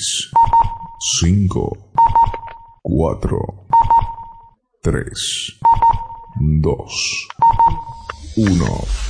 5, 4, 3, 2, 1.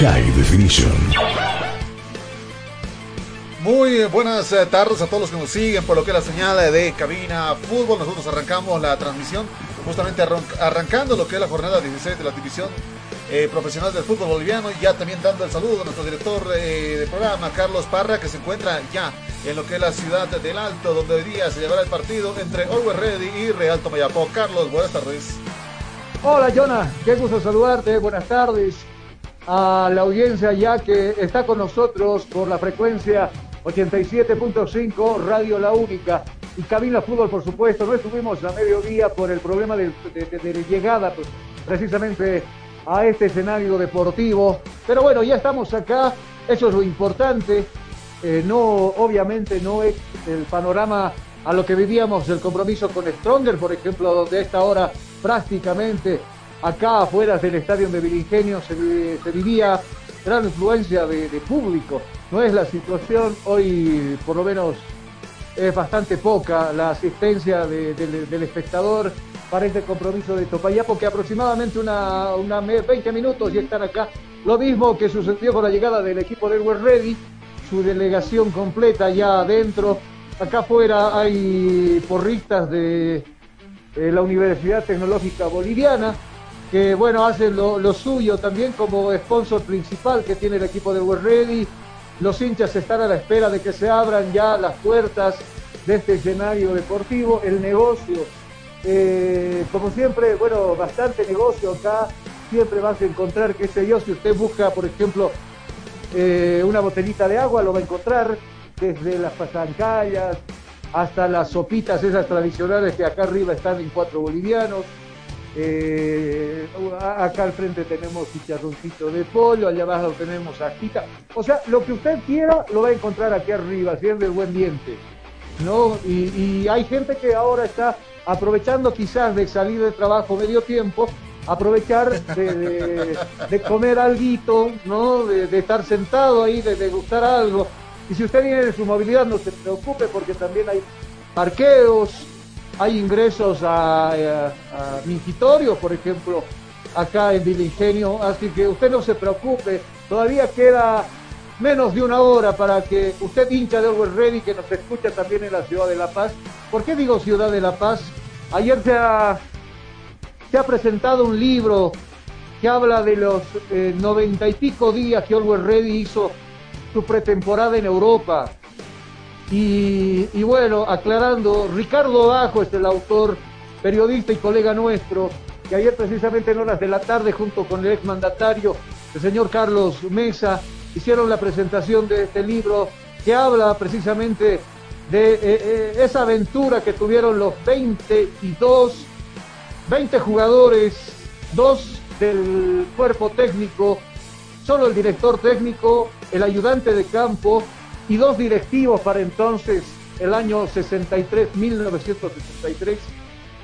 High Definition. Muy buenas eh, tardes a todos los que nos siguen por lo que es la señal de Cabina Fútbol. Nosotros arrancamos la transmisión justamente arran- arrancando lo que es la jornada 16 de la división eh, profesional del fútbol boliviano. Y ya también dando el saludo a nuestro director eh, de programa, Carlos Parra, que se encuentra ya en lo que es la ciudad del Alto, donde hoy día se llevará el partido entre Always Ready y Real Tomayapo. Carlos, buenas tardes. Hola Jonah, qué gusto saludarte, buenas tardes a la audiencia ya que está con nosotros por la frecuencia 87.5 Radio La Única y Cabina Fútbol por supuesto, no estuvimos a mediodía por el problema de, llegada pues, precisamente a este escenario deportivo, pero bueno, ya estamos acá, eso es lo importante, eh, no, obviamente no es el panorama a lo que vivíamos el compromiso con Stronger, por ejemplo, donde a esta hora prácticamente acá afuera del estadio de Vilingenio se, vi- se vivía gran influencia de, público. No es la situación, hoy por lo menos es bastante poca la asistencia de- del- espectador para este compromiso de Topayapo, que aproximadamente una, una me- 20 minutos ya están acá. Lo mismo que sucedió con la llegada del equipo del West Ready, su delegación completa ya adentro. Acá afuera hay porristas de la Universidad Tecnológica Boliviana, que bueno, hacen lo, suyo también como sponsor principal que tiene el equipo del West Ready. Los hinchas están a la espera de que se abran ya las puertas de este escenario deportivo. El negocio, eh, como siempre, bueno, bastante negocio acá. Siempre vas a encontrar, qué sé yo, si usted busca, por ejemplo, eh, una botellita de agua, lo va a encontrar desde las pasancallas hasta las sopitas esas tradicionales que acá arriba están en cuatro bolivianos. Eh, acá al frente tenemos chicharroncito de pollo, allá abajo tenemos ajita. O sea, lo que usted quiera lo va a encontrar aquí arriba, si es buen diente. ¿no? Y, hay gente que ahora está aprovechando quizás de salir de trabajo medio tiempo, aprovechar de, de- de comer algo, ¿no? De, de estar sentado ahí, de degustar algo. Y si usted tiene su movilidad, no se preocupe porque también hay parqueos, hay ingresos a, a, a mingitorios, por ejemplo, acá en Vilingenio, así que usted no se preocupe, todavía queda menos de una hora para que usted hincha de Always Ready, que nos escucha también en la ciudad de La Paz. ¿Por qué digo ciudad de La Paz? Ayer se ha, se ha presentado un libro que habla de los eh, noventa y pico días que Always Ready hizo su pretemporada en Europa. Y, bueno, aclarando, Ricardo Bajo es el autor, periodista y colega nuestro, que ayer precisamente en horas de la tarde, junto con el exmandatario, el señor Carlos Mesa, hicieron la presentación de este libro que habla precisamente de eh, eh, esa aventura que tuvieron los 22, 20 jugadores, dos del cuerpo técnico, solo el director técnico, el ayudante de campo y dos directivos para entonces, el año 63, 1963.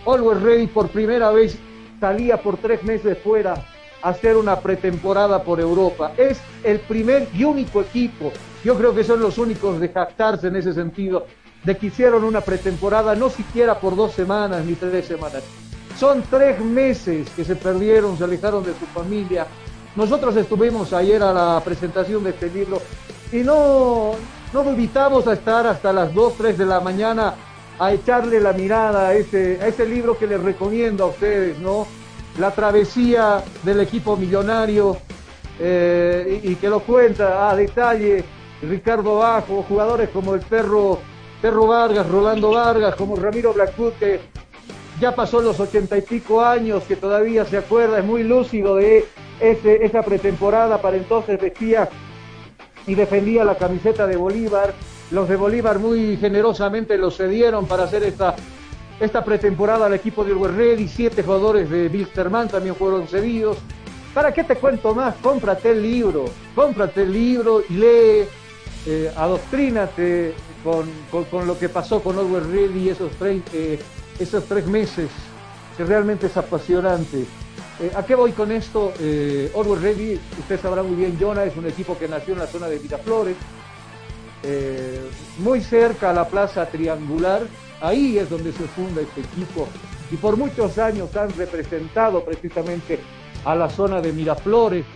Always Ready por primera vez salía por tres meses fuera a hacer una pretemporada por Europa. Es el primer y único equipo, yo creo que son los únicos de jactarse en ese sentido, de que hicieron una pretemporada no siquiera por dos semanas ni tres semanas. Son tres meses que se perdieron, se alejaron de su familia. Nosotros estuvimos ayer a la presentación de este libro y no, no evitamos a estar hasta las 2, 3 de la mañana a echarle la mirada a ese, a ese libro que les recomiendo a ustedes, ¿no? La travesía del equipo millonario eh, y, que lo cuenta a detalle Ricardo Bajo, jugadores como el perro, perro Vargas, Rolando Vargas, como Ramiro Blackwood, que ya pasó los ochenta y pico años, que todavía se acuerda, es muy lúcido de ese, esa pretemporada, para entonces vestía y defendía la camiseta de Bolívar. Los de Bolívar muy generosamente lo cedieron para hacer esta, esta pretemporada al equipo de Uruguay Ready. Siete jugadores de Wilstermann también fueron cedidos. ¿Para qué te cuento más? Cómprate el libro, cómprate el libro y lee, eh, adoctrínate con, con, con, lo que pasó con Orwell Ready esos tres, eh, esos tres meses, que realmente es apasionante. Eh, ¿A qué voy con esto? Eh, Orwell Ready, usted sabrá muy bien, Jonah es un equipo que nació en la zona de Miraflores, eh, muy cerca a la plaza triangular, ahí es donde se funda este equipo y por muchos años han representado precisamente a la zona de Miraflores,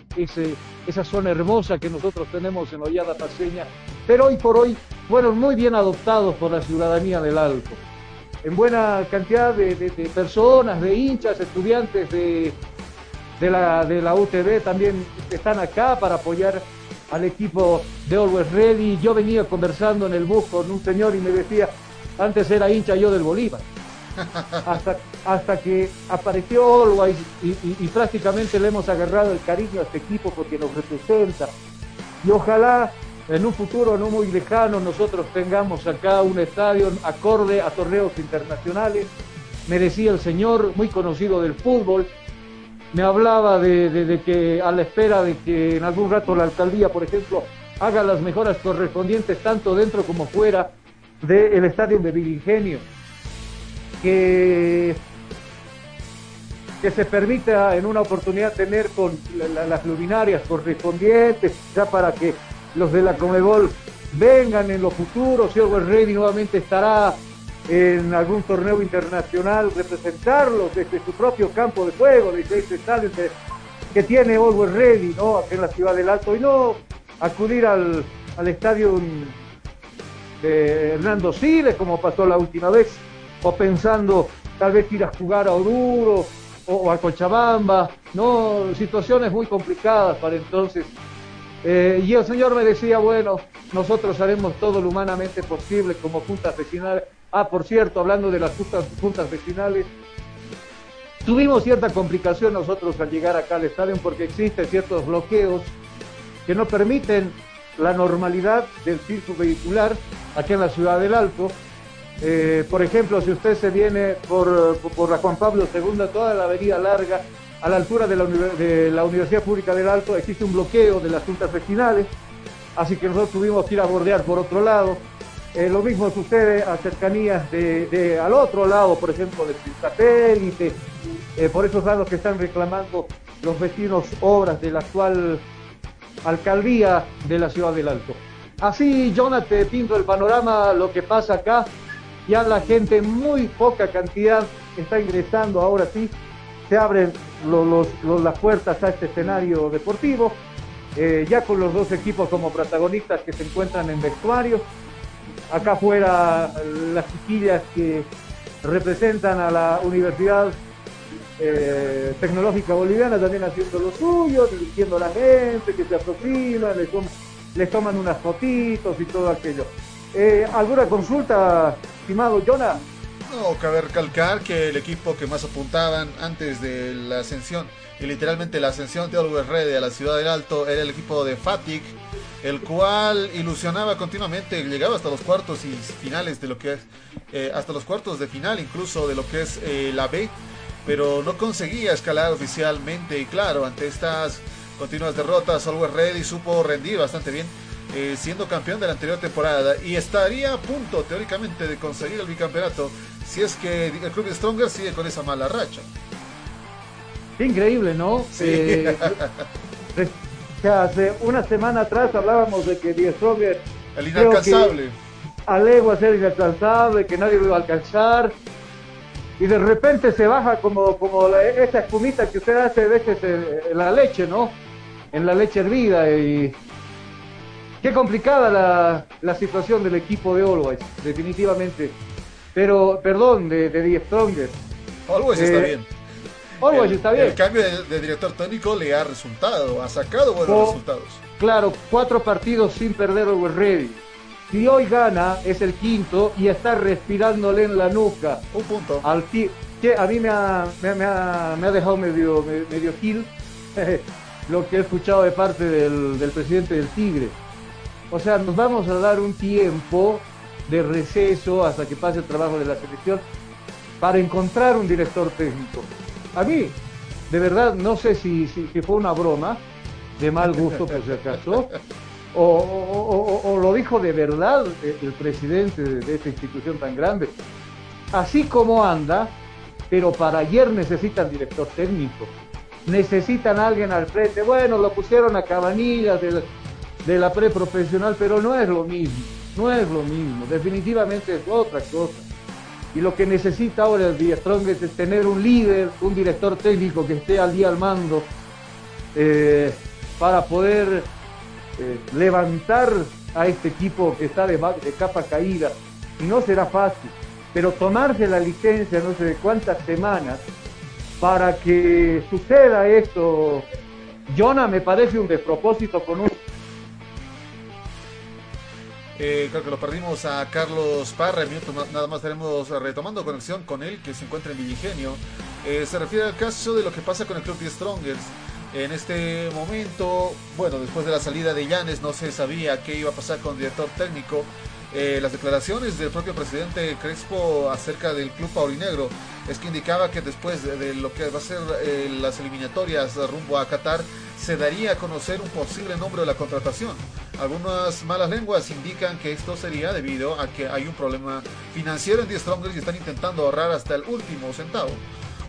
esa zona hermosa que nosotros tenemos en Hollada Paseña, pero hoy por hoy fueron muy bien adoptados por la ciudadanía del Alto. En buena cantidad de personas, de hinchas, estudiantes de, de, la, de la UTV también están acá para apoyar al equipo de Always Ready. Yo venía conversando en el bus con un señor y me decía, antes era hincha yo del Bolívar. Hasta, hasta que apareció Always y, y, y, prácticamente le hemos agarrado el cariño a este equipo porque nos representa. Y ojalá en un futuro no muy lejano nosotros tengamos acá un estadio acorde a torneos internacionales. Me decía el señor, muy conocido del fútbol, me hablaba de, que a la espera de que en algún rato la alcaldía, por ejemplo, haga las mejoras correspondientes tanto dentro como fuera del estadio de Vilingenio, que, se permita en una oportunidad tener con la, la, las luminarias correspondientes, ya para que los de la Comebol vengan en los futuros, si Orwell Ready nuevamente estará en algún torneo internacional, representarlos desde su propio campo de juego, desde ese estadio que, tiene Always Ready, ¿no? Aquí en la ciudad del Alto, y no acudir al, al estadio de Hernando Siles, como pasó la última vez, o pensando tal vez ir a jugar a Oruro o, a Cochabamba, ¿no? Situaciones muy complicadas para entonces. Eh, y el señor me decía, bueno, nosotros haremos todo lo humanamente posible como juntas vecinales Ah, por cierto, hablando de las juntas, vecinales, tuvimos cierta complicación nosotros al llegar acá al estadio porque existen ciertos bloqueos que no permiten la normalidad del circuito vehicular aquí en la ciudad del Alto. Eh, por ejemplo, si usted se viene por, por, la Juan Pablo II, toda la avenida larga, a la altura de la, de la Universidad Pública del Alto, existe un bloqueo de las juntas vecinales, así que nosotros tuvimos que ir a bordear por otro lado. Eh, lo mismo sucede a cercanías de, al otro lado, por ejemplo, del satélite, eh, por esos lados que están reclamando los vecinos obras de la actual alcaldía de la ciudad del Alto. Así, Jonathan, pinto el panorama, lo que pasa acá, ya la gente, muy poca cantidad, está ingresando ahora sí, se abren las puertas a este escenario deportivo, eh, ya con los dos equipos como protagonistas que se encuentran en vestuario, acá afuera las chiquillas que representan a la Universidad eh, Tecnológica Boliviana también haciendo lo suyo, dirigiendo a la gente que se aproxima, les, tom les toman unas fotitos y todo aquello. Eh, ¿Alguna consulta, estimado Jonah? No, cabe recalcar que el equipo que más apuntaban antes de la ascensión y literalmente la ascensión de Always Ready a la ciudad del Alto era el equipo de Fatic, el cual ilusionaba continuamente, llegaba hasta los cuartos y finales de lo que es, eh, hasta los cuartos de final incluso de lo que es eh, la B, pero no conseguía escalar oficialmente y claro, ante estas continuas derrotas, Always Ready supo rendir bastante bien. Eh, siendo campeón de la anterior temporada y estaría a punto teóricamente de conseguir el bicampeonato si es que el club Stronger sigue con esa mala racha. Qué increíble, ¿no? Sí. Eh, que hace una semana atrás hablábamos de que Die Stronger El inalcanzable. alegua ser inalcanzable, que nadie lo iba a alcanzar. Y de repente se baja como, como la- esa espumita que usted hace a veces en, la leche, ¿no? En la leche hervida. Y qué complicada la, la situación del equipo de Always, definitivamente. Pero, perdón, de, de Die Stronger. Always está Eh, bien. Always el, está bien. El cambio de, de director técnico le ha resultado, ha sacado buenos resultados. Claro, cuatro partidos sin perder Always Ready. Si hoy gana, es el quinto y está respirándole en la nuca. Un punto. Al ti- que a mí me ha, me, me ha, me ha dejado medio, me- medio gil lo que he escuchado de parte del, del presidente del Tigre. O sea, nos vamos a dar un tiempo de receso hasta que pase el trabajo de la selección para encontrar un director técnico. A mí, de verdad, no sé si, si, fue una broma, de mal gusto por si acaso, o, lo dijo de verdad el, presidente de, esta institución tan grande. Así como anda, pero para ayer necesitan director técnico. Necesitan alguien al frente. Bueno, lo pusieron a Cabanillas de la preprofesional, pero no es lo mismo. No es lo mismo. Definitivamente es otra cosa. Y lo que necesita ahora el Día Strongest es tener un líder, un director técnico que esté al día al mando eh, para poder eh, levantar a este equipo que está de, de capa caída. Y no será fácil, pero tomarse la licencia no sé de cuántas semanas para que suceda esto. Jonah me parece un despropósito con un Eh, creo que lo perdimos a Carlos Parra. Nada más estaremos retomando conexión con él, que se encuentra en Villigenio. Eh, se refiere al caso de lo que pasa con el club de Strongers. En este momento, bueno, después de la salida de Llanes, no se sabía qué iba a pasar con el director técnico. Eh, las declaraciones del propio presidente Crespo acerca del club paulinegro es que indicaba que después de, lo que va a ser eh, las eliminatorias rumbo a Qatar se daría a conocer un posible nombre de la contratación. Algunas malas lenguas indican que esto sería debido a que hay un problema financiero en The Strongers y están intentando ahorrar hasta el último centavo.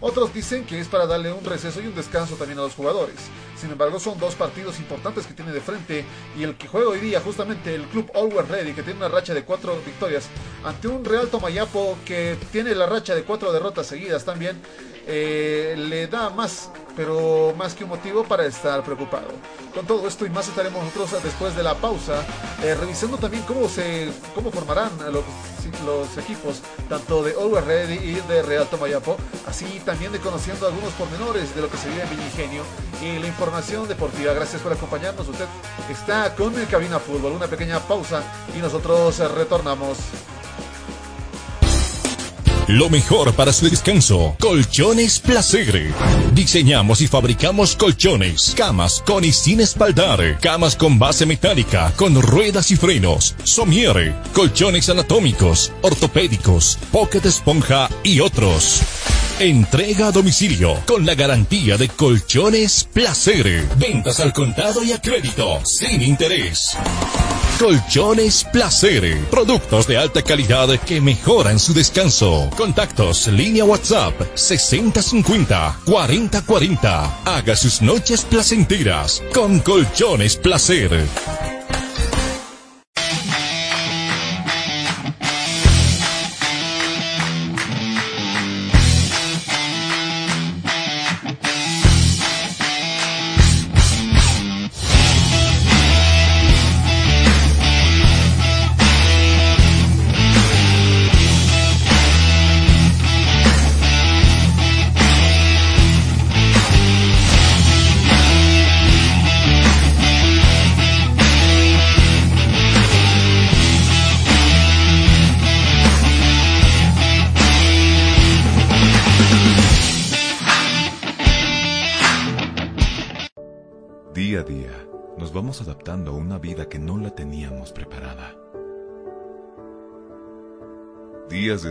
Otros dicen que es para darle un receso y un descanso también a los jugadores. Sin embargo, son dos partidos importantes que tiene de frente y el que juega hoy día justamente el club Always Ready, que tiene una racha de cuatro victorias, ante un Real Tomayapo que tiene la racha de cuatro derrotas seguidas también, eh, le da más, pero más que un motivo para estar preocupado. Con todo esto y más estaremos nosotros después de la pausa, eh, revisando también cómo se cómo formarán los, equipos, tanto de Always Ready y de Real Tomayapo, así también de conociendo algunos pormenores de lo que se vive en Villingenio y la información deportiva. Gracias por acompañarnos. Usted está con el Cabina Fútbol. Una pequeña pausa y nosotros retornamos. Lo mejor para su descanso. Colchones Placer. Diseñamos y fabricamos colchones, camas con y sin espaldar, camas con base metálica, con ruedas y frenos, somiere, colchones anatómicos, ortopédicos, pocket esponja y otros. Entrega a domicilio con la garantía de Colchones Placer. Ventas al contado y a crédito, sin interés. Colchones Placer. Productos de alta calidad que mejoran su descanso. Contactos, línea WhatsApp 6050-4040. Haga sus noches placenteras con Colchones Placer.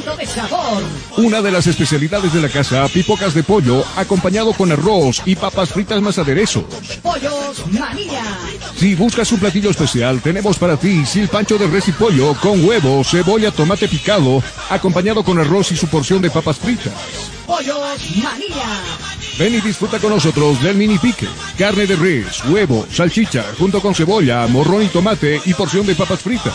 de sabor. Una de las especialidades de la casa, pipocas de pollo, acompañado con arroz y papas fritas más aderezos. Pollos Manía. Si buscas un platillo especial, tenemos para ti silpancho de res y pollo con huevo, cebolla, tomate picado, acompañado con arroz y su porción de papas fritas. Pollos Manía. Ven y disfruta con nosotros del mini pique. Carne de res, huevo, salchicha, junto con cebolla, morrón y tomate y porción de papas fritas.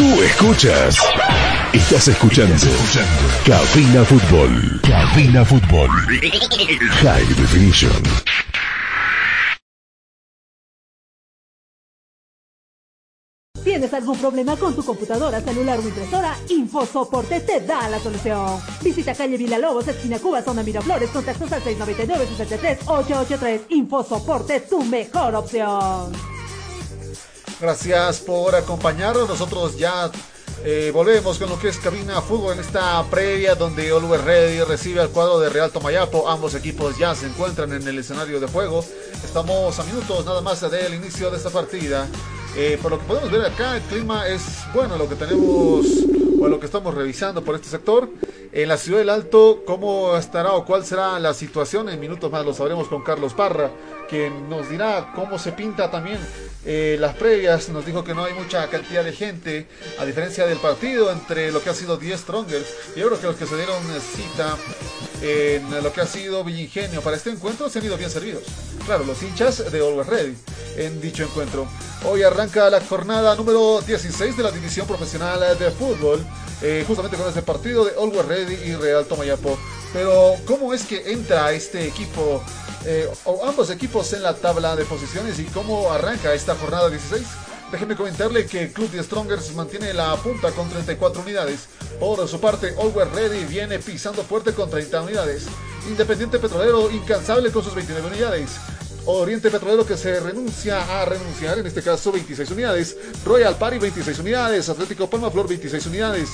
Tú escuchas. Estás escuchando. Cabina Fútbol. Cabina Fútbol. High Definition. ¿Tienes algún problema con tu computadora, celular o impresora? InfoSoporte te da la solución. Visita calle Villalobos, esquina Cuba, zona Miraflores, contactos al 699-63-883. InfoSoporte, tu mejor opción. Gracias por acompañarnos. Nosotros ya eh, volvemos con lo que es cabina fútbol en esta previa donde Always Ready recibe al cuadro de Real Tomayapo. Ambos equipos ya se encuentran en el escenario de juego. Estamos a minutos nada más del inicio de esta partida. Eh, por lo que podemos ver acá, el clima es bueno, lo que tenemos o lo que estamos revisando por este sector. En la ciudad del Alto, ¿cómo estará o cuál será la situación? En minutos más lo sabremos con Carlos Parra, quien nos dirá cómo se pinta también eh, las previas. Nos dijo que no hay mucha cantidad de gente, a diferencia del partido entre lo que ha sido 10 Strongers. Yo creo que los que se dieron cita en lo que ha sido Villingenio para este encuentro se han ido bien servidos. Claro, los hinchas de Always Ready en dicho encuentro. Hoy arranca la jornada número 16 de la división profesional de fútbol, eh, justamente con este partido de Always Ready y Real Tomayapo. Pero, ¿cómo es que entra este equipo, eh, ambos equipos en la tabla de posiciones y cómo arranca esta jornada 16? Déjenme comentarle que Club de Strongers mantiene la punta con 34 unidades. Por su parte, Always Ready viene pisando fuerte con 30 unidades. Independiente Petrolero incansable con sus 29 unidades. Oriente Petrolero que se renuncia a renunciar, en este caso 26 unidades. Royal Party 26 unidades. Atlético Palma Flor 26 unidades.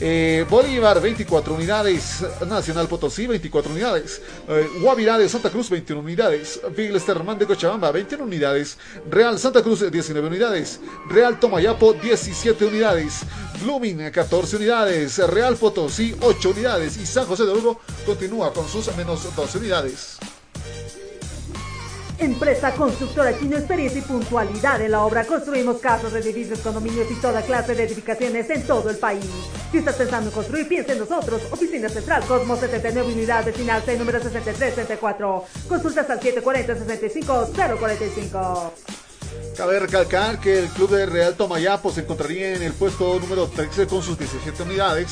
Eh, Bolívar 24 unidades, Nacional Potosí 24 unidades, eh, Guavirá de Santa Cruz 21 unidades, Viglesterman de Cochabamba 21 unidades, Real Santa Cruz 19 unidades, Real Tomayapo 17 unidades, Blooming 14 unidades, Real Potosí 8 unidades. Y San José de Oro continúa con sus menos 12 unidades. Empresa constructora Chino Experiencia y puntualidad en la obra. Construimos casas, edificios, condominios y toda clase de edificaciones en todo el país. Si estás pensando en construir, piensa en nosotros. Oficina Central Cosmos 79 Unidad Vecinal C número 6334. Consultas al 740-65-045. Cabe recalcar que el club de Real Tomayapo se encontraría en el puesto número 13 con sus 17 unidades.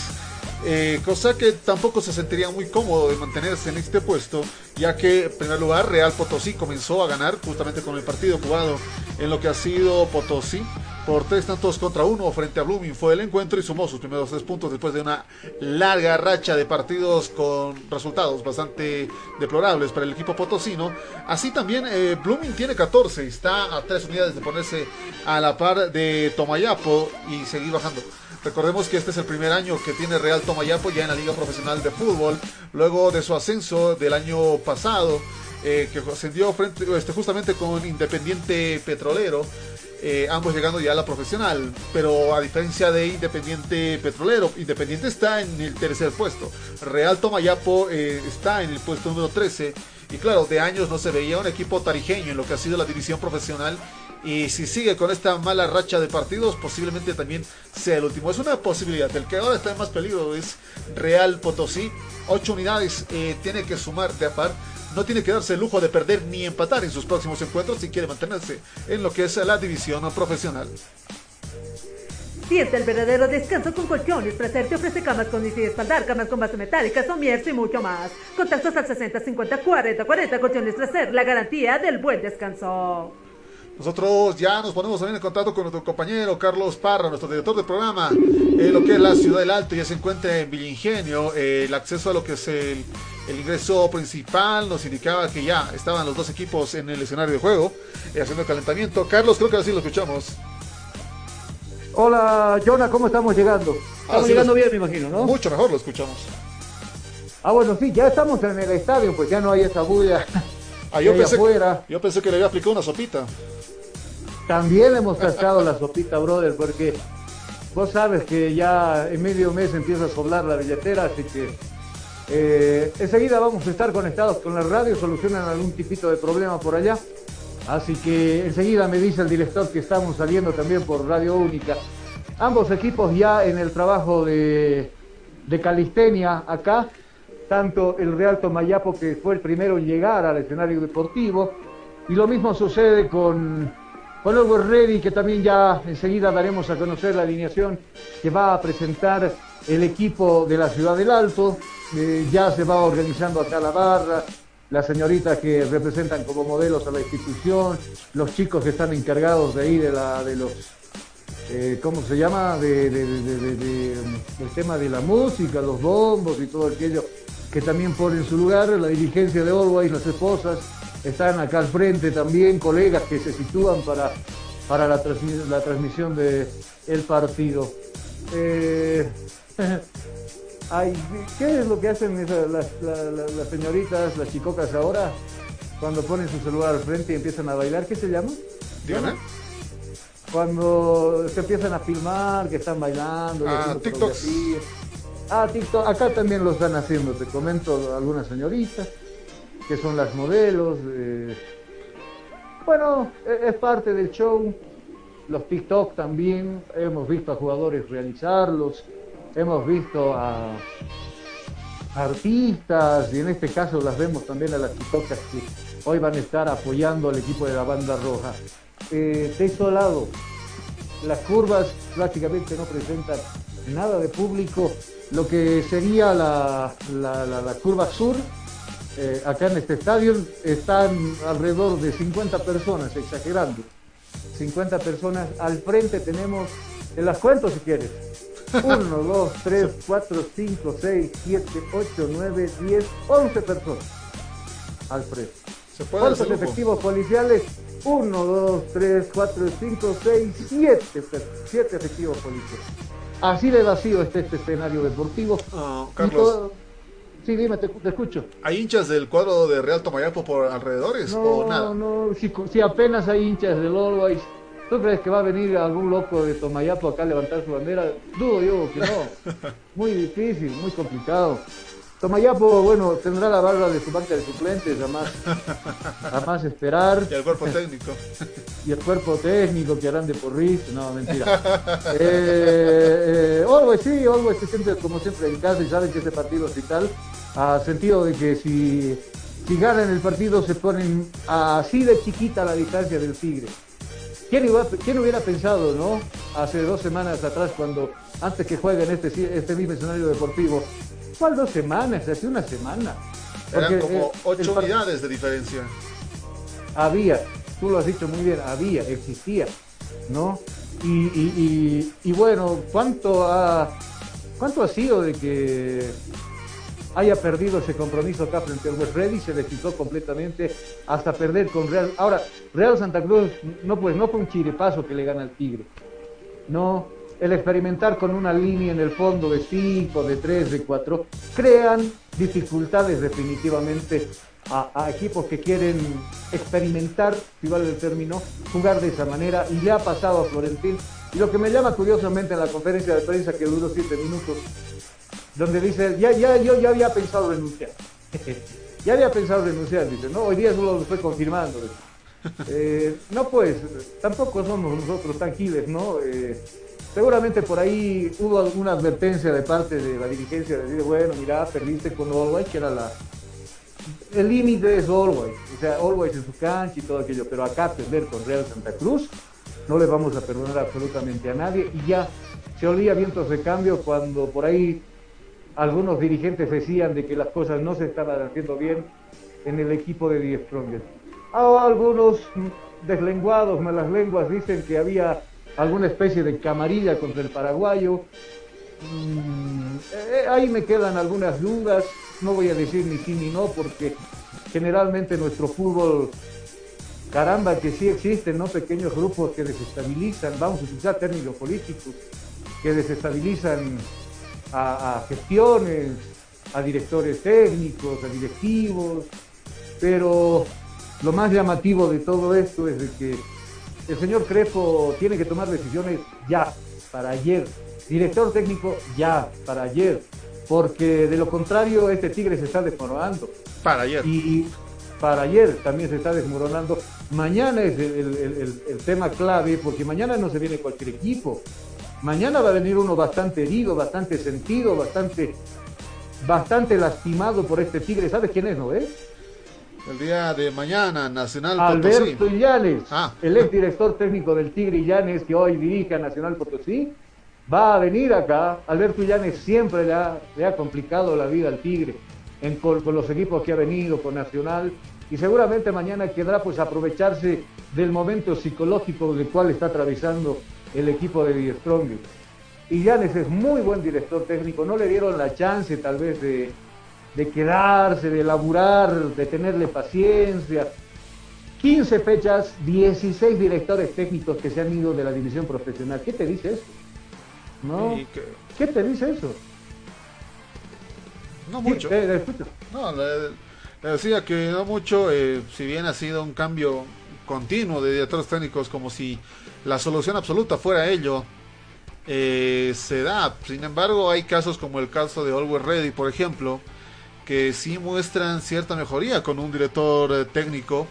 Eh, cosa que tampoco se sentiría muy cómodo de mantenerse en este puesto, ya que en primer lugar Real Potosí comenzó a ganar justamente con el partido jugado en lo que ha sido Potosí por tres tantos contra uno frente a Blooming fue el encuentro y sumó sus primeros tres puntos después de una larga racha de partidos con resultados bastante deplorables para el equipo potosino. Así también eh, Blooming tiene 14, está a tres unidades de ponerse a la par de Tomayapo y seguir bajando. Recordemos que este es el primer año que tiene Real Tomayapo ya en la Liga Profesional de Fútbol, luego de su ascenso del año pasado, eh, que ascendió frente, este, justamente con Independiente Petrolero. Eh, ambos llegando ya a la profesional, pero a diferencia de Independiente Petrolero, Independiente está en el tercer puesto, Real Tomayapo eh, está en el puesto número 13, y claro, de años no se veía un equipo tarijeño en lo que ha sido la división profesional, y si sigue con esta mala racha de partidos, posiblemente también sea el último. Es una posibilidad. El que ahora está en más peligro es Real Potosí. Ocho unidades eh, tiene que sumar de a par. No tiene que darse el lujo de perder ni empatar en sus próximos encuentros si quiere mantenerse en lo que es la división profesional. Siente el verdadero descanso con colchones. Placer te ofrece camas con y espaldar, camas con base metálica, somieres y mucho más. Contactos al 60 50 40 40 colchones placer, la garantía del buen descanso. Nosotros ya nos ponemos también en contacto con nuestro compañero Carlos Parra, nuestro director del programa, eh, lo que es la ciudad del Alto, ya se encuentra en Villingenio, eh, el acceso a lo que es el, el, ingreso principal nos indicaba que ya estaban los dos equipos en el escenario de juego, eh, haciendo el calentamiento. Carlos, creo que así lo escuchamos. Hola, Jonah, ¿cómo estamos llegando? Estamos llegando bien, me imagino, ¿no? Mucho mejor lo escuchamos. Ah, bueno, sí, ya estamos en el estadio, pues ya no hay esa bulla. Ah, yo, pensé, afuera. yo pensé que le había aplicado una sopita. También hemos cascado la sopita, brother, porque vos sabes que ya en medio mes empieza a soblar la billetera, así que eh, enseguida vamos a estar conectados con la radio, solucionan algún tipito de problema por allá. Así que enseguida me dice el director que estamos saliendo también por Radio Única. Ambos equipos ya en el trabajo de, de calistenia acá, tanto el Real Tomayapo que fue el primero en llegar al escenario deportivo, y lo mismo sucede con, con el Ready, que también ya enseguida daremos a conocer la alineación que va a presentar el equipo de la Ciudad del Alto. Eh, ya se va organizando acá la barra, las señoritas que representan como modelos a la institución, los chicos que están encargados de ahí de, la, los, eh, ¿cómo se llama? De, del tema de la música, los bombos y todo aquello que también ponen su lugar, la dirigencia de Always, las esposas, están acá al frente también, colegas que se sitúan para, para la, la transmisión del el partido. Eh, Ay, ¿Qué es lo que hacen las, señoritas, las chicocas ahora? Cuando ponen su celular al frente y empiezan a bailar, ¿qué se llama? Dígame. Cuando se empiezan a filmar, que están bailando. Ah, TikTok. Ah, TikTok. Acá también lo están haciendo, te comento algunas señoritas, que son las modelos. Bueno, e-, es parte del show. Los TikTok también, hemos visto a jugadores realizarlos hemos visto a artistas y en este caso las vemos también a las chicocas que hoy van a estar apoyando al equipo de la banda roja. Eh, este lado, las curvas prácticamente no presentan nada de público. Lo que sería la, la, curva sur, eh, acá en este estadio, están alrededor de 50 personas, exagerando. 50 personas. Al frente tenemos, te las cuento si quieres. 1, 2, 3, 4, 5, 6, 7, 8, 9, 10, 11 personas. Al frente. ¿Cuántos efectivos policiales? 1, 2, 3, 4, 5, 6, 7, 7 efectivos policiales. Así de vacío está este escenario deportivo. Y Carlos, Sí, dime, te, te escucho. ¿hay hinchas del cuadro de Real Tomayapo por alrededores o nada? No, no, si, si apenas hay hinchas del Always, ¿tú crees que va a venir algún loco de Tomayapo acá a levantar su bandera? Dudo yo que no. Muy difícil, muy complicado. Tomayapo, bueno, tendrá la barra de su banca de suplentes, además, además esperar. Y el cuerpo técnico. Y el cuerpo técnico que harán de porrista, no, mentira. Eh, eh, Always sí, Always se siente como siempre en casa y saben que este partido es vital, a sentido de que si, si ganan el partido se ponen así de chiquita la distancia del Tigre. ¿Quién, iba- quién hubiera pensado, no? Hace dos semanas atrás, cuando antes que jueguen este, este mismo escenario deportivo, ¿cuál dos semanas? Hace una semana. Eran Porque, como eh, ocho el unidades de diferencia. había, tú lo has dicho muy bien, había, existía, ¿no? Y, y- y- y bueno, ¿cuánto ha, ¿cuánto ha sido de que haya perdido ese compromiso acá frente al West Ready? Se desquitó completamente hasta perder con Real. Ahora, Real Santa Cruz, no pues no fue un chiripazo que le gana al Tigre, no. El experimentar con una línea en el fondo de 5, de 3, de 4, crean dificultades definitivamente a, equipos que quieren experimentar, si vale el término, jugar de esa manera. Y ya ha pasado a Florentín. Y lo que me llama curiosamente en la conferencia de prensa que duró 7 minutos, donde dice, ya, ya, yo ya había pensado renunciar. ya había pensado renunciar, dice, no, hoy día solo lo estoy confirmando. Eh, no, pues, tampoco somos nosotros tan giles, ¿no? Eh, seguramente por ahí hubo alguna advertencia de parte de la dirigencia de decir, bueno, mira, perdiste con Always, que era la... El límite es Always, o sea, Always en su cancha y todo aquello, pero acá perder con Real Santa Cruz, no le vamos a perdonar absolutamente a nadie y ya se olía vientos de cambio cuando por ahí algunos dirigentes decían de que las cosas no se estaban haciendo bien en el equipo de Die Strongest. Ah, algunos deslenguados, malas lenguas, dicen que había alguna especie de camarilla contra el paraguayo. Mm, eh, ahí me quedan algunas dudas, no voy a decir ni sí ni no, porque generalmente nuestro fútbol, caramba, que sí existen, ¿no? Pequeños grupos que desestabilizan, vamos a utilizar términos políticos, que desestabilizan a, gestiones, a directores técnicos, a directivos, pero lo más llamativo de todo esto es que el señor Crespo tiene que tomar decisiones ya, para ayer. Director técnico ya, para ayer. Porque de lo contrario, este Tigre se está desmoronando. Para ayer. Y para ayer también se está desmoronando. Mañana es el, el- el- el tema clave, porque mañana no se viene cualquier equipo. Mañana va a venir uno bastante herido, bastante sentido, bastante, bastante lastimado por este Tigre. ¿Sabes quién es, no es? El día de mañana, Nacional Alberto Potosí. Illanes, Ah. el ex director técnico del Tigre Illanes, que hoy dirige a Nacional Potosí, va a venir acá. Alberto Illanes siempre le ha, le ha complicado la vida al Tigre en, con, con los equipos que ha venido, con Nacional, y seguramente mañana quedará pues aprovecharse del momento psicológico del cual está atravesando el equipo de Die Strong. Illanes es muy buen director técnico, no le dieron la chance tal vez de, de quedarse, de laburar, de tenerle paciencia. 15 fechas, 16 directores técnicos que se han ido de la división profesional. ¿Qué te dice eso? ¿No? Que- ¿Qué te dice eso? no Sí, mucho. te- te escucho. No, le, le decía que no mucho, eh, si bien ha sido un cambio continuo de directores técnicos, como si la solución absoluta fuera ello, eh, se da. Sin embargo, hay casos como el caso de Always Ready, por ejemplo, que sí muestran cierta mejoría con un director eh, técnico.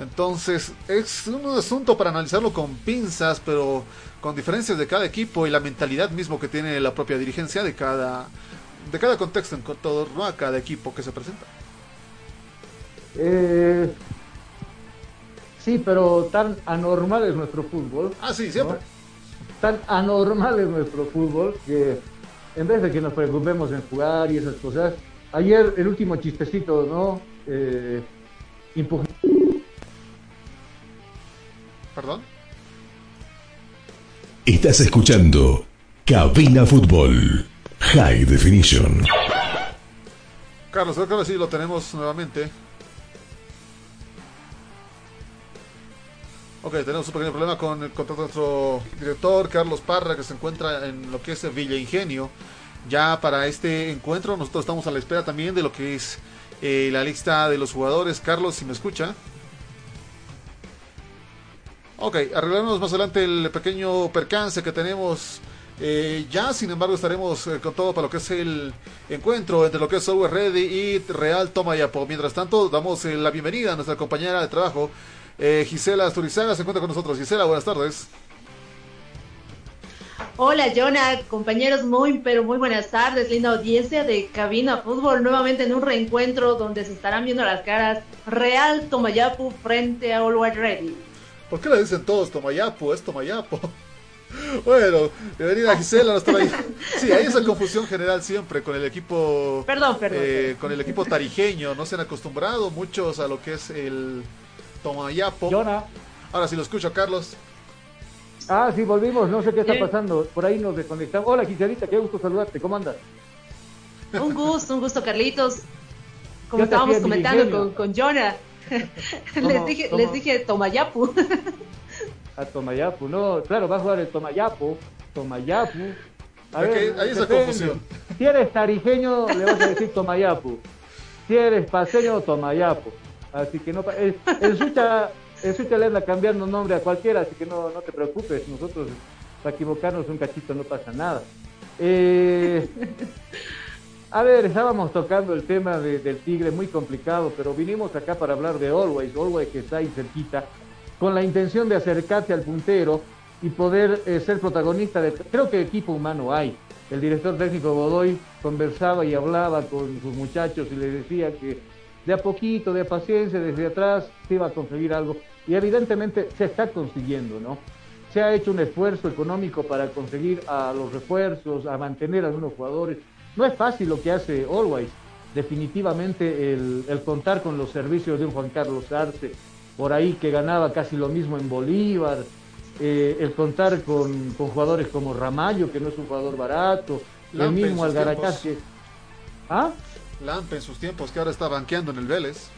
Entonces, es un asunto para analizarlo con pinzas, pero con diferencias de cada equipo y la mentalidad mismo que tiene la propia dirigencia de cada de cada contexto en torno a cada equipo que se presenta. Eh, sí, pero tan anormal es nuestro fútbol. Ah, sí, siempre. Tan anormal es nuestro fútbol que en vez de que nos preocupemos en jugar y esas cosas, ayer el último chistecito, ¿no? Eh, impugn- Perdón. Estás escuchando Cabina Fútbol High Definition. Carlos, creo que ahora sí lo tenemos nuevamente. Ok, tenemos un pequeño problema con, con nuestro director Carlos Parra que se encuentra en lo que es Villa Ingenio. Ya para este encuentro nosotros estamos a la espera también de lo que es eh, la lista de los jugadores. Carlos, si me escucha. Ok, arreglaremos más adelante el pequeño percance que tenemos eh, ya, sin embargo, estaremos eh, con todo para lo que es el encuentro entre lo que es Software Ready y Real Tomayapo. Mientras tanto, damos eh, la bienvenida a nuestra compañera de trabajo, Gisela Asturizaga, se encuentra con nosotros. Gisela, buenas tardes. Hola, Jonah, compañeros, muy, pero muy buenas tardes. Linda audiencia de Cabina Fútbol, nuevamente en un reencuentro donde se estarán viendo las caras Real Tomayapo frente a All Ready. ¿Por qué le dicen todos Tomayapo? Es Tomayapo. Bueno, bienvenida Gisela, ahí. Sí, hay esa confusión general siempre con el equipo. Perdón, perdón. Eh, con el equipo tarijeño, no se han acostumbrado muchos a lo que es el Tomayapo. Ahora sí lo escucho, Carlos. Ah, sí, volvimos, no sé qué está pasando. Por ahí nos desconectamos. Hola, Giselita, qué gusto saludarte, ¿cómo andas? Un gusto, un gusto, Carlitos. Como estábamos comentando con, con Jonah. les dije, les dije Tomayapu. a Tomayapu. No, claro, va a jugar el Tomayapu. Tomayapu. A ver, hay esa confusión. Si eres tarijeño, le vas a decir Tomayapu. Si eres paseño, Tomayapu. Así que no. El, el Sucha, el Sucha le anda cambiando nombre a cualquiera, así que no, no te preocupes. Nosotros, para equivocarnos un cachito, no pasa nada. Eh, a ver, estábamos tocando el tema del Tigre, muy complicado, pero vinimos acá para hablar de Always, Always que está ahí cerquita con la intención de acercarse al puntero y poder eh, ser protagonista de... Creo que equipo humano hay. El director técnico Godoy conversaba y hablaba con sus muchachos y les decía que de a poquito, de paciencia, desde atrás se iba a conseguir algo. Y evidentemente se está consiguiendo, ¿no? Se ha hecho un esfuerzo económico para conseguir a los refuerzos, a mantener a algunos jugadores. No es fácil lo que hace Always. Definitivamente el, el contar con los servicios de un Juan Carlos Arce, por ahí que ganaba casi lo mismo en Bolívar, eh, el contar con, jugadores como Ramallo, que no es un jugador barato, el mismo Algaracás que... ¿Ah? Lampe en sus tiempos, que ahora está banqueando en el Vélez.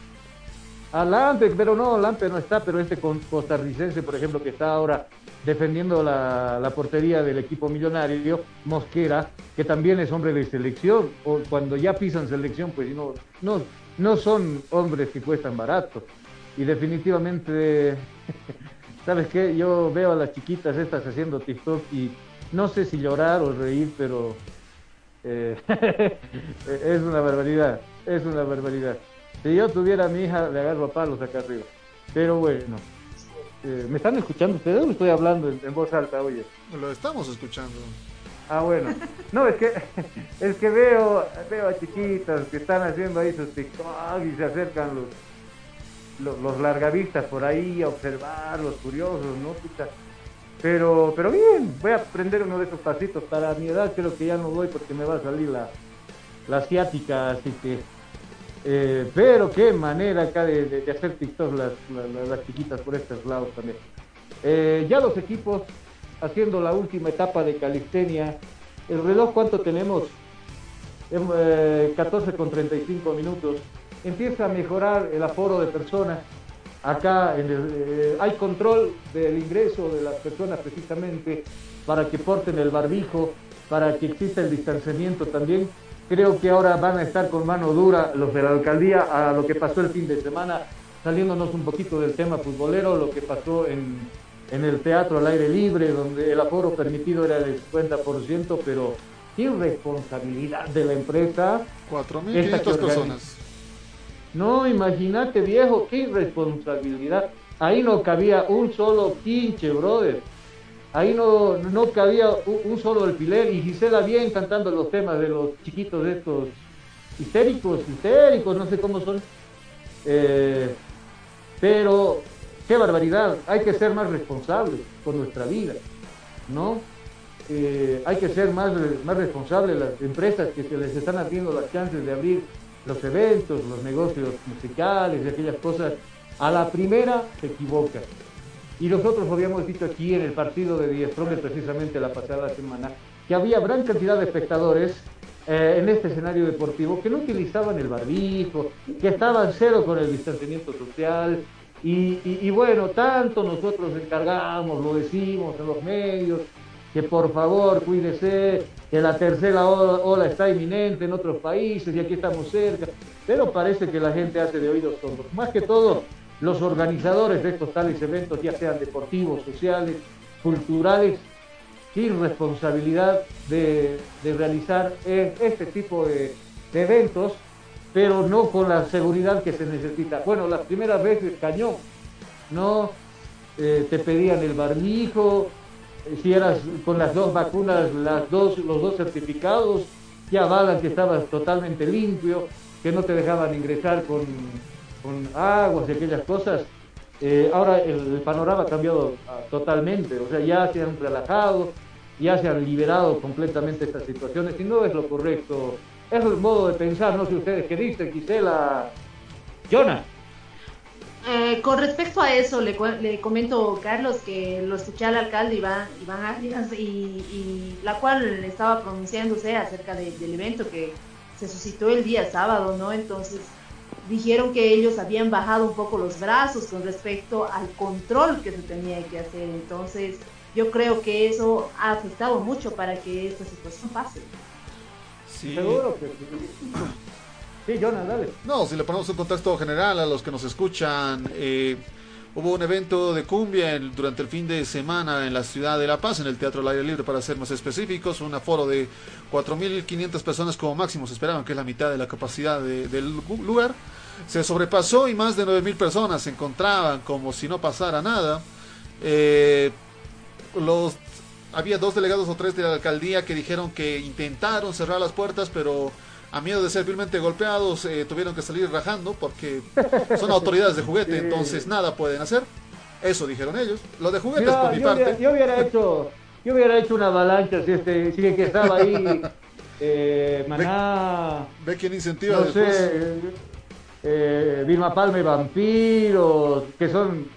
Lampe, pero no, Lampe no está, pero este costarricense, por ejemplo, que está ahora defendiendo la, portería del equipo millonario, Mosquera, que también es hombre de selección, o cuando ya pisan selección, pues no, no, no son hombres que cuestan barato y definitivamente, ¿sabes qué? Yo veo a las chiquitas estas haciendo TikTok y no sé si llorar o reír, pero eh, es una barbaridad, es una barbaridad. Si yo tuviera a mi hija, le agarro a palos acá arriba. Pero bueno, eh, ¿me están escuchando ustedes o estoy hablando en, voz alta, oye? Lo estamos escuchando. Ah, bueno. No, es que es que veo, veo a chiquitas que están haciendo ahí sus TikTok y se acercan los los, largavistas por ahí a observar, los curiosos, ¿no? Pero, pero bien, voy a aprender uno de esos pasitos. Para mi edad creo que ya no voy porque me va a salir la, la asiática, así que... Eh, pero qué manera acá de, hacer TikTok las, las, chiquitas por estos lados también. Eh, ya los equipos haciendo la última etapa de calistenia. ¿El reloj cuánto tenemos? Eh, 14 con 35 minutos empieza a mejorar el aforo de personas. Acá eh, hay control del ingreso de las personas precisamente para que porten el barbijo, para que exista el distanciamiento también. Creo que ahora van a estar con mano dura los de la alcaldía a lo que pasó el fin de semana, saliéndonos un poquito del tema futbolero, lo que pasó en, en el teatro al aire libre, donde el aforo permitido era del 50%, pero irresponsabilidad de la empresa. 4.500 personas. No, imagínate, viejo, qué irresponsabilidad. Ahí no cabía un solo pinche, brother. Ahí no, no cabía un, solo alfiler. Y Gisela bien cantando los temas de los chiquitos estos histéricos, histéricos, no sé cómo son. Eh, pero, qué barbaridad. Hay que ser más responsables con nuestra vida, ¿no? Eh, hay que ser más, más responsables las empresas que se les están abriendo las chances de abrir los eventos, los negocios musicales y aquellas cosas, a la primera se equivoca. Y nosotros habíamos dicho aquí en el partido de Die Stronger precisamente la pasada semana que había gran cantidad de espectadores eh, en este escenario deportivo que no utilizaban el barbijo, que estaban cero con el distanciamiento social. Y- y bueno, tanto nosotros encargamos, lo decimos en los medios, que por favor cuídese, que la tercera ola, está inminente en otros países y aquí estamos cerca. Pero parece que la gente hace de oídos sordos. Más que todo, los organizadores de estos tales eventos, ya sean deportivos, sociales, culturales, sin responsabilidad de, de realizar eh, este tipo de, de eventos, pero no con la seguridad que se necesita. Bueno, las primeras veces cañón, no Eh, te pedían el barbijo, si eras con las dos vacunas, las dos, los dos certificados, que avalan que estabas totalmente limpio, que no te dejaban ingresar con, con aguas y aquellas cosas. Eh, ahora el, el panorama ha cambiado ah, totalmente, o sea, ya se han relajado, ya se han liberado completamente estas situaciones y no es lo correcto. Es el modo de pensar, no sé ustedes qué dicen, Gisela. Jonah. Eh, con respecto a eso, le, cu- le comento, Carlos, que lo escuché al alcalde Iván, Iván Arias, y, y la cual estaba pronunciándose acerca de- del evento que se suscitó el día sábado, ¿no? Entonces, dijeron que ellos habían bajado un poco los brazos con respecto al control que se tenía que hacer. Entonces, yo creo que eso ha afectado mucho para que esta situación pase. Sí. Seguro que sí. Sí, Jonah, dale. No, si le ponemos un contexto general a los que nos escuchan, eh, hubo un evento de cumbia durante el fin de semana en la ciudad de La Paz, en el Teatro al Aire Libre para ser más específicos, un aforo de 4.500 personas como máximo, se esperaban que es la mitad de la capacidad de- del lu- lugar. Se sobrepasó y más de 9.000 personas se encontraban como si no pasara nada. Eh, los había dos delegados o tres de la alcaldía que dijeron que intentaron cerrar las puertas, pero a miedo de ser vilmente golpeados eh, tuvieron que salir rajando porque son autoridades de juguete, Sí. entonces nada pueden hacer. Eso dijeron ellos. Lo de juguetes Mira, por mi yo, hubiera, parte. yo hubiera hecho, yo hubiera hecho una avalancha si este, si el que estaba ahí, eh, Maná, Ve quién incentiva no después. sé, eh, Vilma Palma y Vampiros, que son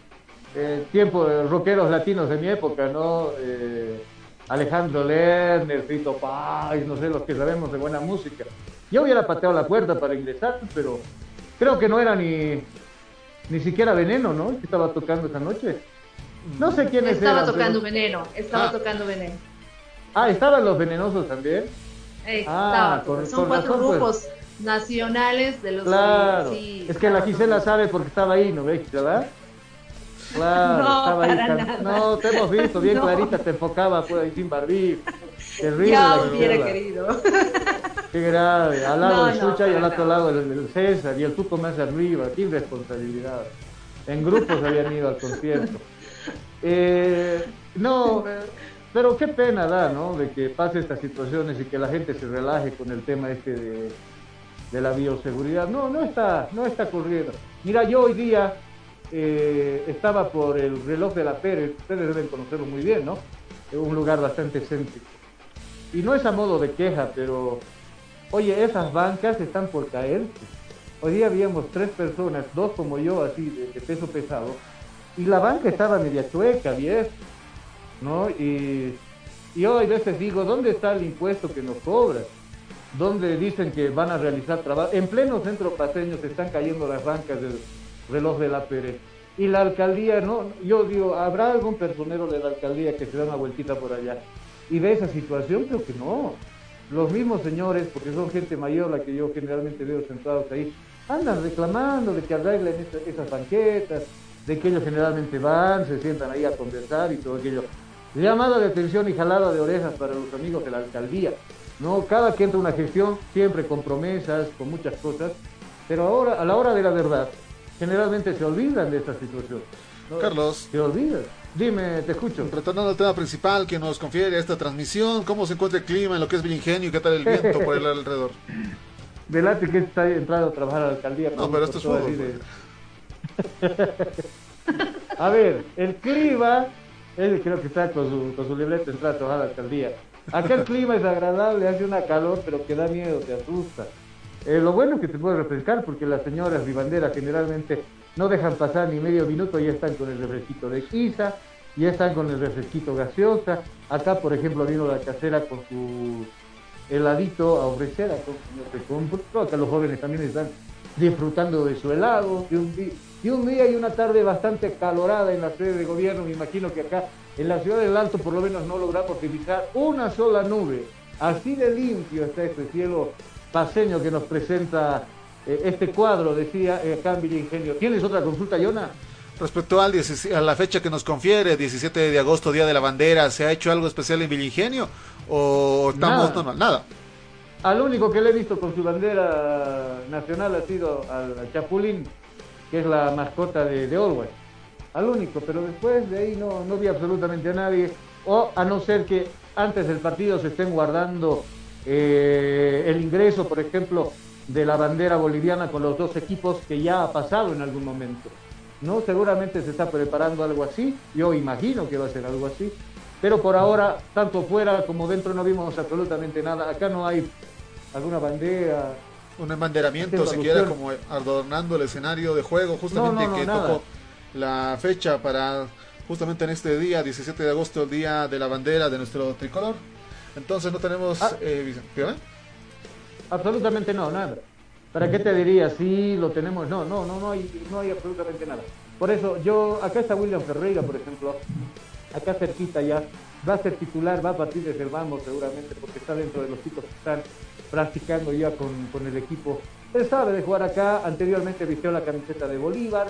eh, tiempos de rockeros latinos de mi época, ¿no? Eh, Alejandro Lerner, Fito Páez, no sé, los que sabemos de buena música. Yo hubiera pateado la puerta para ingresar, pero creo que no era ni, ni siquiera Veneno, ¿no? Que estaba tocando esa noche. No sé quiénes Estaba eran, tocando pero- veneno, estaba Ah. tocando veneno. Ah, estaban los venenosos también. Eh, Ah, estaba, con- son con cuatro razón, pues. grupos nacionales de los Claro. sí, es que la Gisela sabe porque estaba ahí, ¿no ves, Gisela? Claro, No, estaba ahí. para nada. No, te hemos visto, bien No. clarita, te enfocaba pues ahí sin barbijo. Terrible. Ya hubiera querido. Qué grave. Al lado No, el Sucha y al otro lado el, el César y el Tuco más arriba. Qué irresponsabilidad. En grupos habían ido al concierto. Eh, no, pero qué pena da, ¿no? De que pase estas situaciones y que la gente se relaje con el tema este de, de la bioseguridad. No, no está, no está ocurriendo. Mira, yo hoy día eh, estaba por el reloj de la Pérez, ustedes deben conocerlo muy bien, ¿no? Es un lugar bastante céntrico. Y no es a modo de queja, pero oye, esas bancas están por caer. Hoy día habíamos tres personas, dos como yo, así de, peso pesado, y la banca estaba media chueca, viejo, ¿no? Y, y yo a veces digo, ¿dónde está el impuesto que nos cobra? ¿Dónde dicen que van a realizar trabajo? En pleno centro paseño se están cayendo las bancas del reloj de la Pérez. Y la alcaldía, no, yo digo, ¿habrá algún personero de la alcaldía que se da una vueltita por allá? Y ve esa situación, creo que no. Los mismos señores, porque son gente mayor la que yo generalmente veo sentados ahí, andan reclamando de que arreglen esa- esas banquetas, de que ellos generalmente van, se sientan ahí a conversar y todo aquello. Llamada de atención y jalada de orejas para los amigos de la alcaldía. No, cada que entra una gestión, siempre con promesas, con muchas cosas, pero ahora, a la hora de la verdad, generalmente se olvidan de esta situación. ¿no? Carlos. Se olvidan. Dime, te escucho. Retornando al tema principal que nos confiere esta transmisión, ¿cómo se encuentra el clima en lo que es Villingenio y qué tal el viento por el alrededor? Velate que está entrando a trabajar a la alcaldía. No, pero esto es fútbol, de- A ver, el clima, él creo que está con su, con su libreta entrando a trabajar a la alcaldía. Acá el clima es agradable, hace una calor, pero que da miedo, te asusta. Eh, lo bueno es que te puede refrescar, porque las señoras vivanderas generalmente no dejan pasar ni medio minuto, ya están con el refresquito de quiza, ya están con el refresquito gaseosa. Acá, por ejemplo, vino la casera con su heladito a ofrecer, acá los jóvenes también están disfrutando de su helado, de un, día y una tarde bastante calorada en la sede de gobierno, me imagino que acá en la ciudad del Alto por lo menos no logramos fijar una sola nube. Así de limpio está este cielo paseño que nos presenta eh, este cuadro, decía eh, acá en Ingenio. ¿Tienes otra consulta, Yona? Respecto al a la fecha que nos confiere, 17 de agosto, Día de la Bandera, ¿se ha hecho algo especial en Villingenio? ¿O estamos Nada. Nada. Al único que le he visto con su bandera nacional ha sido al Chapulín, que es la mascota de, de Always. Al único, pero después de ahí no, no vi absolutamente a nadie. O a no ser que antes del partido se estén guardando eh, el ingreso, por ejemplo, de la bandera boliviana con los dos equipos que ya ha pasado en algún momento. ¿no? Seguramente se está preparando algo así, yo imagino que va a ser algo así, pero por ahora, tanto fuera como dentro no vimos absolutamente nada. Acá no hay alguna bandera. Un embanderamiento, alusión. como adornando el escenario de juego, justamente No, no, no, que nada. tocó la fecha para justamente en este día, 17 de agosto, el día de la bandera de nuestro tricolor. Entonces no tenemos... Ah. eh. Absolutamente no, nada. ¿Para qué te diría? Sí, lo tenemos. No, no, no, no hay, no hay absolutamente nada. Por eso, yo, acá está William Ferreira, por ejemplo, acá cerquita ya, va a ser titular, va a partir desde el vamos seguramente, porque está dentro de los chicos que están practicando ya con, con el equipo. Él sabe de jugar acá, anteriormente vistió la camiseta de Bolívar,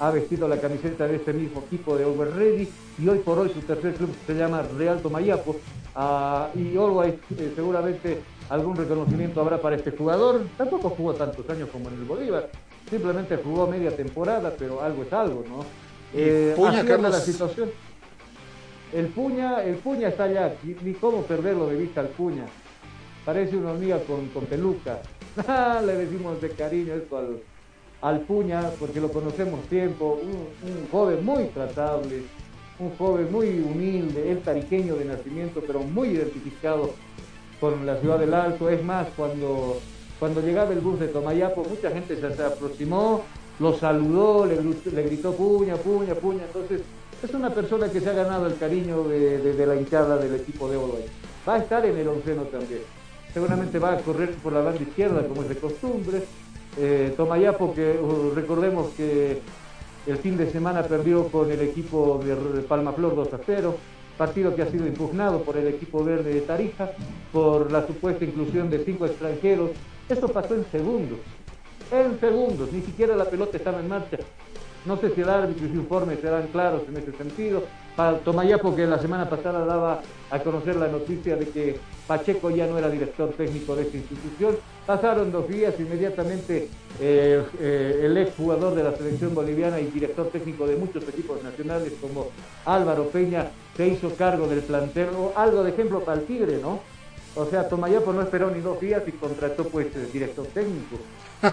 ha vestido la camiseta de este mismo equipo de Over Ready y hoy por hoy su tercer club se llama Real Tomayapo Ah, y Always eh, seguramente algún reconocimiento habrá para este jugador. Tampoco jugó tantos años como en el Bolívar, simplemente jugó media temporada, pero algo es algo, ¿no? Eh, Puña, Carlos. la situación. El Puña, el Puña está allá, ni, ni cómo perderlo de vista al Puña. Parece una hormiga con, con peluca. Le decimos de cariño esto al, al Puña, porque lo conocemos tiempo, un, joven muy tratable, un joven muy humilde, es tariqueño de nacimiento, pero muy identificado con la ciudad del Alto. Es más, cuando, cuando llegaba el bus de Tomayapo, mucha gente se, aproximó, lo saludó, le, le gritó puña, puña, puña. Entonces, es una persona que se ha ganado el cariño de, de- la hinchada del equipo de Uruguay. Va a estar en el onceno también. Seguramente va a correr por la banda izquierda, como es de costumbre. Eh, Tomayapo, que uh, recordemos que el fin de semana perdió con el equipo de Palmaflor 2 a 0, partido que ha sido impugnado por el equipo verde de Tarija por la supuesta inclusión de cinco extranjeros. Esto pasó en segundos, en segundos, ni siquiera la pelota estaba en marcha. No sé si el árbitro y su informe serán claros en ese sentido. Para Tomayapo, que la semana pasada daba a conocer la noticia de que Pacheco ya no era director técnico de esta institución, pasaron dos días, inmediatamente eh, eh, el ex jugador de la selección boliviana y director técnico de muchos equipos nacionales como Álvaro Peña se hizo cargo del plantel, o algo de ejemplo para el Tigre, ¿no? O sea, Tomayapo no esperó ni dos días y contrató pues el director técnico,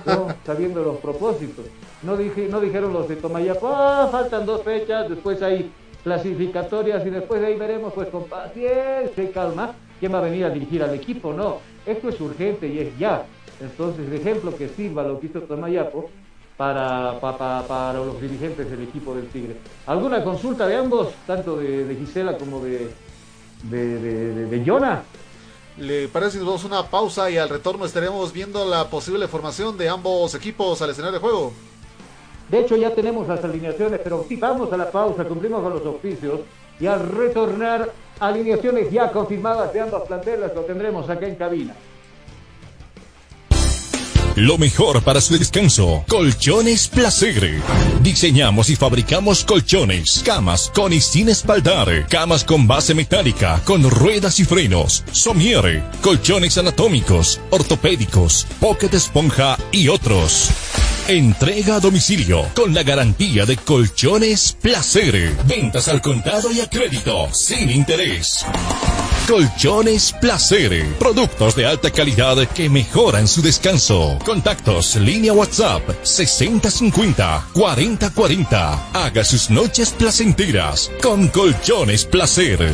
¿no? sabiendo los propósitos. No, dije, no dijeron los de Tomayapo, ah, faltan dos fechas, después hay clasificatorias y después de ahí veremos pues con paciencia y calma quién va a venir a dirigir al equipo. No, esto es urgente y es ya. Entonces, de ejemplo que sirva lo que hizo Tomayapo para, pa- pa- para los dirigentes del equipo del Tigre. ¿Alguna consulta de ambos, tanto de, de Gisela como de, de, de, de- Jonah? ¿Le parece a una pausa y al retorno estaremos viendo la posible formación de ambos equipos al escenario de juego? De hecho, ya tenemos las alineaciones, pero sí, vamos a la pausa, cumplimos con los oficios y al retornar, alineaciones ya confirmadas de ambas plantelas lo tendremos acá en cabina. Lo mejor para su descanso. Colchones Placer. Diseñamos y fabricamos colchones, camas con y sin espaldar, camas con base metálica, con ruedas y frenos, somiere, colchones anatómicos, ortopédicos, pocket esponja y otros. Entrega a domicilio con la garantía de Colchones Placer. Ventas al contado y a crédito, sin interés. Colchones Placer. Productos de alta calidad que mejoran su descanso. Contactos, línea WhatsApp 6050 4040. Haga sus noches placenteras con Colchones Placer.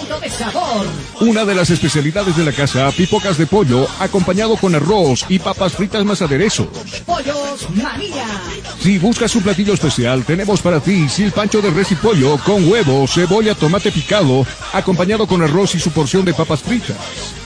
sabor. Una de las especialidades de la casa, pipocas de pollo, acompañado con arroz y papas fritas más aderezos. Pollos Manía. Si buscas un platillo especial, tenemos para ti silpancho de res y pollo con huevo, cebolla, tomate picado, acompañado con arroz y su porción de papas fritas.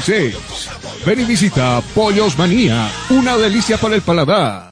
752-81-646. Ven y visita Pollos Manía. Una delicia para el paladar.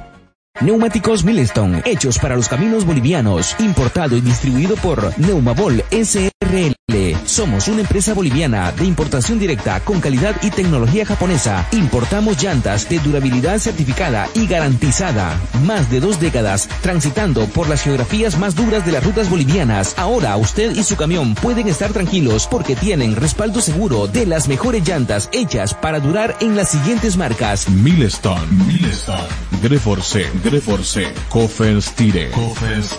Neumáticos Milestone, hechos para los caminos bolivianos, importado y distribuido por Neumabol SRL. Somos una empresa boliviana de importación directa con calidad y tecnología japonesa. Importamos llantas de durabilidad certificada y garantizada. Más de dos décadas transitando por las geografías más duras de las rutas bolivianas. Ahora usted y su camión pueden estar tranquilos porque tienen respaldo seguro de las mejores llantas hechas para durar en las siguientes marcas. Milestone. Milestone. Greforce. Greforce. Tire.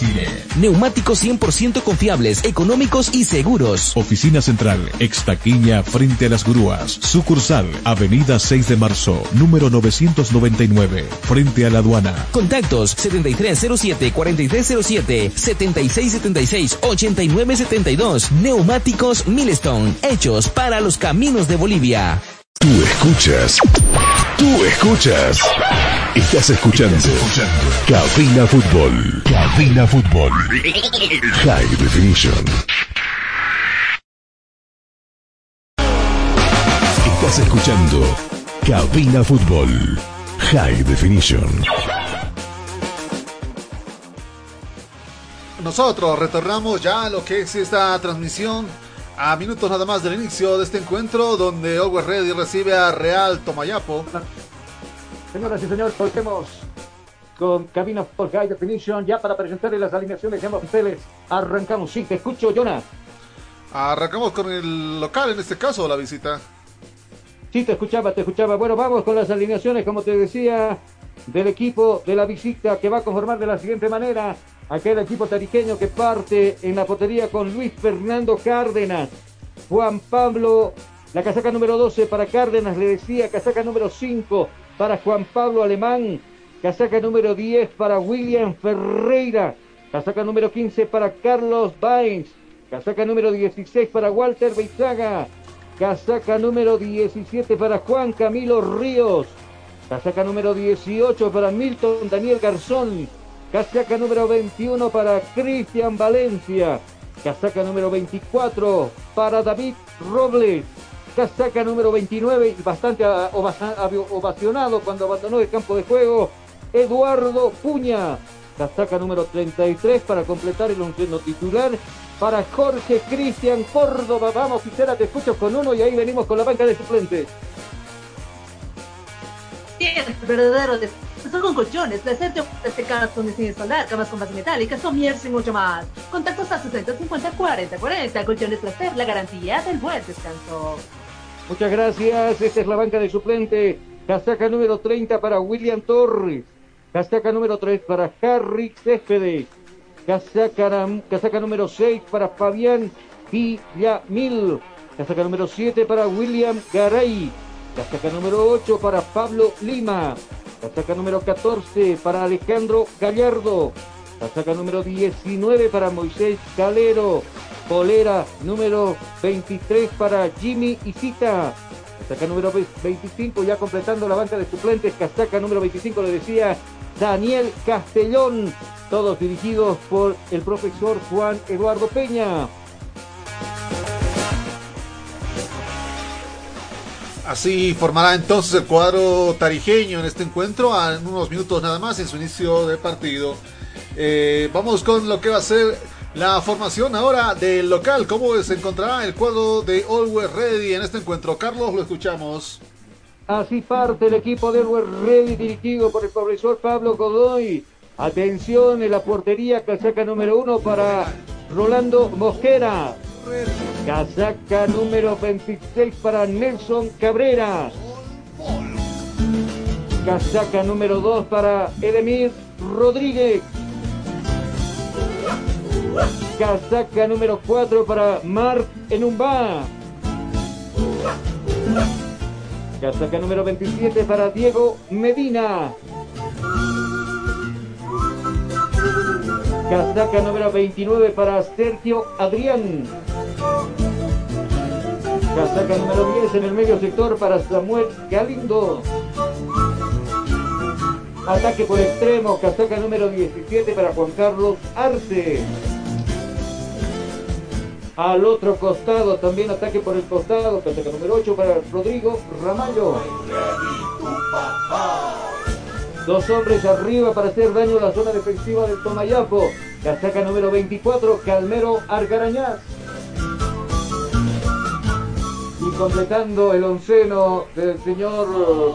Tire. Neumáticos 100% confiables, económicos y seguros. Oficina Central, Extaquiña, frente a las grúas. Sucursal, Avenida 6 de Marzo, número 999, frente a la aduana. Contactos 7307-4307, 7676-8972. Neumáticos Milestone, hechos para los caminos de Bolivia. Tú escuchas. Tú escuchas. Estás escuchando. Cabina Fútbol. Cabina Fútbol. High Definition. Estás escuchando Cabina Fútbol. High Definition. Nosotros retornamos ya a lo que es esta transmisión a minutos nada más del inicio de este encuentro donde Always Ready recibe a Real Tomayapo. Señoras y señores, volvemos con Cabina por High Definition ya para presentarles las alineaciones ya oficiales. Arrancamos, sí, te escucho, Jonah. Arrancamos con el local en este caso, la visita. Sí, te escuchaba, te escuchaba. Bueno, vamos con las alineaciones, como te decía, del equipo de la visita que va a conformar de la siguiente manera. Aquel equipo tariqueño que parte en la potería con Luis Fernando Cárdenas, Juan Pablo, la casaca número 12 para Cárdenas, le decía, casaca número 5 para Juan Pablo Alemán, casaca número 10 para William Ferreira, casaca número 15 para Carlos Baines, casaca número 16 para Walter Beizaga, casaca número 17 para Juan Camilo Ríos, casaca número 18 para Milton Daniel Garzón, casaca número 21 para Cristian Valencia, casaca número 24 para David Robles, casaca número 29 y bastante ah, avi- ovacionado cuando abandonó el campo de juego, Eduardo Puña. Casaca número 33 para completar el onceno titular para Jorge Cristian Córdoba. Vamos, Gisela, te escucho con uno y ahí venimos con la banca de suplentes. Tienes el verdadero descanso con colchones, placer de ofrecerte camas con diseño solar, camas con base metálica, somieres y mucho más. Contactos a 60 50 40 40. Colchones placer, la garantía del buen descanso. Muchas gracias. Esta es la banca de suplente. Casaca número 30 para William Torres. Casaca número 3 para Harry Céspedes. Casaca, casaca número 6 para Fabián Villamil. Casaca número 7 para William Garay. Casaca número 8 para Pablo Lima. Casaca número 14 para Alejandro Gallardo. Casaca número 19 para Moisés Calero. Polera número 23 para Jimmy Isita. Casaca número 25 ya completando la banca de suplentes. Casaca número 25 le decía Daniel Castellón. Todos dirigidos por el profesor Juan Eduardo Peña. Así formará entonces el cuadro tarijeño en este encuentro a- unos minutos nada más en su inicio de partido. Eh, vamos con lo que va a ser la formación ahora del local. ¿Cómo se encontrará el cuadro de Always Ready en este encuentro? Carlos, lo escuchamos. Así parte el equipo de Elwer Ready dirigido por el profesor Pablo Godoy. Atención en la portería, casaca número uno para Rolando Mosquera. Casaca número 26 para Nelson Cabrera. Casaca número 2 para Edemir Rodríguez. Casaca número 4 para Marc Enumba. Casaca número 27 para Diego Medina. Casaca número 29 para Sergio Adrián. Casaca número 10 en el medio sector para Samuel Galindo. Ataque por extremo, casaca número 17 para Juan Carlos Arce. Al otro costado también ataque por el costado, casaca número 8 para Rodrigo Ramallo. Dos hombres arriba para hacer daño a la zona defensiva del Tomayapo. Casaca número 24, Calmero Argarañaz. Y completando el onceno del señor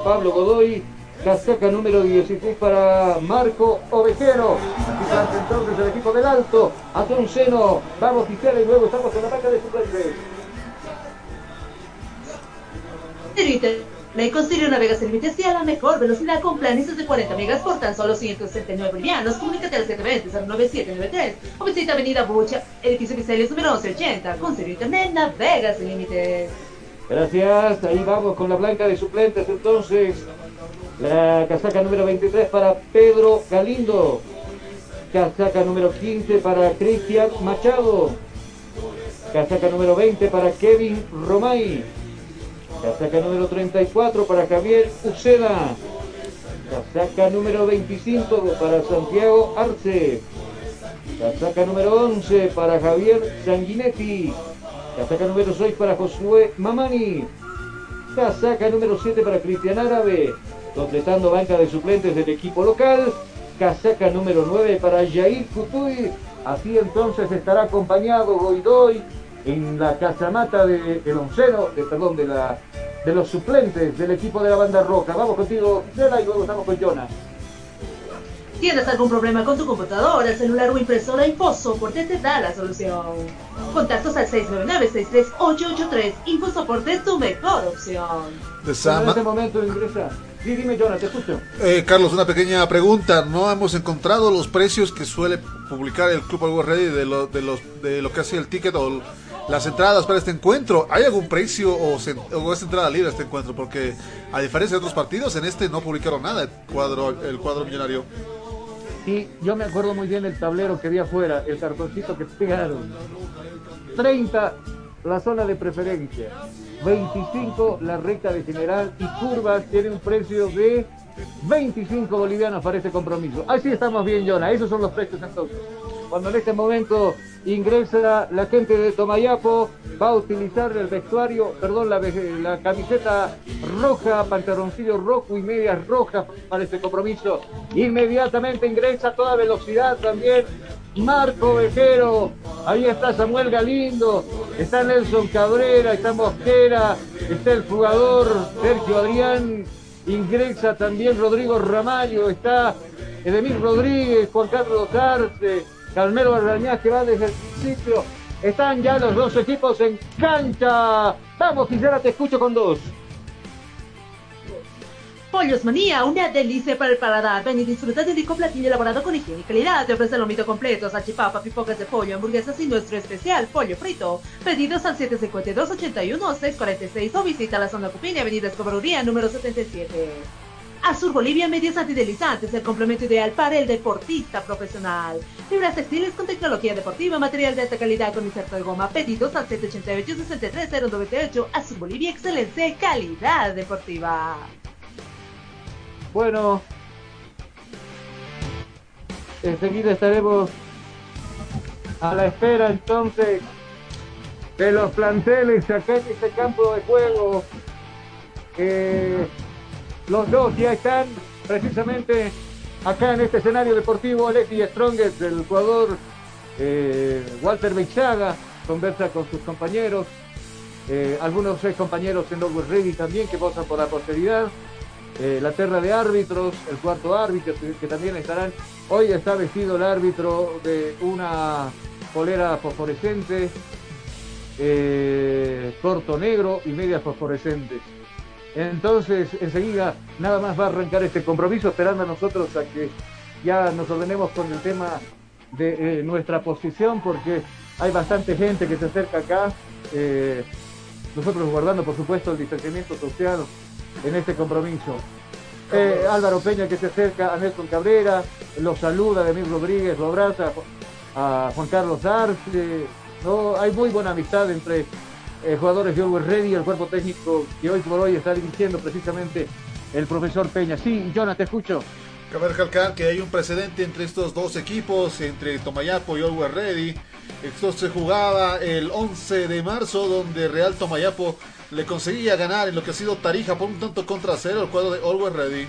Pablo Godoy, casaca número 16 para Marco Ovejero. Aquí parte entonces el equipo del Alto. Hace un seno. Vamos, Gisela, y luego estamos en la banca de suplentes. Me Stereo navegas sin límites y a la mejor velocidad con planes de 40 megas por tan solo 169 bolivianos. Comunícate al 720-09793 o visita Avenida Bucha, edificio Vicelios número 1180. Con Serio Internet navegas sin límites. Gracias, ahí vamos con la blanca de suplentes entonces. La casaca número 23 para Pedro Galindo. Casaca número 15 para Cristian Machado. Casaca número 20 para Kevin Romay. Casaca número 34 para Javier Uceda. Casaca número 25 para Santiago Arce. Casaca número 11 para Javier Sanguinetti. Casaca número 6 para Josué Mamani. Casaca número 7 para Cristian Árabe. Completando banca de suplentes del equipo local. Casaca número 9 para Jair Cutuy. Así entonces estará acompañado Goidoy en la casamata de, del onceno, de, perdón, de, la, de los suplentes del equipo de la banda roca. Vamos contigo, Gisela, y luego estamos con Jonah. ¿Tienes algún problema con tu computadora, celular o impresora? InfoSoporte te da la solución. Contactos al 699-63883. InfoSoporte es tu mejor opción. De en este momento ingresa. Sí, dime, Jonah, te escucho. Eh, Carlos, una pequeña pregunta. No hemos encontrado los precios que suele publicar el Club Always Ready de lo, de los, de lo que hace el ticket o las entradas para este encuentro. ¿Hay algún precio o, se- o es entrada libre a este encuentro? Porque a diferencia de otros partidos, en este no publicaron nada el cuadro, el cuadro millonario. Y yo me acuerdo muy bien el tablero que vi afuera, el cartoncito que pegaron. 30 la zona de preferencia, 25 la recta de general y curvas tiene un precio de 25 bolivianos para este compromiso. Así estamos bien, Jonah. Esos son los precios entonces. cuando en este momento ingresa la gente de Tomayapo, va a utilizar el vestuario, perdón, la, la camiseta roja, pantaloncillo rojo y medias rojas para este compromiso. Inmediatamente ingresa a toda velocidad también Marco Vejero, ahí está Samuel Galindo, está Nelson Cabrera, está Mosquera, está el jugador Sergio Adrián, ingresa también Rodrigo Ramallo, está Edemir Rodríguez, Juan Carlos Arce, Carmelo Arrañaz que va desde el principio. Están ya los dos equipos en cancha. Vamos, Gisela, te escucho con dos. Pollos Manía, una delicia para el paladar. Ven y disfruta de rico platillo elaborado con higiene y calidad. Te ofrece el completo, salchipapa, pipocas de pollo, hamburguesas y nuestro especial, pollo frito. Pedidos al 752-81-646 o visita la zona Cupini, Avenida Escobaruría, número 77. Azur Bolivia Medios Antidelizantes, el complemento ideal para el deportista profesional. Fibras textiles con tecnología deportiva, material de alta calidad con inserto de goma. Pedidos al 788-63098. Azur Bolivia, excelencia calidad deportiva. Bueno, enseguida estaremos a la espera entonces de los planteles acá en este campo de juego. Los dos ya están precisamente acá en este escenario deportivo. Alexis Strongest del jugador eh, Walter Beixaga conversa con sus compañeros. Eh, algunos compañeros en Lowell Ready también que posan por la posteridad. Eh, la terna de árbitros, el cuarto árbitro que, también estarán. Hoy está vestido el árbitro de una polera fosforescente, corto negro y medias fosforescentes. Entonces, enseguida, nada más va a arrancar este compromiso, esperando a nosotros a que ya nos ordenemos con el tema de eh, nuestra posición, porque hay bastante gente que se acerca acá. Eh, nosotros guardando, por supuesto, el distanciamiento social en este compromiso. Eh, Álvaro Peña que se acerca a Nelson Cabrera, lo saluda, Demir Rodríguez, lo abraza a Juan Carlos Arce. ¿no? Hay muy buena amistad entre eh, jugadores de Always Ready, el cuerpo técnico que hoy por hoy está dirigiendo precisamente el profesor Peña. Sí, Jonathan, te escucho. Cabe recalcar que hay un precedente entre estos dos equipos, entre Tomayapo y Always Ready. Esto se jugaba el 11 de marzo, donde Real Tomayapo le conseguía ganar en lo que ha sido Tarija por un tanto contra cero el cuadro de Always Ready.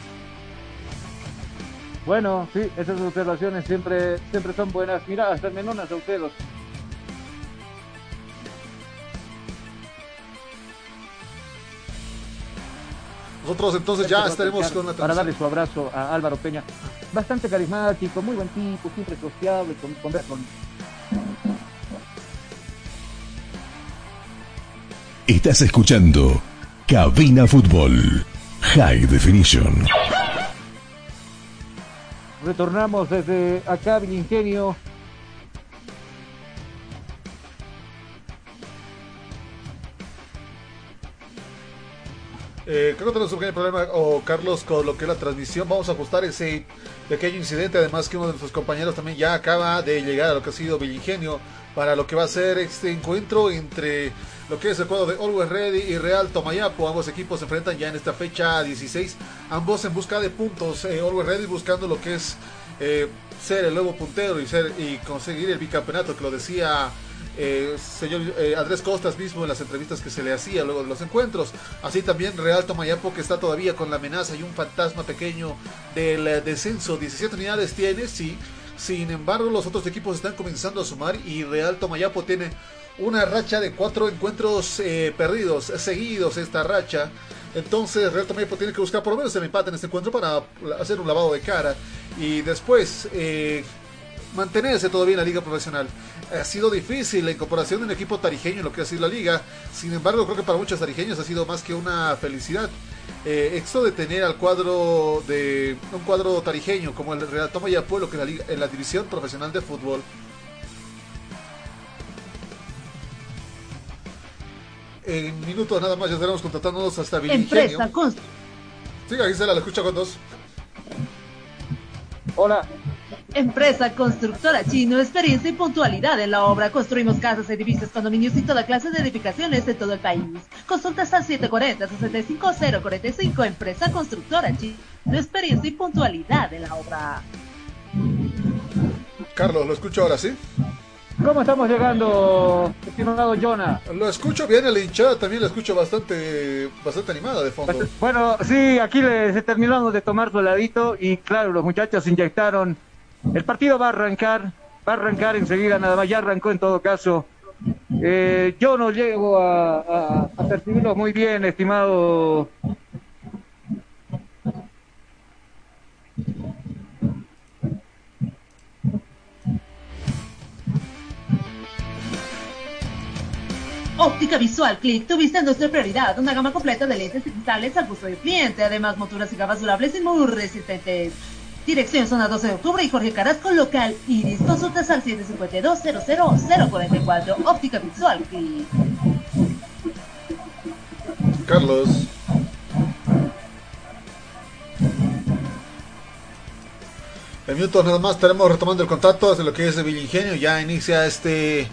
Bueno, sí, esas observaciones siempre, siempre son buenas. Mira, hasta Menonas ustedes. Nosotros entonces ya estaremos con la Para darle su abrazo a Álvaro Peña. Bastante carismático, muy buen tipo, siempre sociable, con, con, con... Estás escuchando Cabina Fútbol High Definition. Retornamos desde acá, Ingenio Eh, creo que tenemos un pequeño problema, o Carlos, con lo que es la transmisión. Vamos a ajustar ese pequeño incidente. Además, que uno de nuestros compañeros también ya acaba de llegar a lo que ha sido Villingenio para lo que va a ser este encuentro entre lo que es el cuadro de Always Ready y Real Tomayapo. Ambos equipos se enfrentan ya en esta fecha 16, ambos en busca de puntos. Eh, Always Ready buscando lo que es eh, ser el nuevo puntero y, ser, y conseguir el bicampeonato, que lo decía eh, señor eh, Andrés Costas mismo en las entrevistas que se le hacía luego de los encuentros. Así también Real Tomayapo que está todavía con la amenaza y un fantasma pequeño del descenso. 17 unidades tiene, sí. Sin embargo, los otros equipos están comenzando a sumar y Real Tomayapo tiene una racha de cuatro encuentros perdidos, seguidos esta racha. Entonces Real Tomayapo tiene que buscar por lo menos el empate en este encuentro para hacer un lavado de cara. Y después mantenerse todavía en la liga profesional. Ha sido difícil la incorporación de un equipo tarijeño en lo que ha la liga. Sin embargo, creo que para muchos tarijeños ha sido más que una felicidad. Eh, esto de tener al cuadro de un cuadro tarijeño como el Real Toma Pueblo que en la, liga, en la división profesional de fútbol. En minutos nada más ya estaremos contratándonos hasta Empresa Sí, aquí se la escucha con dos. Hola, Empresa constructora chino, experiencia y puntualidad en la obra. Construimos casas, edificios, condominios y toda clase de edificaciones de todo el país. Consultas al 740-65045. Empresa constructora chino, experiencia y puntualidad en la obra. Carlos, lo escucho ahora, ¿sí? ¿Cómo estamos llegando, estimado Jonah? Lo escucho bien, el hinchada también lo escucho bastante, bastante animada de fondo. Bueno, sí, aquí les terminamos de tomar su heladito y claro, los muchachos inyectaron. El partido va a arrancar, va a arrancar enseguida, nada más, ya arrancó en todo caso. Eh, yo no llego a, a, a percibirlo muy bien, estimado Óptica Visual Click, tu vista es nuestra prioridad. Una gama completa de lentes y cristales al gusto del cliente. Además, monturas y gafas durables y muy resistentes. Dirección Zona 12 de Octubre y Jorge Carrasco Local Iris. Consultas al 752-00044. Óptica Visual Click. Carlos. En minutos nada más estaremos retomando el contacto desde lo que es de Villingenio. Ya inicia este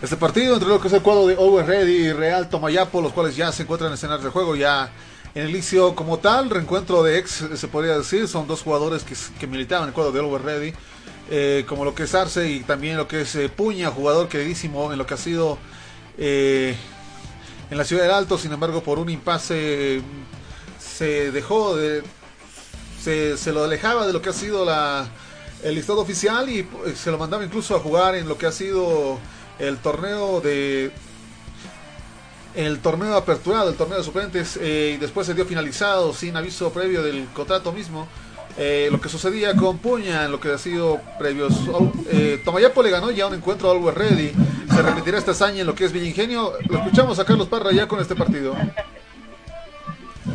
este partido entre lo que es el cuadro de Always Ready y Real Tomayapo, los cuales ya se encuentran en escenarios de juego, ya en el inicio como tal, reencuentro de ex, se podría decir, son dos jugadores que, militaban en el cuadro de Always Ready, eh, como lo que es Arce y también lo que es eh, Puña, jugador queridísimo en lo que ha sido eh, en la ciudad del Alto, sin embargo por un impasse se dejó de... Se, se lo alejaba de lo que ha sido la, el listado oficial y se lo mandaba incluso a jugar en lo que ha sido el torneo de el torneo aperturado, el torneo de suplentes, eh, y después se dio finalizado sin aviso previo del contrato mismo. Eh, lo que sucedía con Puña en lo que ha sido previos. Eh, Tomayapo le ganó ya un encuentro a Always Ready. Se repetirá esta hazaña en lo que es Villingenio. Lo escuchamos a Carlos Parra ya con este partido.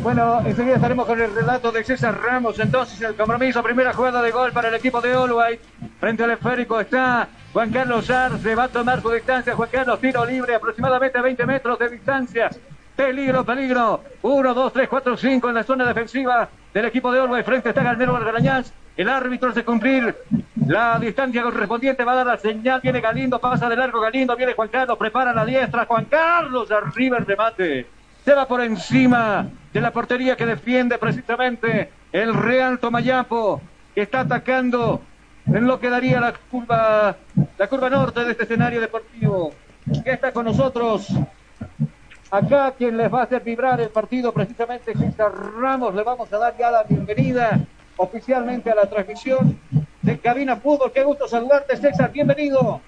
Bueno, enseguida estaremos con el relato de César Ramos. Entonces, el compromiso, primera jugada de gol para el equipo de Always. Frente al esférico está Juan Carlos Arce. Va a tomar su distancia. Juan Carlos, tiro libre, aproximadamente 20 metros de distancia. Peligro, peligro. 1, 2, 3, 4, 5 en la zona defensiva del equipo de Always. Frente está Galnero Argarañaz. El árbitro hace cumplir la distancia correspondiente. Va a dar la señal. Viene Galindo, pasa de largo Galindo. Viene Juan Carlos, prepara la diestra. Juan Carlos, arriba el remate se va por encima de la portería que defiende precisamente el Real Tomayapo, que está atacando en lo que daría la curva, la curva norte de este escenario deportivo. Que está con nosotros. Acá quien les va a hacer vibrar el partido precisamente César Ramos. Le vamos a dar ya la bienvenida oficialmente a la transmisión de Cabina Fútbol. Qué gusto saludarte, César. Bienvenido.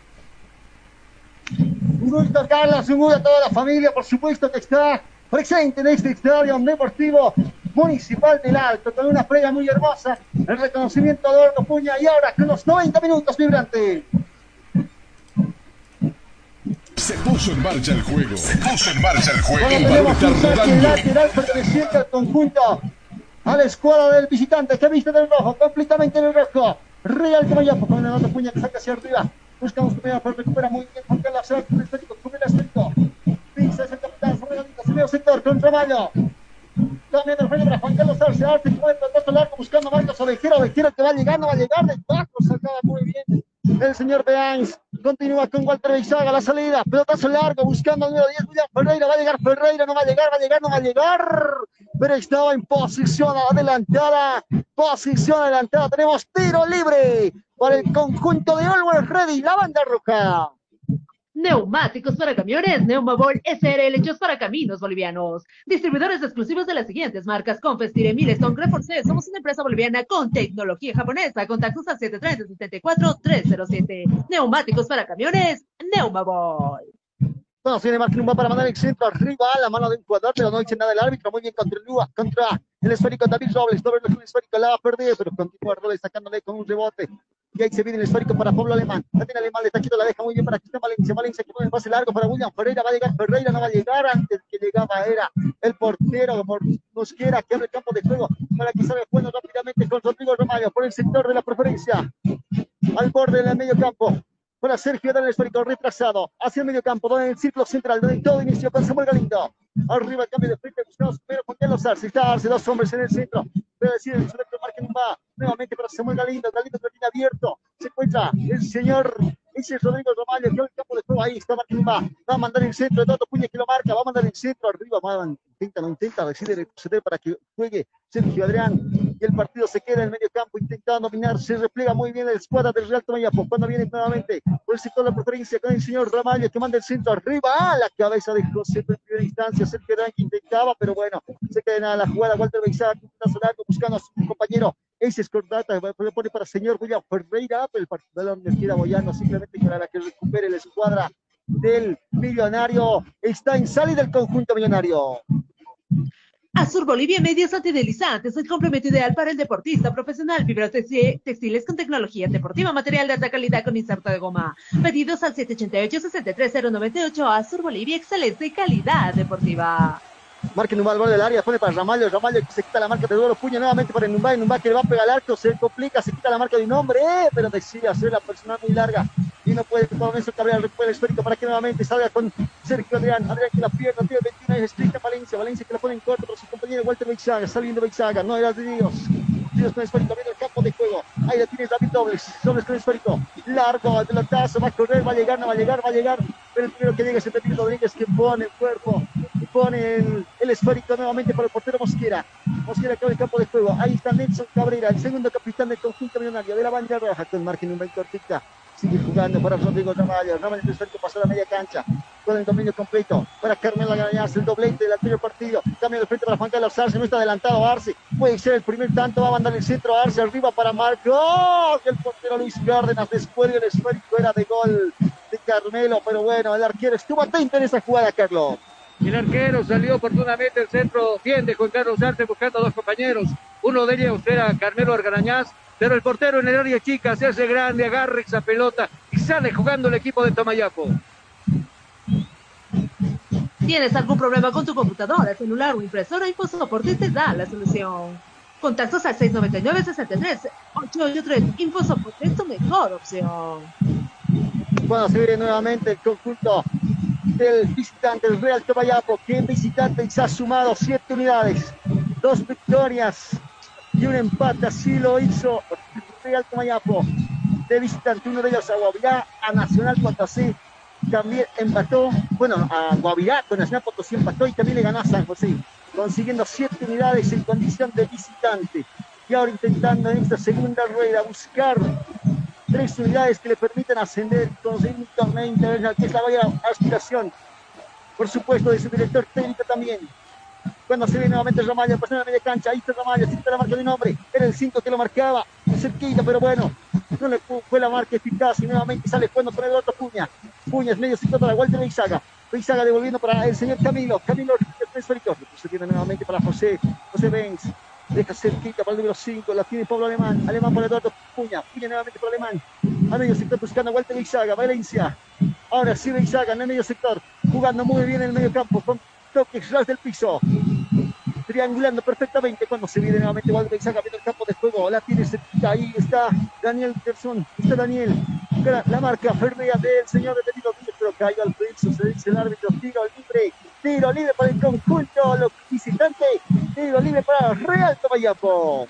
Un gusto, Carlos. Un gusto a toda la familia, por supuesto, que está presente en este estadio deportivo municipal del Alto, con una prega muy hermosa, el reconocimiento de Eduardo Puña y ahora con los 90 minutos vibrantes. Se puso en marcha el juego. Se puso en marcha el juego. Bueno, tenemos un saque lateral perteneciente al conjunto, a la escuadra del visitante que viste del rojo, completamente en el rojo. Real Tomayapo con Eduardo Puña que saca hacia arriba. Buscamos primera, pero recupera muy bien Juan Carlos Sánchez, el esférico, cubre el esférico. Pisa ese capitán, sobre medio sector, contra Mayo. También el para Juan Carlos Arce, Arce encuentra el otro largo buscando a Marcos Ovejero, Ovejero que va a llegar, no va a llegar, de bajo, sacaba muy bien el señor Beans, continúa con Walter Beizaga, la salida, pelotazo largo, buscando al número 10, William Ferreira, va a llegar Ferreira, no va a llegar, va a llegar, no va a llegar, pero estaba en posición adelantada, posición adelantada, tenemos tiro libre para el conjunto de Always Ready, la banda roja. Neumáticos para camiones, Neumabol SRL hechos para caminos bolivianos. Distribuidores exclusivos de las siguientes marcas: Confestire, Milestone, Reforce. Somos una empresa boliviana con tecnología japonesa. Contactos al 730-74-307. Neumáticos para camiones, Neumabol. Bueno, tiene Marquín para mandar el centro arriba a la mano de un pero no dice nada el árbitro. Muy bien contra contra el esférico David Robles. Doble el esférico la va a pero continúa Robles sacándole con un rebote. Y ahí se viene el histórico para Pablo Alemán. Tiene Alemán, le está quitando, la deja muy bien para Cristian Valencia. Valencia que pone el pase largo para William Ferreira. Va a llegar Ferreira, no va a llegar. Antes que llegaba era el portero Mosquera que abre el campo de juego para que salga bueno rápidamente con Rodrigo Romario por el sector de la preferencia. Al borde del medio campo. Para Sergio del esférico retrasado hacia el medio campo, donde el círculo central, donde todo inicio con Samuel Galindo. Arriba cambio de frente, buscamos primero con Carlos Arce. Arce, dos hombres en el centro. Debe decir el selecto marca va nuevamente para Samuel Galindo. Galindo tiene abierto. Se encuentra el señor Ese es Rodrigo Ramallo, que el campo de juego ahí está Martín va, a mandar el centro, Eduardo Puña que lo marca, va a mandar el centro arriba, va, intenta, no intenta, decide retroceder para que juegue Sergio Adrián. Y el partido se queda en el medio campo intentando dominar, se replega muy bien el escuadra del Real Tomayapo, cuando viene nuevamente por el sector de la preferencia con el señor Ramallo que manda el centro arriba, a la cabeza de José en primera instancia, Sergio Adrián que intentaba, pero bueno, se queda en la jugada, Walter Beizaga, largo buscando a su compañero, es Cordata, le pone para señor William Ferreira, el partido de quiera Boyano simplemente para que recupere la escuadra del millonario. Está en salida del conjunto millonario. Azur Bolivia Medios Antidelizantes, el complemento ideal para el deportista profesional. Fibras textiles con tecnología deportiva, material de alta calidad con inserto de goma. Pedidos al 788-63098. Azur Bolivia, excelente calidad deportiva. Marca Numbá al borde del área, pone para Ramallo, Ramallo se quita la marca de Duero, puña nuevamente para Numbá, Numbá que le va a pegar al arco, se complica, se quita la marca de un hombre, eh, pero decide hacer la persona muy larga y no puede con eso Cabrera recupera el esférico para que nuevamente salga con Sergio Adrián, Adrián que la pierna, tiene 21 años, estricta Valencia, Valencia que la pone en corto para su compañero Walter Beixaga, saliendo Beixaga, no era de Dios, Dios con el esférico, viene el campo de juego, ahí la tiene David Dobles, Dobles con el esférico, largo, el pelotazo, va a correr, va a llegar, no va a llegar, va a llegar, el primero que llega es el Rodríguez que pone el cuerpo, pone el, esférico nuevamente para el portero Mosquera. Mosquera acaba el campo de juego. Ahí está Nelson Cabrera, el segundo capitán del conjunto millonario de la banda roja con margen un cortita. Sigue jugando para Rodrigo Ramallo. Ramallo el esférico pasó a la media cancha con el dominio completo para Carmela Ganañas, el doblete del anterior partido. Cambio de frente para Juan Carlos Arce, no está adelantado Arce. Puede ser el primer tanto, va a mandar el centro Arce arriba para Marco. ¡Oh! El portero Luis Cárdenas después el esférico era de gol de Carmelo, pero bueno, el arquero estuvo atento en esa jugada, Carlos. El arquero salió oportunamente el centro, tiende Juan Carlos Arce buscando a dos compañeros. Uno de ellos era Carmelo Argarañaz, pero el portero en el área chica se hace grande, agarra esa pelota y sale jugando el equipo de Tomayapo. ¿Tienes algún problema con tu computadora, celular o impresora? InfoSoporte te da la solución. Contactos al 699-63-883. InfoSoporte es tu mejor opción. Bueno, se viene nuevamente el conjunto del visitante, el Real Tomayapo, que en visitante se ha sumado siete unidades, dos victorias y un empate, así lo hizo Real Tomayapo de visitante, uno de ellos a Guavirá, a Nacional Potosí, también empató, bueno, a Guavirá con Nacional Potosí empató y también le ganó a San José, consiguiendo siete unidades en condición de visitante. Y ahora intentando en esta segunda rueda buscar tres unidades que le permiten ascender, torneo internacional, que es la mayor aspiración, por supuesto, de su director técnico también. Cuando se viene nuevamente Ramallo, pasando la media cancha, ahí está Ramallo, está la marca de un hombre, era el 5 que lo marcaba, cerquita, pero bueno, no le fue la marca eficaz y nuevamente sale jugando con el otro Puña. Puña es medio sector para Walter Beizaga. Beizaga devolviendo para el señor Camilo. Camilo, el Se tiene nuevamente para José, José Benz. Deja cerquita para el número 5. La tiene Pablo Alemán. Alemán para Eduardo Puña. Puña nuevamente para Alemán. A medio sector buscando a Walter Beizaga. Valencia. Ahora sí Beizaga en el medio sector. Jugando muy bien en el medio campo. Con toques ras del piso. Triangulando perfectamente cuando se viene nuevamente Walter Beizaga viendo el campo de juego. La tiene cerquita. Ahí está Daniel Terson. Está Daniel. La marca férrea del señor detenido. Pero cayó al piso. Se dice el árbitro. Tiro libre tiro libre para el conjunto los visitantes, tiro libre para Real Tomayapo.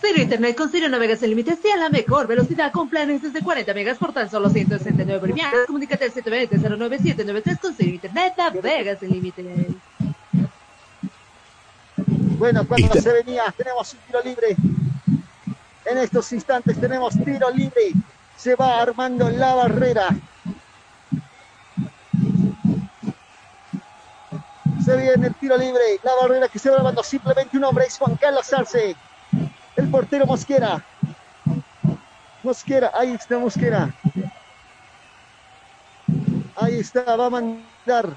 Cero Internet con Ciro navegas sin límites y a la mejor velocidad con planes desde 40 megas por tan solo 169 bolivianos. Comunícate al 720-09793 con Ciro Internet navegas sin límites. Bueno, cuando se venía, tenemos un tiro libre. En estos instantes tenemos tiro libre. Se va armando la barrera. Se viene el tiro libre. La barrera que se va armando simplemente un hombre es Juan Carlos Arce. El portero Mosquera. Mosquera, ahí está Mosquera. Ahí está, va a mandar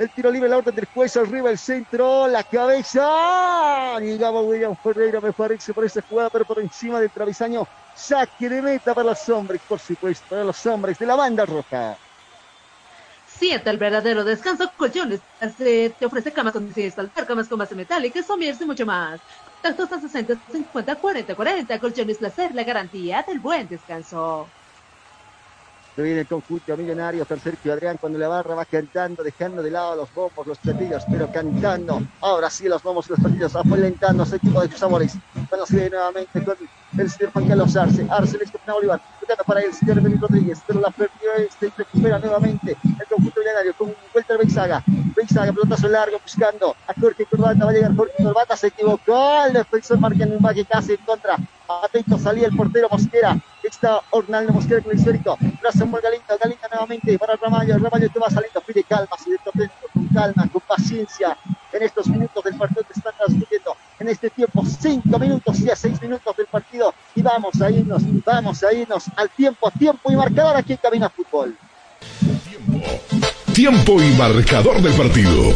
el tiro libre, la orden del juez arriba, el centro, la cabeza. Llegaba William Ferreira, me parece, por esa jugada, pero por encima del travesaño. Saque de meta para los hombres, por supuesto, para los hombres de la banda roja. Sienta el verdadero descanso. Colchones te ofrece camas con saltar, camas con base metálica, somieres y mucho más. Tantos a 60, 50, 40, 40. Colchones Placer, la garantía del buen descanso. Se viene el conjunto millonario, Sergio Adrián, cuando la barra va cantando, dejando de lado los bombos, los platillos, pero cantando. Ahora sí, los bombos y los platillos, afolentando a su equipo de sus amores. Se viene nuevamente con el señor Juan Carlos Arce. Arce, el ex Bolívar. tocando para el señor Benito Rodríguez, pero la perdió este recupera nuevamente el conjunto milenario con vuelta de Beizaga. Beizaga, pelotazo largo buscando a Jorge Corbata, va a llegar Jorge Corbata, se equivocó, el defensor marca en un valle casi en contra. Atento salía el portero Mosquera, está Ornaldo Mosquera con el histórico. Gracias por Galindo, Galindo nuevamente para Ramallo, Ramallo que va saliendo, pide calma, sigue con calma, con paciencia en estos minutos del partido que están transmitiendo. En este tiempo, cinco minutos y a seis minutos del partido. Y vamos a irnos, vamos a irnos al tiempo, tiempo y marcador aquí en Cabina Fútbol. Tiempo y marcador del partido.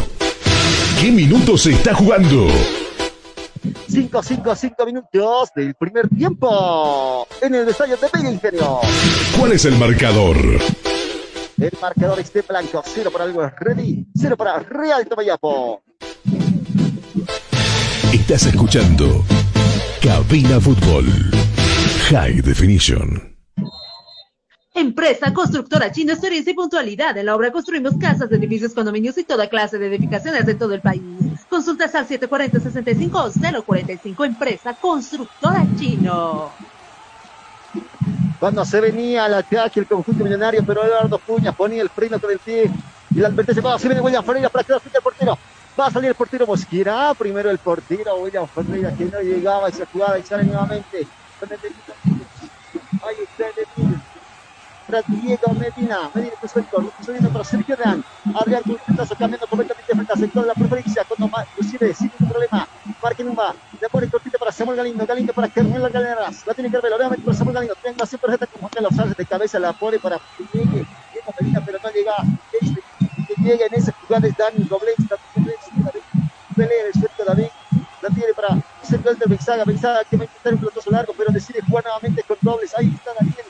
¿Qué minutos se está jugando? 5, 5, 5 minutos del primer tiempo en el estadio de Villa Ingenio. ¿Cuál es el marcador? El marcador esté blanco. Cero para algo ready. Cero para Real Tomayapo. Estás escuchando Cabina Fútbol High Definition. Empresa Constructora China, experiencia y puntualidad. En la obra construimos casas, edificios, condominios y toda clase de edificaciones de todo el país. Consultas al 740-65 Empresa Constructora Chino. Cuando se venía al ataque el conjunto millonario, pero Eduardo Puña ponía el freno con el pie y la advertencia va, se viene William Ferreira para quedar frente al portero. Va a salir el portero Mosquera, primero el portero William Ferreira que no llegaba a esa jugada y sale nuevamente. Ahí está el para Diego Medina. Medina subiendo para Sergio Real. Adrián Gutiérrez cambiando completamente frente al sector de la preferencia. Cuando recibe sin ningún problema. Marque Numa. Le pone cortita para Samuel Galindo. Galindo para Carmelo Galeras. La tiene ver. Obviamente para Samuel Galindo. Siempre perfecta con Juan Carlos Sánchez de cabeza. La pone para. Diego Medina, pero no llega. Que llegue en esa jugada es Dani Robles. Pelea el suelto David. La tiene para centro del Benzaga. Benzaga que va a intentar un pelotazo largo, pero decide jugar nuevamente con dobles. Ahí está Daniel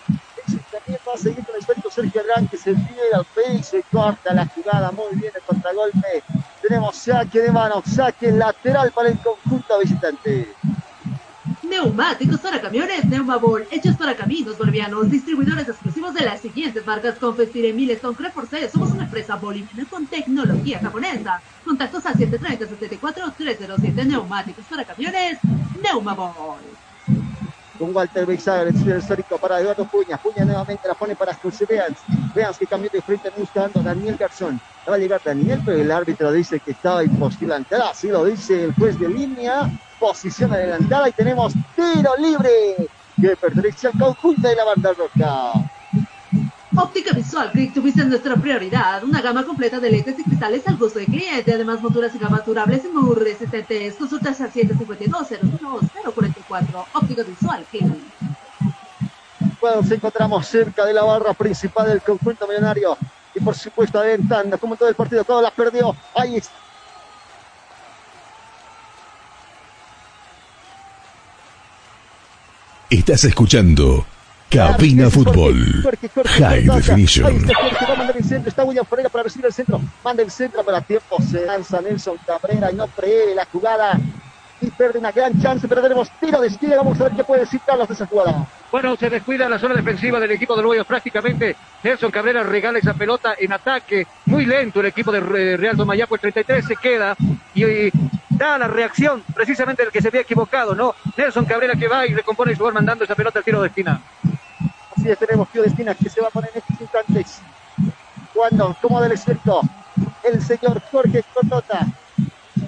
también va a seguir con el experto Sergio Herrán que se pide al pecho y corta la jugada muy bien el contragolpe. Tenemos saque de mano, saque lateral para el conjunto visitante. Neumáticos para camiones Neumabol, hechos para caminos bolivianos, distribuidores exclusivos de las siguientes marcas Confestire, Milestone, Creforce. Somos una empresa boliviana con tecnología japonesa. Contactos al 730-74-307 Neumáticos para camiones Neumabol con Walter Beixaga, el histórico para Eduardo Puña. Puña nuevamente la pone para José Veans. Veans que cambió de frente buscando a Daniel Garzón. Va a llegar Daniel, pero el árbitro dice que estaba imposible adelantada. Así lo dice el juez de línea. Posición adelantada y tenemos tiro libre que pertenece al conjunto de la banda roja. Óptica Visual Click tuviste nuestra prioridad. Una gama completa de lentes y cristales al gusto del cliente. Además, monturas y gamas durables y muy resistentes. Consultas al 752-01044. Óptica Visual Click. Bueno, nos encontramos cerca de la barra principal del conjunto millonario. Y por supuesto, aventando como todo el partido, todo la perdió. Ahí está. Estás escuchando Cabina Fútbol. High Definition. Va a mandar el centro. Está William Ferreira para recibir el centro. Manda el centro, pero a tiempo se lanza Nelson Cabrera y no prevé la jugada. Y pierde una gran chance, pero tenemos tiro de esquina. Vamos a ver qué puede decir Carlos de esa jugada. Bueno, se descuida la zona defensiva del equipo de Luego. Prácticamente Nelson Cabrera regala esa pelota en ataque. Muy lento el equipo de Real Tomayapo. El 33 se queda y, da la reacción precisamente del que se había equivocado, ¿no? Nelson Cabrera que va y recompone su lugar mandando esa pelota al tiro de esquina. Así es, tenemos tiro de esquina que se va a poner en estos instantes. Cuando, como del experto, el señor Jorge Cotota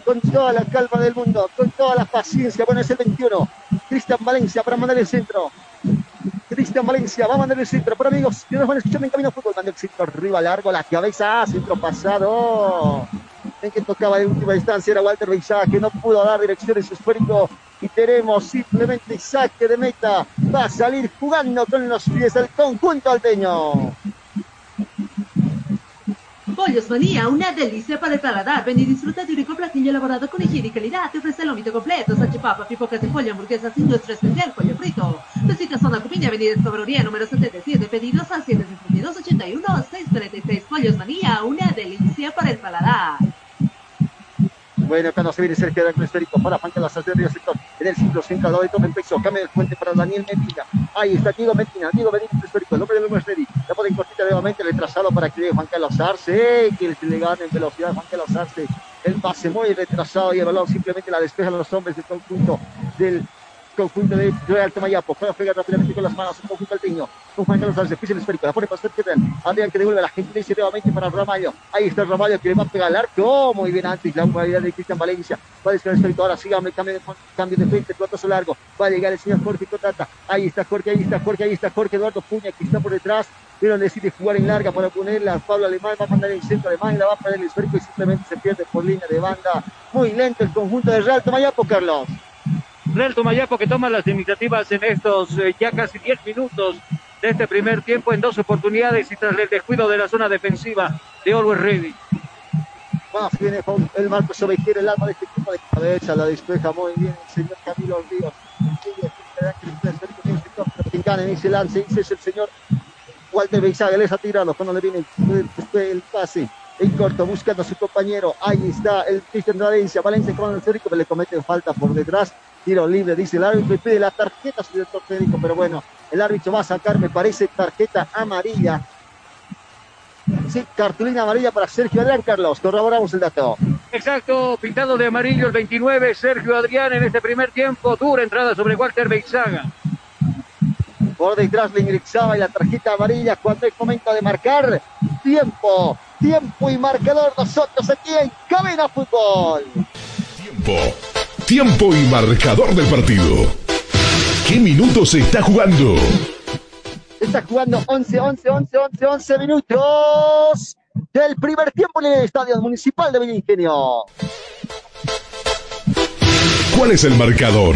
con toda la calma del mundo, con toda la paciencia. Bueno, es el 21. Cristian Valencia para mandar el centro. Cristian Valencia va a mandar el centro. Pero amigos, que nos van escuchando en camino fútbol, manda el centro arriba, largo, la cabeza, centro pasado. En que tocaba de última distancia era Walter Beixá, que no pudo dar dirección en su esférico. Y tenemos simplemente saque de meta. Va a salir jugando con los pies del conjunto alteño. Pollos Manía, una delicia para el paladar. Ven y disfruta de un rico platillo elaborado con higiene y calidad. Te ofrece el lomito completo, salchipapa, pipocas de pollo, hamburguesas y nuestro especial pollo frito. Visita Zona Cupiña, Avenida Escobrería, número 77. Pedidos al 762-81-636. Pollos Manía, una delicia para el paladar. Bueno, cuando se viene Sergio del esférico para Juan Carlos Río Sector. En el ciclo central, lado de toma en peso. Cambio del puente para Daniel Medina. Ahí está Diego Medina. Diego Medina esférico. El hombre del número ready. La ponen cortita nuevamente. Retrasado para que llegue Juan Carlos Arce. Que le gane en velocidad Juan Carlos Arce. El pase muy retrasado y el balón simplemente la despejan los hombres del conjunto del conjunto de Real Tomayapo. Juega, juega rápidamente con las manos. Un conjunto alteño. Con Juan Carlos Arce. Pisa el esférico. La pone para hacer Adrián que devuelve la gente. Dice nuevamente para Ramallo. Ahí está Ramallo que le va a pegar al arco. Muy bien antes. La cualidad de Cristian Valencia. Va a descargar el esférico. Ahora sígame. Cambio de, cambio de frente. Cuartazo largo. Va a llegar el señor Jorge Cotata. Ahí está Jorge. Ahí está Jorge. Ahí está Jorge Eduardo Puña que está por detrás pero decide jugar en larga para ponerla a Pablo Alemán, va a mandar el centro alemán la va a perder el esférico y simplemente se pierde por línea de banda. Muy lento el conjunto de Real Tomayapo, Carlos. Real Tomayapo que toma las iniciativas en estos eh, ya casi 10 minutos de este primer tiempo en dos oportunidades y tras el descuido de la zona defensiva de Always Ready. Más viene el Marco Sobejero, el alma de este equipo de cabeza, la despeja muy bien el señor Camilo Ríos. En ese lance, ese es el señor Walter Beizaga les ha tirado cuando le viene el, pase en corto buscando a su compañero. Ahí está el Cristian Valencia. Valencia con el técnico, pero le comete falta por detrás. Tiro libre, dice el árbitro y pide la tarjeta su director técnico, pero bueno, el árbitro va a sacar, me parece, tarjeta amarilla. Sí, cartulina amarilla para Sergio Adrián Carlos. Corroboramos el dato. Exacto, pintado de amarillo el 29, Sergio Adrián en este primer tiempo. Dura entrada sobre Walter Beizaga. Por detrás le ingresaba y la tarjeta amarilla cuando es momento de marcar. Tiempo, tiempo y marcador nosotros aquí en Cabina Fútbol. Tiempo, tiempo y marcador del partido. ¿Qué minutos se está jugando? Está jugando 11, 11, 11, 11, 11 minutos del primer tiempo en el Estadio Municipal de Villa Ingenio. ¿Cuál es el marcador?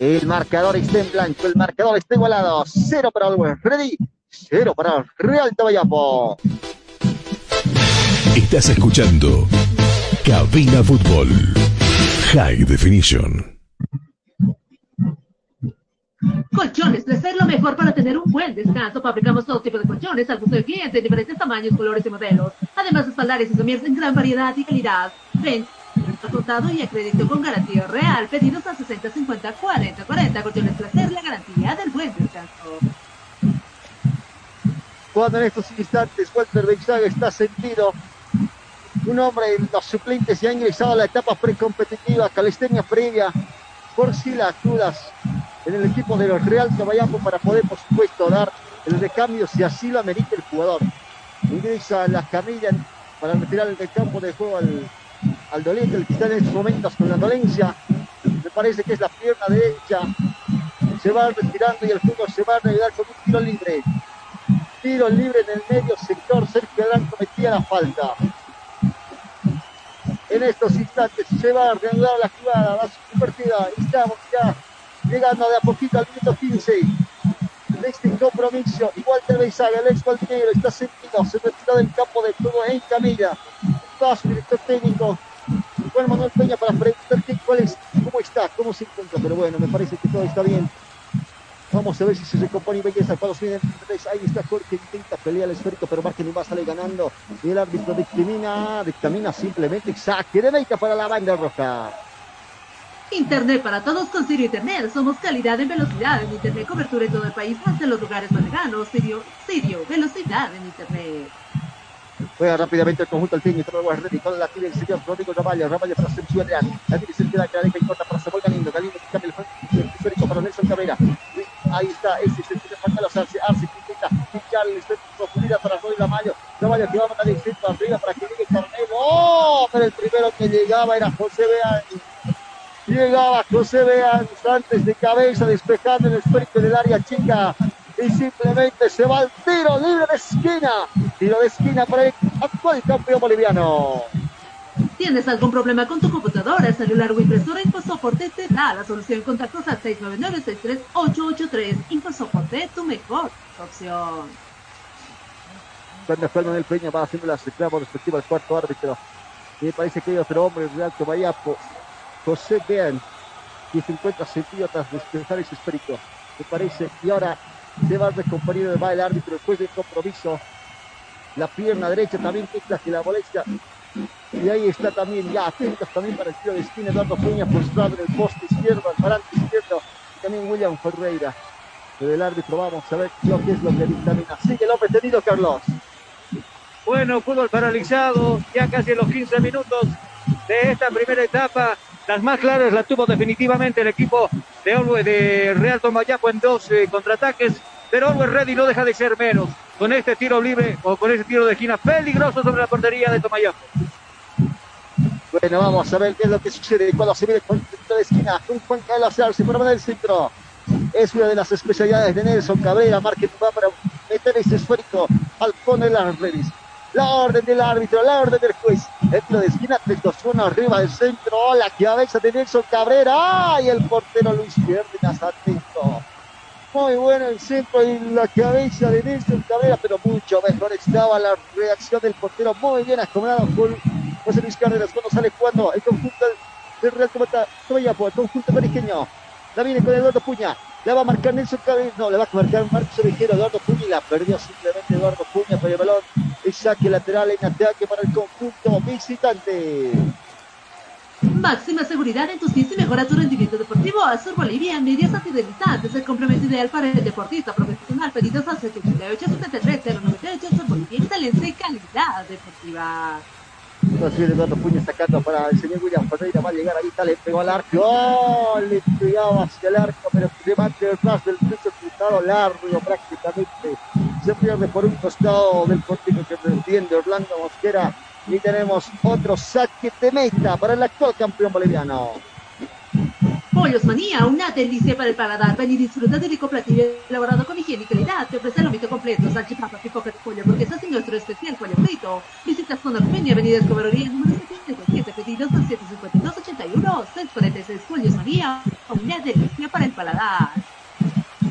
El marcador está en blanco, el marcador está igualado. Cero para el Ready, cero para el Real Tabayapo. Estás escuchando Cabina Fútbol High Definition. Colchones ser lo mejor para tener un buen descanso. Fabricamos todo tipo de colchones al gusto del cliente en diferentes tamaños, colores y modelos. Además, espaldares y somieres en gran variedad y calidad. Ven, contado y acredito con garantía real. Pedidos a 60, 50, 40, 40. Colchones Placer, la garantía del buen descanso. Cuando en estos instantes Walter Beixaga está sentido, un hombre en los suplentes se ha ingresado a la etapa precompetitiva, calistenia previa, por si las dudas, en el equipo de los Real Caballampo para poder, por supuesto, dar el recambio si así lo amerita el jugador. Ingresa las camillas para retirar el campo de juego al al doliente, el que está en estos momentos con la dolencia. Me parece que es la pierna derecha. Se va retirando y el juego se va a reanudar con un tiro libre. Tiro libre en el medio sector. Sergio Adán cometía la falta. En estos instantes se va a reanudar la jugada, va a ser. Estamos ya llegando de a poquito al minuto 15 de este compromiso. Igual te Beizaga, el ex está sentido, se retira del campo de juego en camilla su director técnico, Juan Manuel Peña, para preguntar qué, cuál es, cómo está, cómo se encuentra. Pero bueno, me parece que todo está bien. Vamos a ver si se recompone belleza. Cuando viene ahí está Jorge, intenta pelear el esférico, pero Marquez va a salir ganando. Y el árbitro dictamina, dictamina simplemente saque de meta para la banda roja. Internet para todos con Sirio Internet. Somos calidad en velocidad en Internet, cobertura en todo el país, hasta en los lugares más lejanos. Sirio, Sirio, velocidad en Internet. Juega rápidamente el conjunto al fin y todo el con la tira el señor Rodrigo Ramallo. Ramallo para Sergio Adrián. La tira se queda que la deja en corta para Samuel Galindo. Galindo que cambia el esférico para Nelson Cabrera. Ahí está, ese es el señor Juan Carlos Arce. Arce el esférico profundidad para Rodrigo Ramallo. Ramallo que va a mandar el centro arriba para que llegue Carmelo. ¡Oh! Pero el primero que llegaba era José Beán. Llegaba José Beán antes de cabeza despejando el esférico del área chica y simplemente se va al tiro libre de esquina. Tiro de esquina para el actual campeón boliviano. ¿Tienes algún problema con tu computadora, celular o impresora? InfoSoporte te da la solución. Contactos al 699-63883. InfoSoporte, tu mejor opción. Cuando el Peña va haciendo la reclamo respectiva al cuarto árbitro. Y parece que hay otro hombre, el Real Tomayapo, José Bean, que se encuentra sentido tras ese esférico. Me parece. Y ahora se va de compañero va el árbitro después del compromiso. La pierna derecha también que la molestia. Y ahí está también, ya atentos también para el tiro de esquina, Eduardo Peña postrado en el poste izquierdo, al parante izquierdo, también William Ferreira. Pero el árbitro, vamos a ver lo es lo que dictamina. Sigue el hombre Carlos. Bueno, fútbol paralizado, ya casi los 15 minutos de esta primera etapa. Las más claras las tuvo definitivamente el equipo de Always de Real Tomayapo en dos eh, contraataques. Pero Always Ready no deja de ser menos con este tiro libre o con este tiro de esquina peligroso sobre la portería de Tomayapo. Bueno, vamos a ver qué es lo que sucede cuando se viene con de esquina. Un Juan Carlos Arce por el centro. Es una de las especialidades de Nelson Cabrera. Marque va para meter ese esférico al de las redes. La orden del árbitro, la orden del juez. El tiro de esquina, 3 2 1 arriba del centro. La cabeza de Nelson Cabrera. ¡Ay! El portero Luis Cárdenas atento. Muy bueno el centro y la cabeza de Nelson Cabrera, pero mucho mejor estaba la reacción del portero. Muy bien acomodado por José Luis Cárdenas cuando sale jugando el conjunto del Real Tomayapo, el conjunto mariqueño. La viene con Eduardo Puña. La va a marcar Nelson Cabrera. No, le va a marcar Marcos Ovejero. Eduardo Puña y la perdió simplemente Eduardo Puña por el balón. El saque lateral en ataque para el conjunto visitante. Máxima seguridad en tus y mejora tu rendimiento deportivo. Azur Bolivia, medias antideslizantes, el complemento ideal para el deportista profesional. Pedidos al 788 73 098 Azur Bolivia, excelencia y calidad deportiva. Entonces Eduardo Puña sacando para el señor William Ferreira. Va llegar ahí, está, le pegó al arco. ¡Oh! Le pegaba hacia el arco, pero remate detrás del pecho cruzado largo prácticamente. Se pierde por un costado del portero que defiende Orlando Mosquera. Y tenemos otro saque de meta para el actual campeón boliviano. Pollos Manía, una delicia para el paladar. Ven y disfruta de rico platillo elaborado con higiene y calidad. Te ofrece el ámbito completo, salchipapa, picoca de pollo, porque estás en nuestro especial pollo frito. Visita Zona Armenia, Avenida Escobarería, número 77, pedidos al 752-81, 646 Pollos Manía, una delicia para el paladar.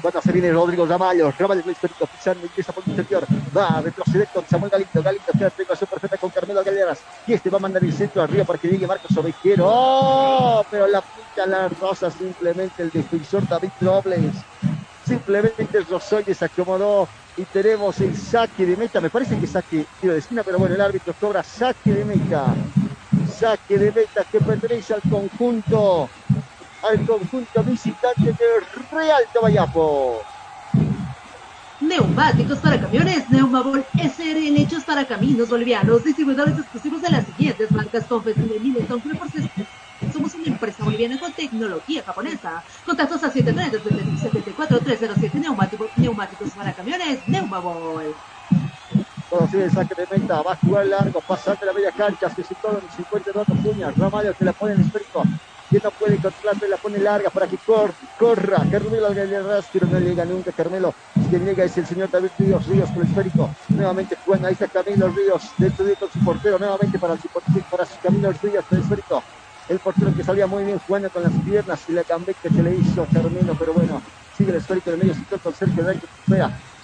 Cuando se viene Rodrigo Ramallo, Ramallo Luis Perito pisando, empieza por el interior, va a retroceder con Samuel Galindo, Galindo queda triangulación perfecta con Carmelo Galeras, y este va a mandar el centro arriba para que llegue Marcos Ovejero, ¡Oh! pero la pinta la rosa simplemente el defensor David Robles, simplemente Rosoy se acomodó. Y tenemos el saque de meta, me parece que saque tiro de esquina, pero bueno, el árbitro cobra saque de meta, saque de meta que pertenece al conjunto al conjunto visitante de Real Tomayapo. Neumáticos para camiones, Neumabol SRL hechos para caminos bolivianos, distribuidores exclusivos de las siguientes marcas Confes de Mileton, somos una empresa boliviana con tecnología japonesa. Contactos a 737-74-307 neumáticos, neumáticos para camiones, Neumabol. Todo sigue el saque de meta, va a jugar largo, pasante la media cancha, se situó en 52 puñas, Ramallo que la pone en esférico, que no puede controlarla, la pone larga para que cor, corra. Carmelo Galeras, pero no llega nunca Carmelo. Quien llega es el señor David Ríos, Ríos con el esférico. Nuevamente jugando, ahí está Camilo Ríos, dentro de con su portero, nuevamente para, el, para su Camilo Ríos con el esférico. El portero que salía muy bien jugando con las piernas y la cambé que le hizo Carmelo, pero bueno, sigue el esférico de medio sector con Sergio Drake que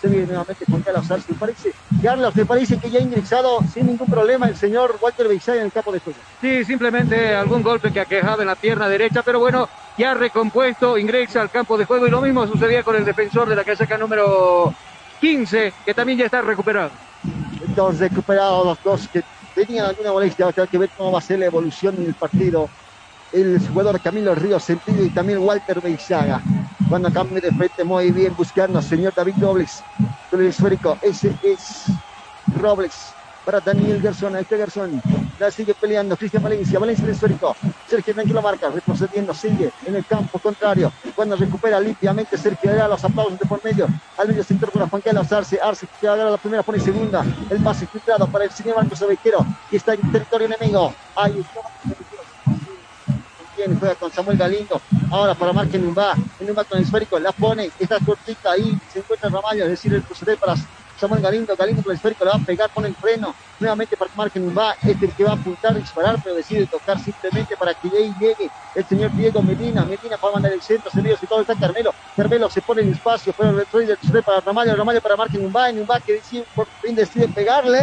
viene nuevamente con Carlos Arce. Me parece, Carlos, me parece que ya ha ingresado sin ningún problema el señor Walter Beisay en el campo de juego. Sí, simplemente algún golpe que ha quejado en la pierna derecha, pero bueno, ya recompuesto, ingresa al campo de juego y lo mismo sucedía con el defensor de la casaca número 15, que también ya está recuperado. Dos recuperados los dos que tenían alguna molestia, hay que ver cómo va a ser la evolución del partido el jugador Camilo Ríos Sentido y también Walter Beizaga. Cuando cambia de frente muy bien buscando señor David Robles con el esférico. Ese es Robles para Daniel Garzón. Este Garzón la sigue peleando. Cristian Valencia. Valencia el esférico. Sergio tranquilo marca. Retrocediendo. Sigue en el campo contrario. Cuando recupera limpiamente Sergio era los aplausos de por medio. Al medio sector para Juan Carlos Arce. Arce que va a la primera, pone segunda. El pase filtrado para el señor Marcos Ovequero que está en territorio enemigo. Ahí está bien, juega con Samuel Galindo, ahora para Marque Numba, Numba con el esférico, la pone, está cortita ahí, se encuentra Ramallo, es decir, el proceder para Samuel Galindo, Galindo con el esférico, le va a pegar, pone el freno, nuevamente para Marque Numba, este el que va a apuntar, disparar, pero decide tocar simplemente para que ahí llegue el señor Diego Medina, Medina para mandar el centro, se y todo está Carmelo, Carmelo se pone en espacio, pero el retroy del proceder para Ramallo, Ramallo para Marque Numba, Numba que decide, por fin decide pegarle,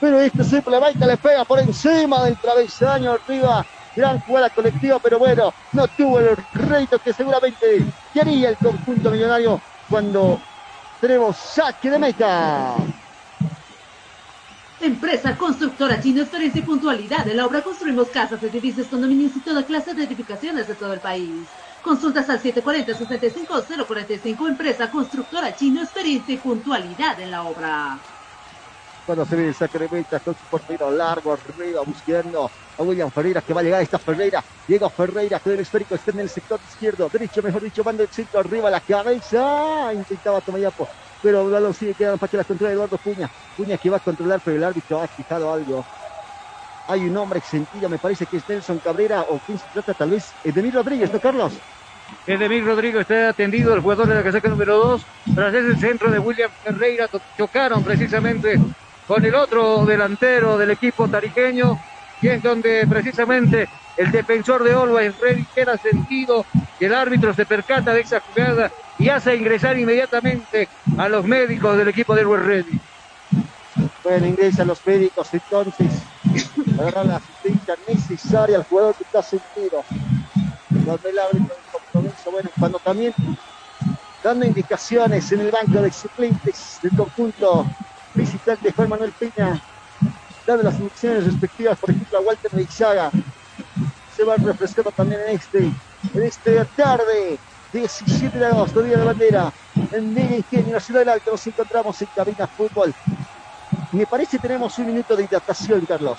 pero este simple baita le pega por encima del travesaño arriba gran jugada colectiva, pero bueno, no tuvo el rédito que seguramente quería el conjunto millonario cuando tenemos saque de meta. Empresa constructora chino, experiencia y puntualidad. En la obra construimos casas, edificios, condominios y toda clase de edificaciones de todo el país. Consultas al 740-65045. Empresa constructora chino, experiencia y puntualidad en la obra. Cuando se ve meta con su portero largo arriba buscando a William Ferreira que va a llegar esta Ferreira. Llega Ferreira con el esférico, está en el sector izquierdo, derecho mejor dicho, manda el centro arriba la cabeza. Intentaba Tomayapo, pero el balón sigue quedando para que la controla Eduardo Puña. Puña que va a controlar, pero el árbitro ha quitado algo. Hay un hombre sentido, me parece que es Nelson Cabrera o quién se trata, tal vez Edemir Rodríguez, ¿no, Carlos? Edemir Rodríguez está atendido, el jugador de la casaca número 2, tras ese centro de William Ferreira, chocaron precisamente con el otro delantero del equipo tariqueño, y es donde precisamente el defensor de Always Ready queda sentido, que el árbitro se percata de esa jugada y hace ingresar inmediatamente a los médicos del equipo de Always Ready. Bueno, ingresan los médicos entonces dar la asistencia necesaria al jugador que está sentido. Cuando el árbitro compromiso, bueno, cuando también dando indicaciones en el banco de suplentes del conjunto visitante Juan Manuel Peña, dando las instrucciones respectivas, por ejemplo, a Walter Meizaga. Se va refrescando también en este, en esta tarde, 17 de agosto, Día de Bandera, en Mega Ingenio, la ciudad del Alto, nos encontramos en Cabina Fútbol. Me parece tenemos un minuto de hidratación, Carlos.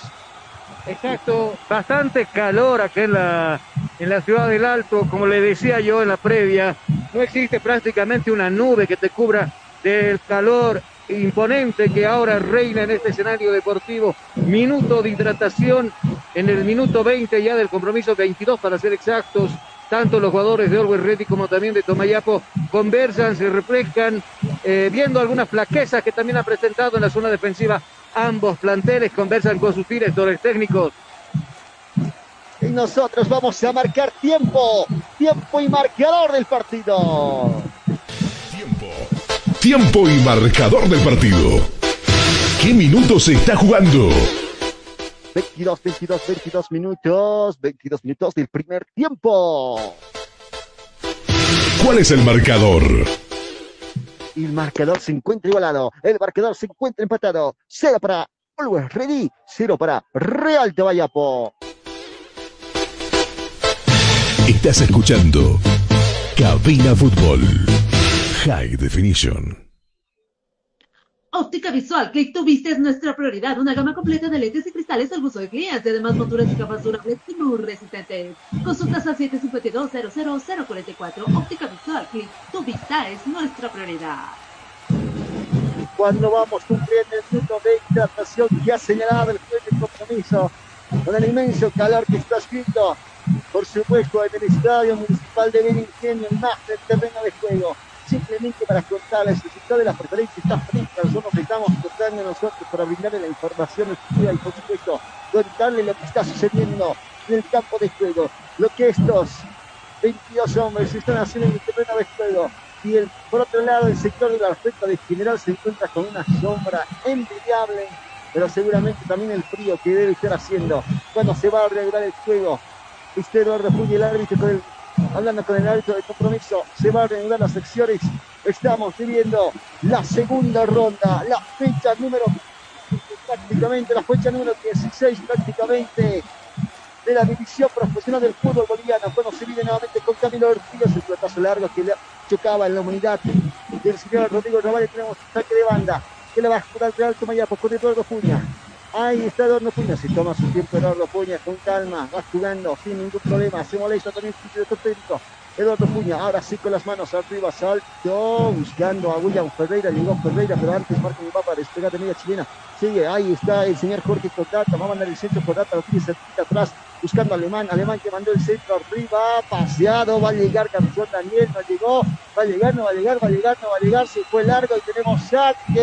Exacto, bastante calor acá en la, en la ciudad del Alto, como le decía yo en la previa, no existe prácticamente una nube que te cubra del calor imponente que ahora reina en este escenario deportivo. Minuto de hidratación en el minuto 20 ya del compromiso 22 para ser exactos. Tanto los jugadores de Orwell Ready como también de Tomayapo conversan, se refrescan, eh, viendo algunas flaquezas que también ha presentado en la zona defensiva. Ambos planteles conversan con sus directores técnicos. Y nosotros vamos a marcar tiempo, tiempo y marcador del partido. Tiempo. Tiempo y marcador del partido. ¿Qué minutos se está jugando? 22, 22, 22 minutos, 22 minutos del primer tiempo. ¿Cuál es el marcador? El marcador se encuentra igualado. El marcador se encuentra empatado. Cero para Always Ready, cero para Real Tobayapo. Estás escuchando Cabina Fútbol High Definition. Óptica Visual, Click to Vista es nuestra prioridad. Una gama completa de lentes y cristales al gusto de clientes. Además, monturas y capas durables y muy resistentes. Consultas al 752-00044. Óptica Visual, Click to Vista es nuestra prioridad. Cuando vamos cumpliendo el minuto de hidratación que ha señalado el juez de compromiso, con el inmenso calor que está escrito, por supuesto, en el Estadio Municipal de Beningenio, más del terreno de juego simplemente para contarles el resultado de la preferencia está frente nosotros estamos contando nosotros para brindarle la información exclusiva y por supuesto contarle lo que está sucediendo en el campo de juego, lo que estos 22 hombres están haciendo en el terreno de juego. Y por otro lado, el sector de la respuesta de general se encuentra con una sombra envidiable, pero seguramente también el frío que debe estar haciendo cuando se va a reanudar el juego. Este Eduardo Puñi, el árbitro con el hablando con el árbitro de compromiso, se van a reanudar las secciones. Estamos viviendo la segunda ronda, la fecha número prácticamente, la fecha número 16 prácticamente de la división profesional del fútbol boliviano. Cuando se vive nuevamente con Camilo Ortiz, el pelotazo largo que le chocaba en la humanidad del señor Rodrigo Ravale. Tenemos saque de banda que le va a jugar al Real Tomayapo con Eduardo Puña. Ahí está Eduardo Puña, se toma su tiempo Eduardo Puña con calma, va jugando sin ningún problema, se molesta también su director técnico. Eduardo Puña, ahora sí con las manos arriba, salto, buscando a William Ferreira, llegó Ferreira, pero antes Marco mi para despegar de media chilena. Sigue, ahí está el señor Jorge Cordata, va a mandar el centro Cordata, lo tiene cerquita atrás, buscando a Alemán, Alemán que mandó el centro arriba, paseado, va a llegar Garzón Daniel, no llegó, va a llegar, no va a llegar, va a llegar, no va a llegar, se fue largo y tenemos saque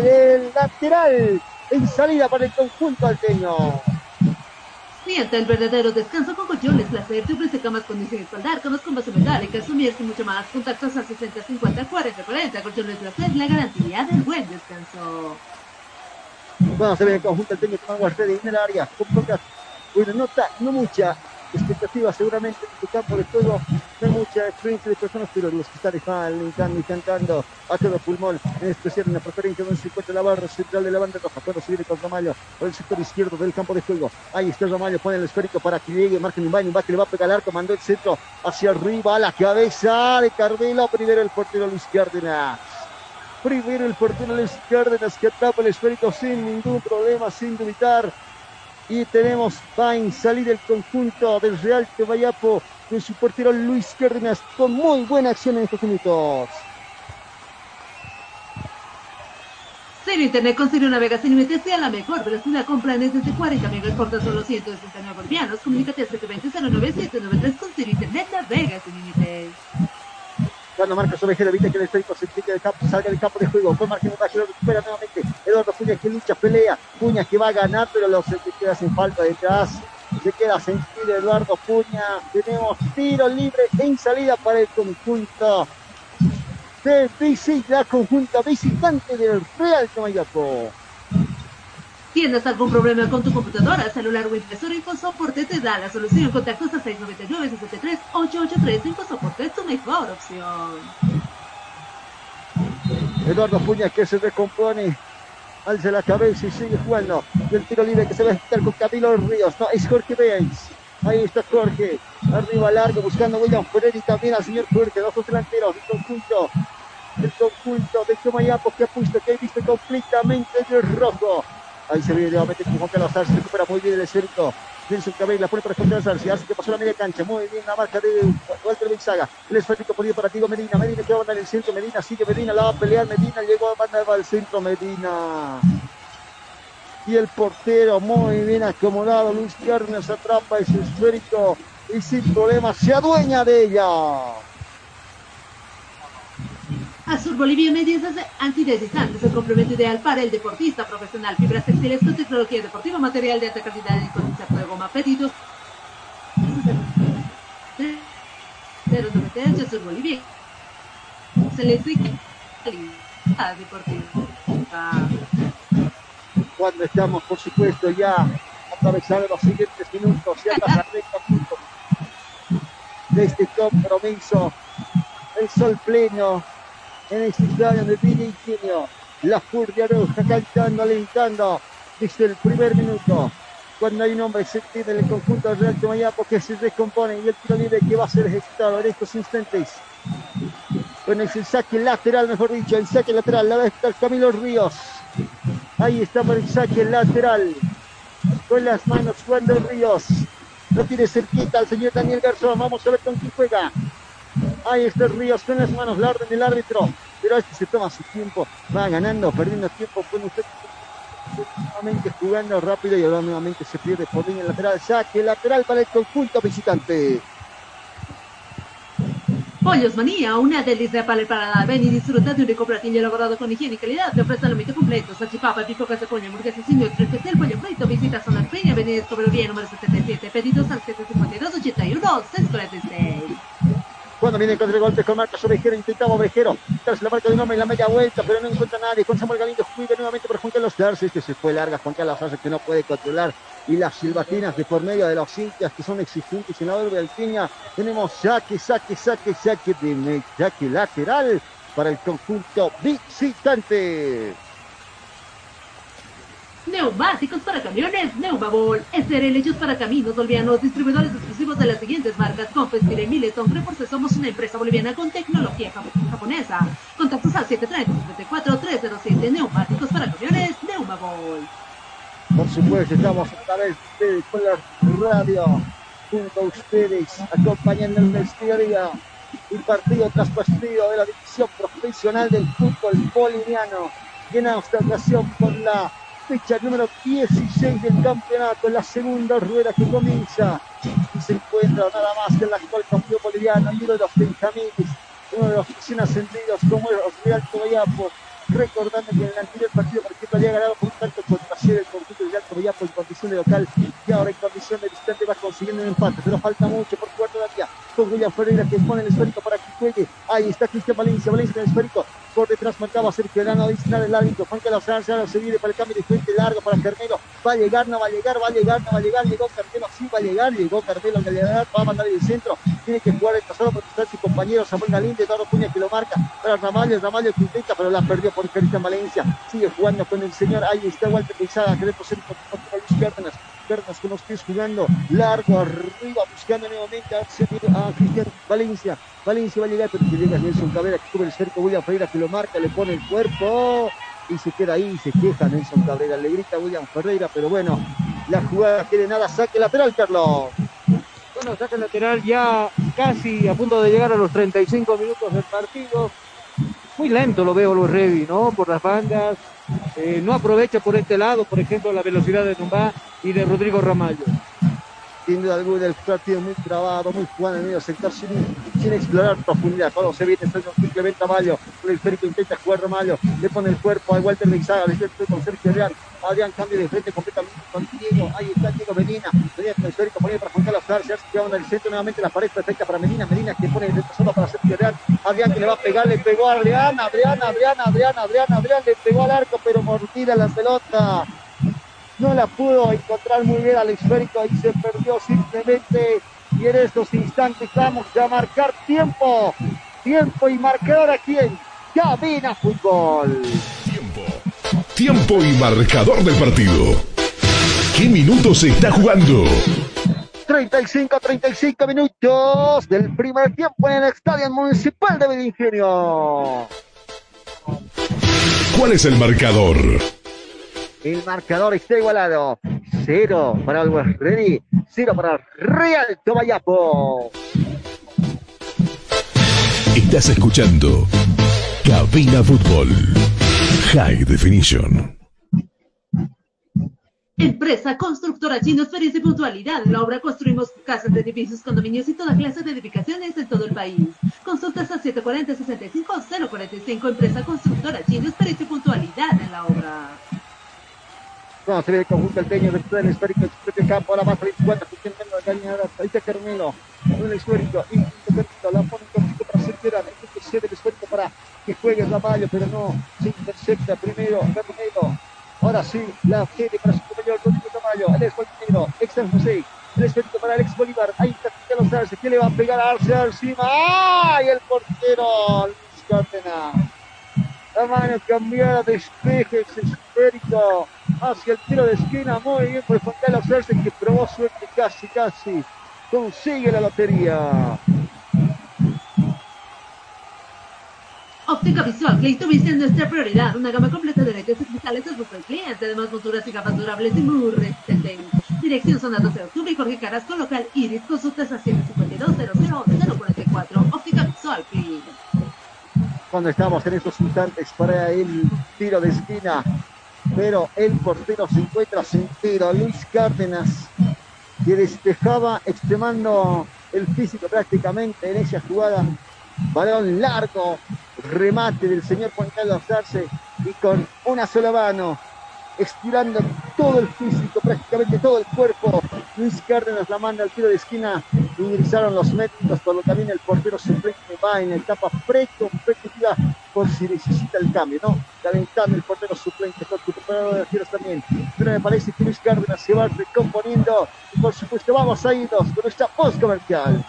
del lateral en salida para el conjunto alteño. Sienta el verdadero descanso con colchones placer. Te ofrece camas con diseño espaldar, camas con base metálica, sumierse y mucho más. Contactos al 60 50 40 40. Colchones placer, la garantía del buen descanso. Bueno, se ve el conjunto alteño con agua ready en el área. Con pocas, bueno, nota, no mucha expectativa seguramente en tu campo de juego. No hay mucha experiencia de personas, pero los que están y cantando a todo pulmón, en especial en la preferencia donde se encuentra la barra central de la banda roja. Cuando se viene con Ramallo por el sector izquierdo del campo de juego. Ahí está Ramallo, pone el esférico para que llegue, marca un baño, que le va a pegar arco, mandó el centro hacia arriba, a la cabeza de Cardelo. Primero el portero Luis Cárdenas. Primero el portero Luis Cárdenas que atrapa el esférico sin ningún problema, sin dubitar. Y tenemos, a salir el conjunto del Real Tebayapo con su portero Luis Cárdenas con muy buena acción en estos minutos. Cero Internet con Cero sin límites sea la mejor velocidad con planes desde 40 megas por tan solo 169 bolivianos. Comunícate al 720-09793 con Cero Internet Navega sin límites. Cuando marca Ovejero, evita que el esférico se quite del campo, salga del campo de juego. Fue marca lo recupera nuevamente. Eduardo Puñas que lucha, pelea. Puñas que va a ganar, pero los que queda sin falta detrás. Se queda sentido Eduardo Puña. Tenemos tiro libre en salida para el conjunto de visita, conjunta visitante del Real Tomayapo. ¿Tienes algún problema con tu computadora, celular o impresora? InfoSoporte te da la solución. Contactos a 699-63-883. InfoSoporte es tu mejor opción. Eduardo Puña que se recompone, alza la cabeza y sigue jugando. Y el tiro libre que se va a ejecutar con Camilo Ríos. No, es Jorge Benz. Ahí está Jorge. Arriba largo buscando William Ferrer y también al señor Jorge. Dos delanteros. El conjunto. El conjunto de Tomayapo que ha puesto que ha visto completamente de rojo. Ahí se viene nuevamente Juan Carlos Arce, recupera muy bien el esférico. Nelson Cabello la pone para Juan Carlos Arce, hace que pasó la media cancha, muy bien la marca de Walter Benzaga. El esférico ponido para Tigo Medina, Medina que va a mandar el centro, Medina sigue Medina, la va a pelear Medina, llegó a mandar al centro Medina. Y el portero muy bien acomodado, Luis Cárdenas atrapa ese esférico y sin problema se adueña de ella. Azul Bolivia Medias antideslizantes, el complemento ideal para el deportista profesional. Fibras textiles con tecnología deportiva, material de alta calidad y concepto de goma. Pedidos 093 Azul Bolivia. Excelente calidad deportiva. Cuando estamos, por supuesto, ya atravesando los siguientes minutos, ya la recta de este compromiso. El sol pleno en este estadio de Villa Ingenio. La Furia Roja cantando, alentando desde el primer minuto. Cuando hay un hombre se tiene en el conjunto del Real Tomayapo que se recompone y el tiro libre que va a ser ejecutado en estos instantes. Bueno, es el saque lateral, mejor dicho, el saque lateral, la va a estar Camilo Ríos. Ahí está por el saque lateral. Con las manos Juan Ríos. Lo tiene cerquita al señor Daniel Garzón. Vamos a ver con quién juega. Ahí está Ríos con las manos, la orden del árbitro. Pero este se toma su tiempo, va ganando, perdiendo tiempo. Pone usted nuevamente jugando rápido y ahora nuevamente se pierde por línea lateral. Saque lateral para el conjunto visitante. Pollos Manía, una delicia para el paladar. Ven y disfruta de un rico platillo elaborado con higiene y calidad. Te ofrece el completo, salchipapa, pipocas de pollo, hamburguesas y el especial pollo frito. Visita Zona Peña, Avenida Escobería número 77. Pedidos al 752 81 646. Cuando viene contra el golpe con Marcos Ovejero, intentaba Ovejero, tras la marca de un hombre en la media vuelta, pero no encuentra nadie. Con Samuel Galindo juega nuevamente por Juan Carlos Darces, que se fue larga. Juan Carlos Darces que no puede controlar. Y las silbatinas de por medio de los hinchas que son exigentes en la alpiña. Tenemos saque, saque, saque, saque de saque lateral para el conjunto visitante. Neumáticos para camiones, Neumabol, SRL hechos para caminos bolivianos, distribuidores exclusivos de las siguientes marcas, Confestir y Mileton, porque somos una empresa boliviana con tecnología japonesa. Contactos al 730-74-307, neumáticos para camiones, Neumabol. Por supuesto, estamos a través de la Radio, junto a ustedes, acompañando el día y partido tras partido de la división profesional del fútbol boliviano. Y en esta ocasión con la fecha número 16 del campeonato, la segunda rueda que comienza. Y se encuentra nada más que el actual campeón boliviano y uno de los Benjamines, uno de los recién ascendidos como el Real Tobayapo. Recordando que en el anterior partido, por ejemplo, había ganado por un tanto contra el conjunto de Real Tobayapo en condición de local y ahora en condición de visitante va consiguiendo un empate, pero falta mucho por jugar todavía con William Ferreira que pone el esférico para que juegue. Ahí está Cristian Valencia, Valencia con el esférico por detrás marcaba Sergio Elano, adicional el árbitro. Juan Carlos Sánchez se viene para el cambio de frente largo para Carmelo. Va a llegar, no va a llegar, va a llegar, no va a llegar. Llegó Carmelo, sí va a llegar. Llegó Carmelo, que le va a mandar el centro. Tiene que jugar el pasado porque está su compañero Samuel Galín, Eduardo Puña que lo marca para Ramallo. Ramallo que intenta, pero la perdió por Cristian Valencia. Sigue jugando con el señor. Ahí está Walter Pizada, que le posee contra Luis Cárdenas. Cárdenas con los pies jugando largo arriba, buscando nuevamente a, a Cristian Valencia. Valencia va a llegar, pero que llega Nelson Cabrera, que cubre el cerco, William Ferreira que lo marca, le pone el cuerpo y se queda ahí, se queja Nelson Cabrera, le grita a William Ferreira, pero bueno, la jugada quiere nada, saque lateral, Carlos. Bueno, saque lateral ya casi a punto de llegar a los 35 minutos del partido. Muy lento lo veo Luis Revi, ¿no? Por las bandas. Eh, no aprovecha por este lado, por ejemplo, la velocidad de Numbá y de Rodrigo Ramallo sin duda alguna el partido muy trabado, muy jugado en medio sector sin, explorar profundidad. Cuando se viene simplemente a Mayo, el esférico intenta jugar Ramallo, le pone el cuerpo a Walter Meixaga, le con Sergio Real. Adrián cambia de frente completamente con Diego. Ahí está Diego Medina. Medina con el esférico para Juan Carlos García. Se en el centro nuevamente la pared perfecta para Medina. Medina que pone el solo para Sergio Real. Adrián que le va a pegar, le pegó a Adrián. Adrián, Adrián, Adrián, Adrián, Adrián, le pegó al arco, pero mordida la pelota no la pudo encontrar muy bien al esférico, ahí se perdió simplemente. Y en estos instantes vamos a marcar tiempo, tiempo y marcador aquí en Cabina Fútbol. Tiempo, tiempo y marcador del partido. ¿Qué minutos se está jugando? 35, 35 minutos del primer tiempo en el Estadio Municipal de Ingenio. ¿Cuál es el marcador? El marcador está igualado. Cero para el Ready, cero para Real Tomayapo. Estás escuchando Cabina Fútbol High Definition. Empresa Constructora Chino, experiencia y puntualidad. En la obra construimos casas, edificios, condominios y toda clase de edificaciones en todo el país. Consultas a 740-65-045. Empresa Constructora Chino, experiencia y puntualidad en la obra. No, se ve el conjunto alteño, recupera el histórico en su propio campo, ahora más a 24, intentando engañar, ahí está Carmelo, el histórico, intentando, la pone un poquito para Cerquera, que cede el histórico para que juegue Ramallo, pero no, se intercepta primero Carmelo, ahora sí, la cede para su compañero Rodrigo Ramallo, el ex negro, ex San José, el histórico para Alex Bolívar, ahí está Carlos Arce, que le va a pegar a Arce encima, ¡ay! El portero, Luis Cárdenas. La mano cambiada, despeje esférico hacia el tiro de esquina. Muy bien por Carlos Arce que probó suerte casi, casi. Consigue la lotería. Óptica Visual, Clayton Vista es nuestra prioridad. Una gama completa de lentes cristales es nuestro cliente. Además, monturas y gafas durables y muy resistentes. Dirección Zona 12 de Octubre y Jorge Carrasco, local Iris, consultas a 152 044 Óptica Visual, Click cuando estamos en estos instantes para el tiro de esquina. Pero el portero se encuentra sentido. Luis Cárdenas, que despejaba extremando el físico prácticamente en esa jugada. Balón largo, remate del señor Juan Carlos Arce y con una sola mano estirando todo el físico, prácticamente todo el cuerpo. Luis Cárdenas la manda al tiro de esquina, ingresaron los lo que también el portero suplente va en etapa pre-competitiva por si necesita el cambio, ¿no? Calentando el portero suplente con preparador de tiros también. Pero me parece que Luis Cárdenas se va recomponiendo y por supuesto vamos a irnos con nuestra post comercial.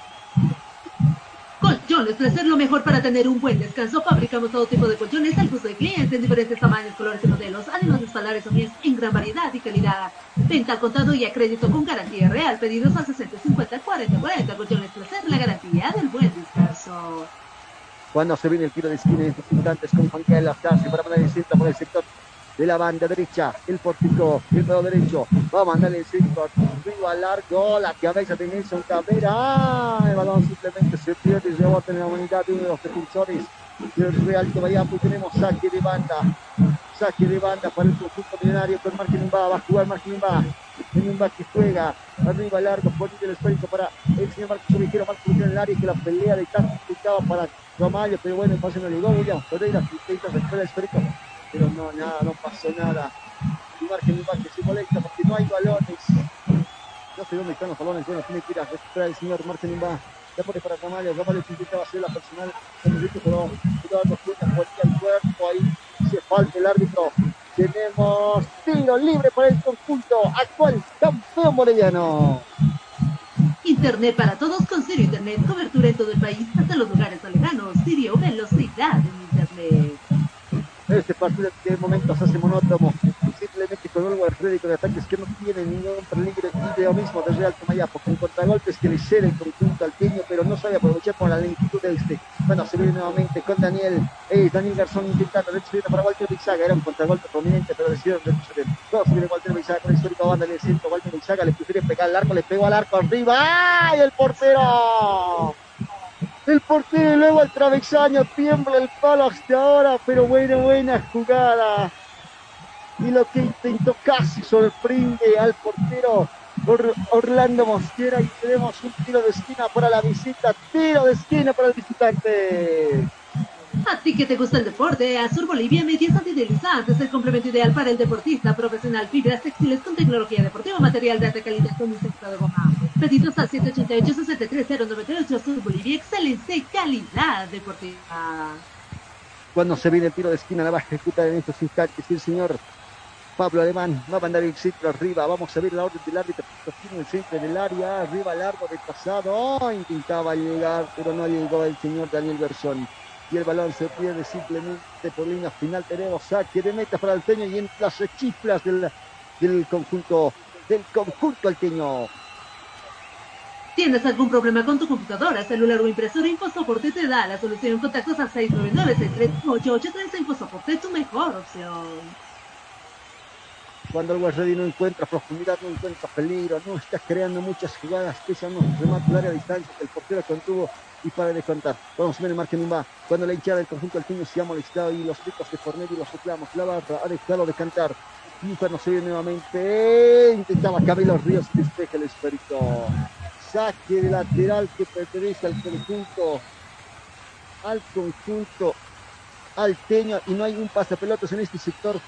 Colchones Placer, lo mejor para tener un buen descanso. Fabricamos todo tipo de colchones al gusto de clientes en diferentes tamaños, colores y modelos. Además de o en gran variedad y calidad. Venta al contado y a crédito con garantía real. Pedidos a 60, 50, 40, 40. Colchones Placer, la garantía del buen descanso. Cuando se viene el tiro de esquina instantes con Juan Carlos para mandar el por el sector de la banda derecha, el portico, el lado derecho, va a mandar el centro arriba largo, la cabeza de Nelson Cabrera, ¡Ah! el balón simplemente se pierde y rebota en la unidad de uno de los defensores del Real Tobayapo y tenemos saque de banda, saque de banda para el conjunto millonario con Martín va a jugar Martín en un que juega arriba largo, por el esférico para el señor Marcos Ubijero, Marcos en el área que la pelea de tanto complicaba para Romayo, pero bueno, el pase no llegó, William Pereira, que intenta el esférico pero no, nada, no pasó nada. Y margen que se molesta porque no hay balones. No sé dónde están los balones, bueno, tiene que ir a el señor Martín Imba. Ya pone para Ramallo que intentaba hacer la personal, pero cuidado, dos cuentas, por el cuerpo, ahí se falta el árbitro. Tenemos tiro libre para el conjunto actual campeón boliviano. Internet para todos con Sirio Internet, cobertura en todo el país, hasta los lugares alejanos. Sirio, velocidad. Este partido que de momento se hace monótono. Simplemente con Olga Freddy con ataques que no tienen ningún peligro y lo mismo de Real Tomayapo con contragolpes que le cede el conjunto alteño pero no sabe aprovechar con la lentitud de este bueno se viene nuevamente con Daniel eh, Daniel Garzón intentando retroceder para Walter Bizaga era un contragolpe prominente pero decidieron retroceder dos viene Walter Bizaga con el histórico banda en el centro Walter Bizaga le prefiere pegar al arco le pegó al arco arriba ¡ay el portero! El portero luego al travesaño tiembla el palo hasta ahora, pero buena, buena jugada. Y lo que intentó casi sorprende al portero Orlando Mosquera y tenemos un tiro de esquina para la visita, tiro de esquina para el visitante. A ti que te gusta el deporte, Azur Bolivia Medias Antideslizantes es el complemento ideal para el deportista profesional. Fibras textiles con tecnología deportiva, material de alta calidad con un sector de goma. Pedidos al 788-63098. Azur Bolivia, excelente calidad deportiva. Cuando se viene el tiro de esquina, la va a ejecutar en estos instantes el señor Pablo Alemán va a mandar el centro arriba. Vamos a ver la orden del árbitro. Tiene el centro del área. Arriba largo de pasado. Oh, intentaba llegar, pero no llegó el señor Daniel Bersón y el balón se pierde simplemente por línea final. Tenemos saque de meta para el Teño y en las chiflas del, del conjunto del conjunto alteño. ¿Tienes algún problema con tu computadora, celular o impresora? InfoSoporte te da la solución. Contactos al 699-63883. InfoSoporte es tu mejor opción. Cuando el Ready no encuentra profundidad, no encuentra peligro, no está creando muchas jugadas, pese a unos remates de distancia que el portero contuvo y para descontar. Vamos a ver el margen va. Cuando la hinchada del conjunto alpino se ha molestado y los picos de Fornelli los reclamos. La barra ha dejado de cantar. Inferno se viene nuevamente. Intentaba Camilo Ríos despeja el esférico. Saque de lateral que pertenece al conjunto. Al conjunto alteño. Y no hay un pasapelotas en este sector.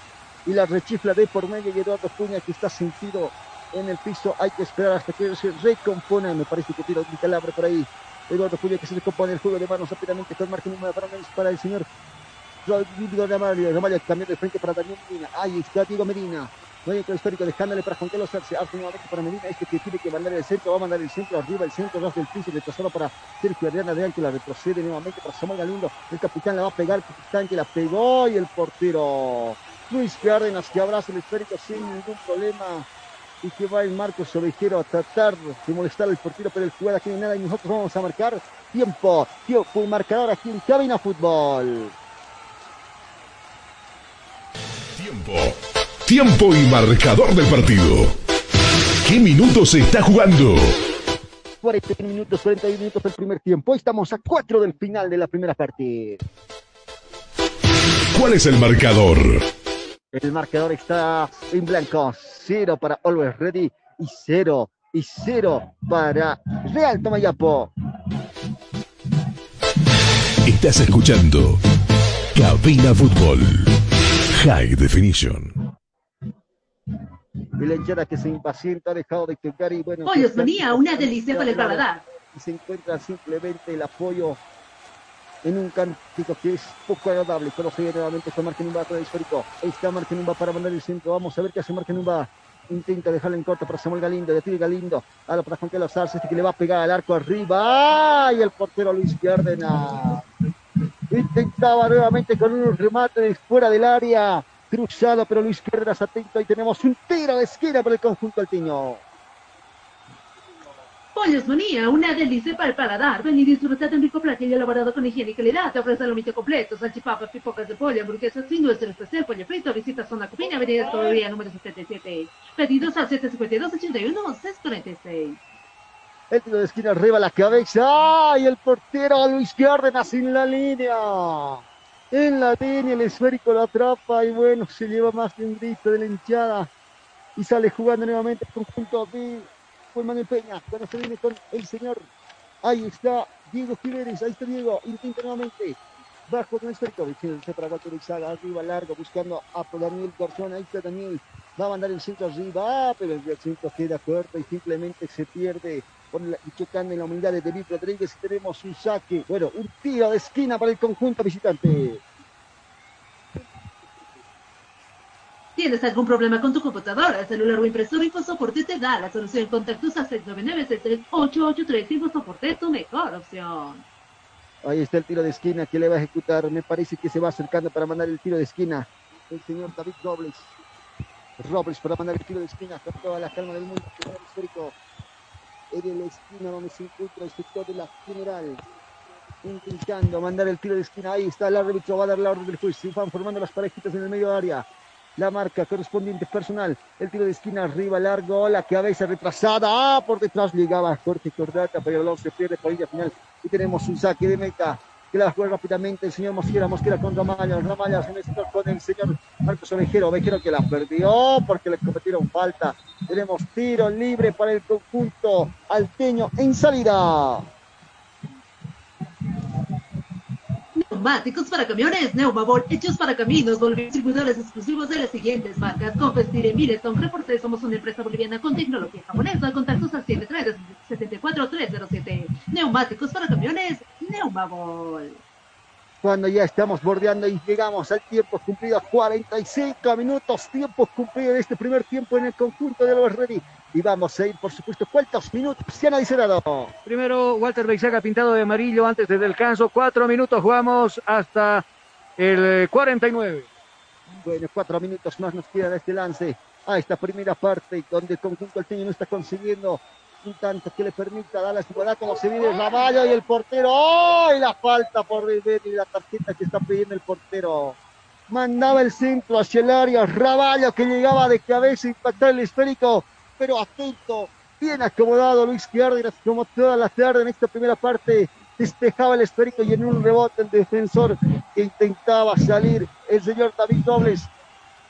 Y la rechifla de por medio y Eduardo Puña que está sentido en el piso. Hay que esperar hasta que se recompone. Me parece que tira un calabre por ahí. Eduardo Julio que se recompone el juego de manos rápidamente con margen número para, el señor Rodrigo de Amalia. Amalia cambió de frente para Daniel Medina. Ahí está Diego Medina. No hay otro histórico dejándole para Juan Carlos Arce. Arce nuevamente para Medina. Este que tiene que mandar el centro. Va a mandar el centro arriba. El centro ras del piso. Retrasado para Sergio Adriana de que la retrocede nuevamente para Samuel Galindo. El capitán la va a pegar. El capitán que la pegó. Y el portero Luis Cárdenas que abraza el esférico sin ningún problema y que va el Marcos Ovejero a tratar de molestar al portero, pero el jugada aquí no nada y nosotros vamos a marcar tiempo, tiempo, marcador aquí en Cabina Fútbol. Tiempo, tiempo y marcador del partido. ¿Qué minutos se está jugando? 41 minutos, 41 minutos del primer tiempo. Estamos a 4 del final de la primera parte. ¿Cuál es el marcador? El marcador está en blanco. Cero para Always Ready y cero y cero para Real Tomayapo. Estás escuchando Cabina Fútbol High Definition. Y la hinchada que se impacienta ha dejado de tocar y bueno. Pollos venía, una delicia para el paladar. Y se encuentra simplemente el apoyo en un cántico que es poco agradable. Pero sigue nuevamente con Marquenumba con el histórico. Ahí está Marquenumba para mandar el centro. Vamos a ver qué hace Marquenumba. Intenta dejarla en corto para Samuel Galindo. De Galindo. Ahora para Juan Carlos Arce, este que le va a pegar al arco arriba. ¡Ay! El portero Luis Cárdenas. Intentaba nuevamente con un remate fuera del área. Cruzado, pero Luis Cárdenas atento. Y tenemos un tiro de esquina para el conjunto altiño. Pollos Manía, una delicia para el paladar. Ven y disfruta de un rico platillo elaborado con higiene y calidad. Te ofrece lomito completo, salchipapas, pipocas de pollo, hamburguesas sin dulce especial, pollo frito. Visita Zona Copina, Avenida Escobería, número 77. Pedidos al 752-81-646. El tiro de esquina arriba la cabeza. ¡Ay! El portero Luis Cárdenas en la línea. En la línea el esférico lo atrapa y bueno, se lleva más de un grito de la hinchada. Y sale jugando nuevamente el conjunto de fue Manuel Peña, cuando se viene con el señor. Ahí está Diego Jiménez, ahí está Diego, intenta nuevamente. Bajo con el se para Walter Izaga, arriba largo, buscando a Daniel Garzón, ahí está Daniel, va a mandar el centro arriba, pero el centro queda corto y simplemente se pierde con la, chocando en la humildad de David Rodríguez tenemos un saque, bueno, un tiro de esquina para el conjunto visitante. ¿Tienes algún problema con tu computadora, celular o impresora? InfoSoporte te da la solución. Contactos a 699 InfoSoporte es tu mejor opción. Ahí está el tiro de esquina que le va a ejecutar. Me parece que se va acercando para mandar el tiro de esquina. El señor David Robles. Robles para mandar el tiro de esquina con toda la calma del mundo. El esférico en la esquina donde se encuentra el sector de la general. Intentando mandar el tiro de esquina. Ahí está el árbitro. Va a dar la orden del juez. Se van formando las parejitas en el medio área. La marca correspondiente personal. El tiro de esquina arriba, largo. La cabeza retrasada. Ah, por detrás llegaba Jorge Cordata. Pero el balón se pierde por línea final. Y tenemos un saque de meta que la juega rápidamente el señor Mosquera, Mosquera con Ramallas, Ramallas en el con el señor Marcos Ovejero, Ovejero que la perdió porque le cometieron falta. Tenemos tiro libre para el conjunto alteño en salida. Neumáticos para camiones, Neumabol, hechos para caminos, distribuidores exclusivos de las siguientes marcas. Confestir Milestone, Reporte, somos una empresa boliviana con tecnología japonesa. Contactos al 730-74307. Neumáticos para camiones, Neumabol. Cuando ya estamos bordeando y llegamos al tiempo cumplido, 45 minutos, tiempo cumplido de este primer tiempo en el conjunto de los Ready. Y vamos a ir, por supuesto, ¿cuántos minutos se han adicionado? Primero, Walter Beizaga pintado de amarillo antes del descanso. Cuatro minutos jugamos hasta el 49. Bueno, cuatro minutos más nos queda de este lance a esta primera parte, donde el conjunto alteño no está consiguiendo tanto que le permita dar la igualdad como se viene Ramallo y el portero. ¡Oh! La falta por el y la tarjeta que está pidiendo el portero. Mandaba el centro hacia el área. Raballo que llegaba de cabeza a impactar el esférico, pero atento, bien acomodado Luis Cárdenas, como toda la tarde en esta primera parte. Despejaba el esférico y en un rebote el defensor que intentaba salir el señor David Dobles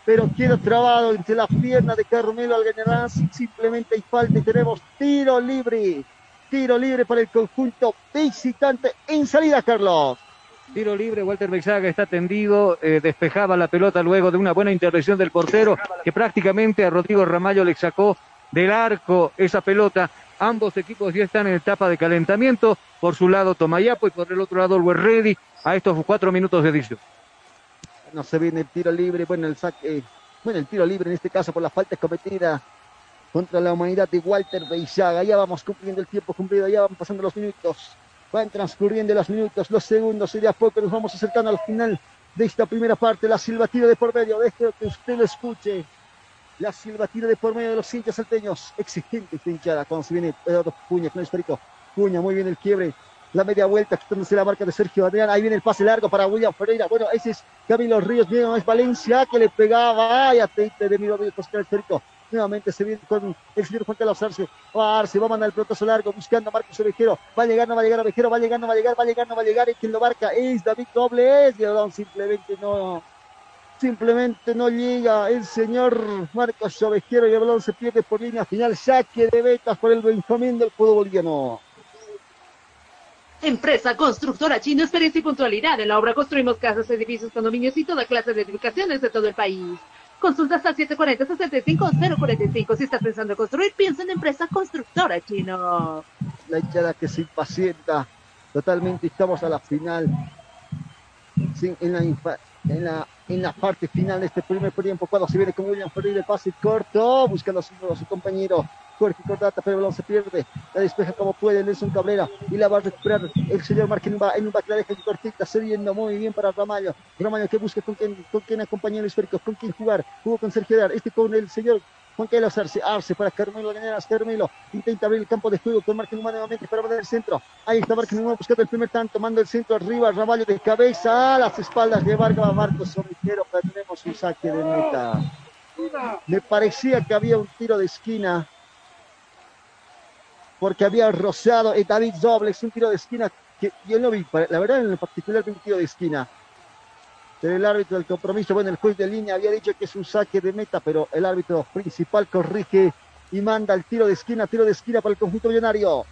pero queda trabado entre la pierna de Carmelo Algañarás. Simplemente hay falta y tenemos tiro libre. Tiro libre para el conjunto visitante en salida, Carlos. Tiro libre, Walter Bexaga está tendido, eh, despejaba la pelota luego de una buena intervención del portero, que prácticamente a Rodrigo Ramallo le sacó del arco esa pelota. Ambos equipos ya están en etapa de calentamiento. Por su lado Tomayapo y por el otro lado el Ready a estos cuatro minutos de edición no se viene el tiro libre, bueno, el saque, bueno, el tiro libre en este caso por la falta cometida contra la humanidad de Walter Beizaga. Ya vamos cumpliendo el tiempo cumplido, ya van pasando los minutos, van transcurriendo los minutos, los segundos y de a poco nos vamos acercando al final de esta primera parte. La silbatina de por medio, deje que usted lo escuche. La silbatina de por medio de los hinchas salteños, exigente esta hinchada cuando se viene Eduardo Puña con el esférico. Muy bien el quiebre, la media vuelta, quitándose la marca de Sergio Adrián. Ahí viene el pase largo para William Ferreira. Bueno, ese es Camilo Ríos. Bien, es Valencia que le pegaba. Ay, aceite de Miro de el Cerco. Nuevamente se viene con el señor Juan Carlos Arce. Arce va a mandar el pelotazo largo buscando a Marcos Ovejero. Va a llegar, no va a llegar Ovejero. Va no va a llegar, va no va a llegar. Y quien lo marca es David. Y el simplemente no. Simplemente no llega el señor Marcos Ovejero y el balón se pierde por línea final. Saque de betas por el Benjamín del fútbol boliviano. Empresa constructora chino, experiencia y puntualidad. En la obra construimos casas, edificios, condominios y toda clase de edificaciones de todo el país. Consultas al 740-65045. Si estás pensando en construir, piensa en empresa constructora chino. La hinchada que se impacienta. Totalmente estamos a la final. en, la, en, la, en la parte final de este primer tiempo, cuando se viene con William Ferreira, el pase corto, buscando a a su compañero Jorge Cordata, pero el balón se pierde. La despeja como puede Nelson Cabrera y la va a recuperar el señor Marquín en un back la deja cortita, cediendo muy bien para Ramallo. Ramallo que busca con quién, con quién acompañar el esférico, con quién jugar. Jugó con Sergio Dar, este con el señor Juan Carlos Arce, Arce para Carmelo Ganeras, Carmelo intenta abrir el campo de juego con Marquín Humano nuevamente para mandar el centro. Ahí está Marquín Humano buscando el primer tanto, manda el centro arriba, Ramallo de cabeza a las espaldas de Vargas Marcos Somijero, pero tenemos un saque de meta. Me parecía que había un tiro de esquina porque había rozado David Dobles, un tiro de esquina que yo no vi, la verdad en particular un tiro de esquina. Pero el árbitro del compromiso, bueno, el juez de línea había dicho que es un saque de meta, pero el árbitro principal corrige y manda el tiro de esquina, tiro de esquina para el conjunto millonario.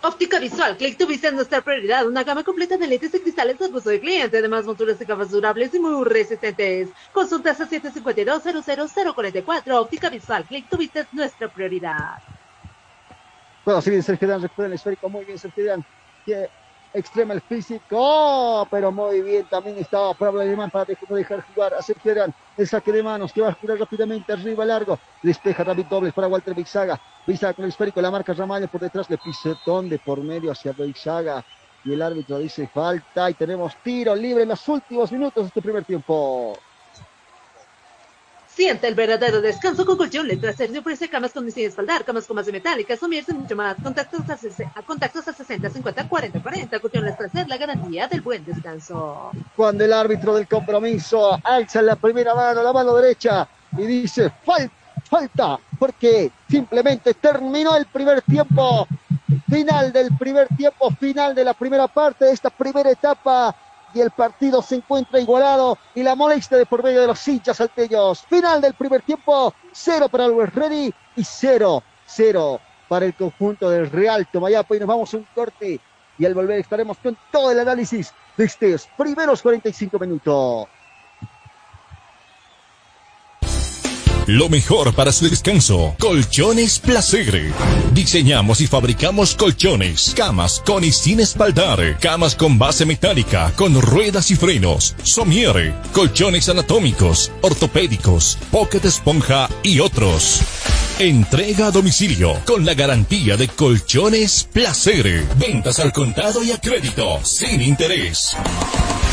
Óptica Visual, Click Vista es nuestra prioridad. Una gama completa de lentes y cristales al gusto del cliente. Además, monturas de gafas durables y muy resistentes. Consultas a 752-00044. Óptica Visual, Click Vista es nuestra prioridad. Bueno, si bien Sergio Dan recupera el esférico. Muy bien, Sergio Dan. Que extrema el físico, pero muy bien, también estaba Pablo Alemán para dejar jugar a Sergio el saque de manos que va a jugar rápidamente arriba largo, despeja David Dobles para Walter Bizaga, Bizaga con el esférico, la marca Ramallo por detrás, le pisetón de por medio hacia Bizaga, Y el árbitro dice falta y tenemos tiro libre en los últimos minutos de este primer tiempo. Siente el verdadero descanso con colchón letra te ofrece camas con diseño espaldar, camas con base metálica, sumirse mucho más. Contactos a, contactos a 60, 50, 40, 40. Colchón Letracer, la garantía del buen descanso. Cuando el árbitro del compromiso alza la primera mano, la mano derecha, y dice falta, falta, porque simplemente terminó el primer tiempo. Final del primer tiempo, final de la primera parte de esta primera etapa el partido se encuentra igualado y la molestia de por medio de los hinchas salteños. Final del primer tiempo, cero para el Ready y cero, cero para el conjunto del Real Tomayapo y nos vamos a un corte y al volver estaremos con todo el análisis de estos primeros 45 minutos. Lo mejor para su descanso. Colchones Placer. Diseñamos y fabricamos colchones, camas con y sin espaldar, camas con base metálica, con ruedas y frenos, somiere, colchones anatómicos, ortopédicos, pocket esponja y otros. Entrega a domicilio con la garantía de Colchones Placer. Ventas al contado y a crédito, sin interés.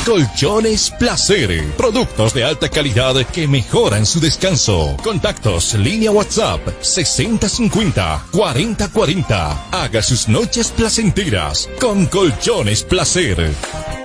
Colchones Placer. Productos de alta calidad que mejoran su descanso. Contactos, línea WhatsApp 6050 4040. Haga sus noches placenteras con Colchones Placer.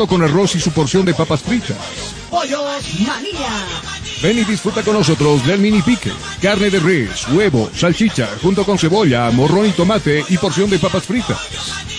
con arroz y su porción de papas fritas. Pollos María. Ven y disfruta con nosotros del mini pique. Carne de res, huevo, salchicha, junto con cebolla, morrón y tomate y porción de papas fritas.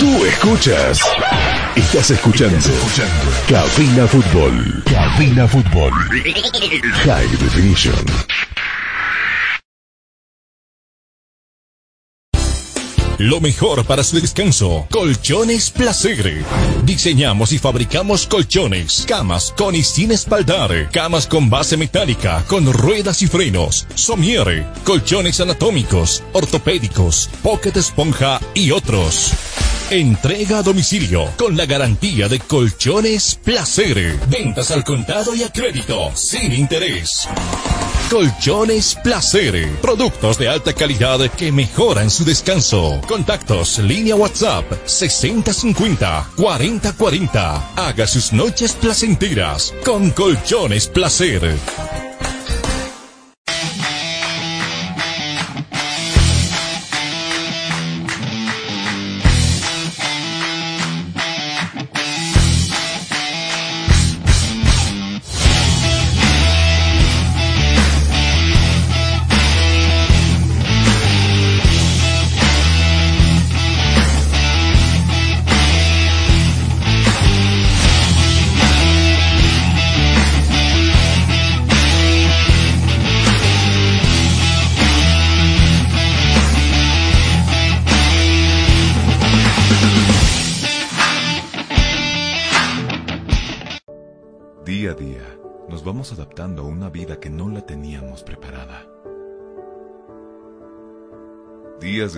Tú escuchas. Estás escuchando. Cabina Fútbol. Cabina Fútbol. High Definition. Lo mejor para su descanso. Colchones Placer. Diseñamos y fabricamos colchones, camas con y sin espaldar, camas con base metálica, con ruedas y frenos, somiere, colchones anatómicos, ortopédicos, pocket esponja y otros. Entrega a domicilio con la garantía de Colchones Placer. Ventas al contado y a crédito, sin interés. Colchones Placer. Productos de alta calidad que mejoran su descanso. Contactos, línea WhatsApp 6050 4040. Haga sus noches placenteras con Colchones Placer.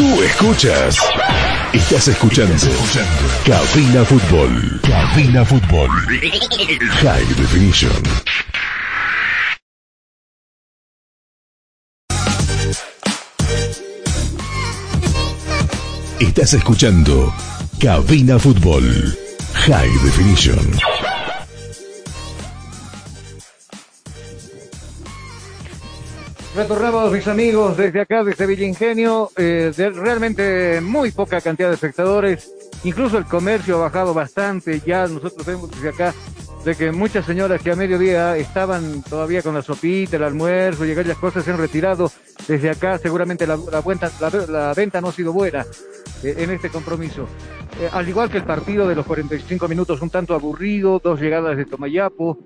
Tú escuchas. Estás escuchando. Cabina Fútbol. Cabina Fútbol. High Definition. Estás escuchando Cabina Fútbol. High Definition. Retornamos, mis amigos, desde acá, desde Villa Ingenio, eh, realmente muy poca cantidad de espectadores. Incluso el comercio ha bajado bastante. Ya nosotros vemos desde acá de que muchas señoras que a mediodía estaban todavía con la sopita, el almuerzo y aquellas cosas se han retirado. Desde acá seguramente la, la, la venta no ha sido buena eh, en este compromiso. Eh, al igual que el partido de los 45 minutos, un tanto aburrido, dos llegadas de Tomayapo,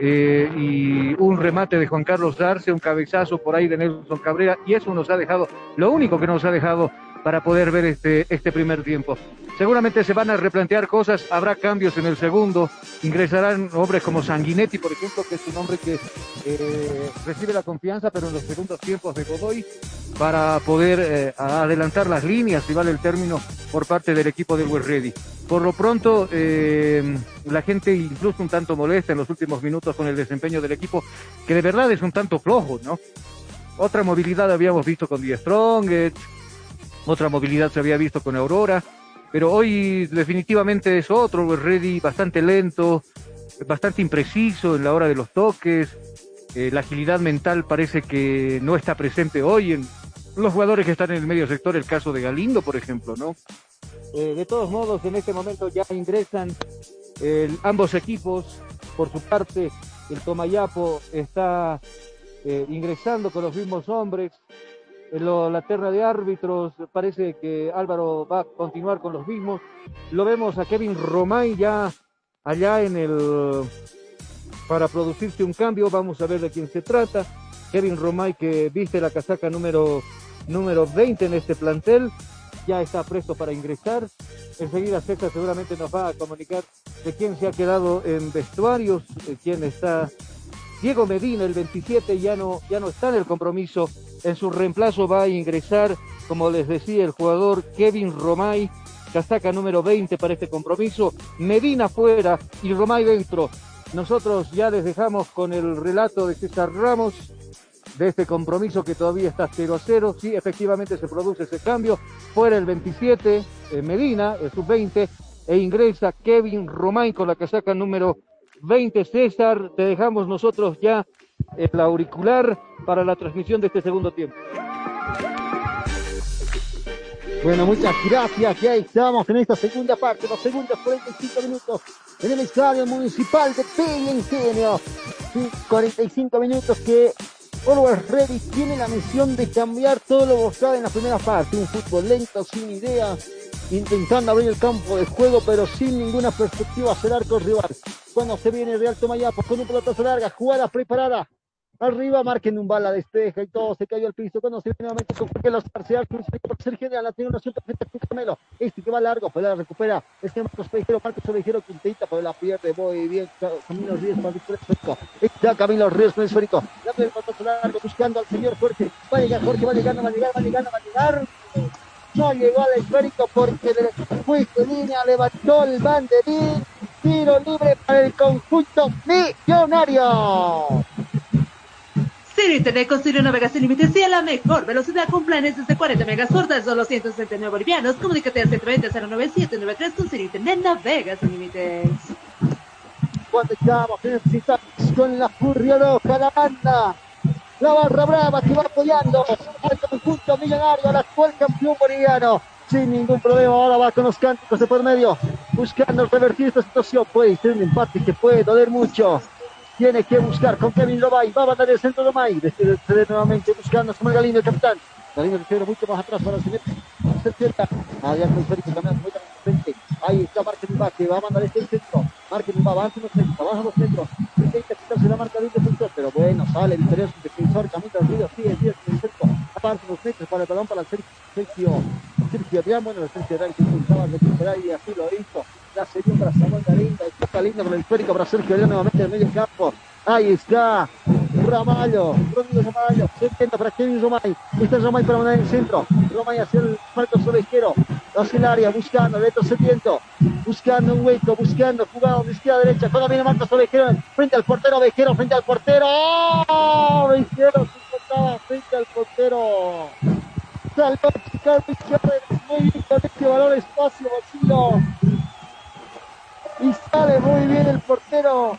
eh, y un remate de Juan Carlos Darce, un cabezazo por ahí de Nelson Cabrera, y eso nos ha dejado, lo único que nos ha dejado para poder ver este, este primer tiempo. Seguramente se van a replantear cosas, habrá cambios en el segundo, ingresarán hombres como Sanguinetti, por ejemplo, que es un hombre que eh, recibe la confianza, pero en los segundos tiempos de Godoy, para poder eh, adelantar las líneas, si vale el término, por parte del equipo del West Ready. Por lo pronto, eh, la gente incluso un tanto molesta en los últimos minutos con el desempeño del equipo, que de verdad es un tanto flojo, ¿no? Otra movilidad habíamos visto con Die Strong, otra movilidad se había visto con Aurora, pero hoy definitivamente es otro Ready bastante lento, bastante impreciso en la hora de los toques, eh, la agilidad mental parece que no está presente hoy en los jugadores que están en el medio sector, el caso de Galindo, por ejemplo, ¿no? Eh, de todos modos, en este momento ya ingresan ambos equipos. Por su parte, el Tomayapo está eh, ingresando con los mismos hombres. La terna de árbitros parece que Álvaro va a continuar con los mismos. Lo vemos a Kevin Romay ya allá en el para producirse un cambio. Vamos a ver de quién se trata. Kevin Romay que viste la casaca número número 20 en este plantel ya está presto para ingresar. Enseguida César seguramente nos va a comunicar de quién se ha quedado en vestuarios, de quién está. Diego Medina, el 27, ya no, ya no está en el compromiso. En su reemplazo va a ingresar, como les decía, el jugador Kevin Romay, casaca número 20 para este compromiso. Medina fuera y Romay dentro. Nosotros ya les dejamos con el relato de César Ramos de este compromiso que todavía está 0 a 0. Sí, efectivamente se produce ese cambio. Fuera el 27, eh, Medina, el sub-20, e ingresa Kevin Romay con la casaca número 20. César, te dejamos nosotros ya el auricular para la transmisión de este segundo tiempo. Bueno, muchas gracias. Ya estamos en esta segunda parte, los segundos 45 minutos en el estadio municipal de Peña Ingenio. Sí, 45 minutos que Always Ready tiene la misión de cambiar todo lo mostrado en la primera parte. Un fútbol lento, sin idea, intentando abrir el campo de juego, pero sin ninguna perspectiva hacia el arco rival. Cuando se viene Real Tomayapo con un pelotazo larga, jugada preparada Arriba, marquen un bala, despeja y todo, se cayó al piso. Cuando se viene nuevamente con que los parcial, Sergio de la tiene una suelta frente a Camelo. Este que va largo, pues la recupera. Este Marcos Pejero, Marcos Ovejero, Quintita, pues la pierde muy bien. Camilo Ríos para el esférico. Ya Camilo Ríos con el esférico. Pasazo largo, buscando al señor Jorge. Va a llegar Jorge, va a llegar, va a llegar, va a va a llegar. No llegó al esférico porque de línea, levantó el banderín. Tiro libre para el conjunto millonario. Ciro Internet con Ciro Navegas sin límites y a la mejor velocidad con planes desde 40 megas por tan solo 169 bolivianos. Comunícate al 120-09793 con Ciro Internet Navegas sin límites. Cuando estamos necesitamos con la furia roja, la banda. La barra brava que va apoyando al conjunto millonario, al actual campeón boliviano. Sin ningún problema, ahora va con los cánticos de por medio, buscando revertir esta situación. Puede ser un empate que puede doler mucho tiene que buscar con Kevin Lobay, va a mandar el centro de Lobay, nuevamente buscando a Galindo, el capitán. Galindo recibe mucho más atrás para seguir cerca. Allá con Félix caminando muy frente. Ahí está Marquez Mba, que va a mandar este centro. Marquez Mba, avanza los centros, abajo los centros. Intenta quitarse la marca de un defensor, pero bueno, sale victorioso el defensor, camina al río, sigue, sigue el centro. Avanza los metros para el balón para Sergio. Sergio Adrián, bueno, Sergio Adrián que intentaba recuperar y así lo hizo la sería para Samuel Galinda, está linda con el esférico para Sergio León nuevamente en medio campo. Ahí está Ramallo, Rodrigo Ramallo, se intenta para Kevin Romay, está Romay para mandar en el centro, Romay hacia el Marcos Ovejero, hacia el área, buscando, retrocediendo, buscando un hueco, buscando, jugado de izquierda a derecha, cuando viene Marcos Ovejero, frente al portero, Ovejero, frente al portero, ¡Oh! Ovejero se encontraba frente al portero, salvó Chicago muy bien con este valor espacio vacío, y sale muy bien el portero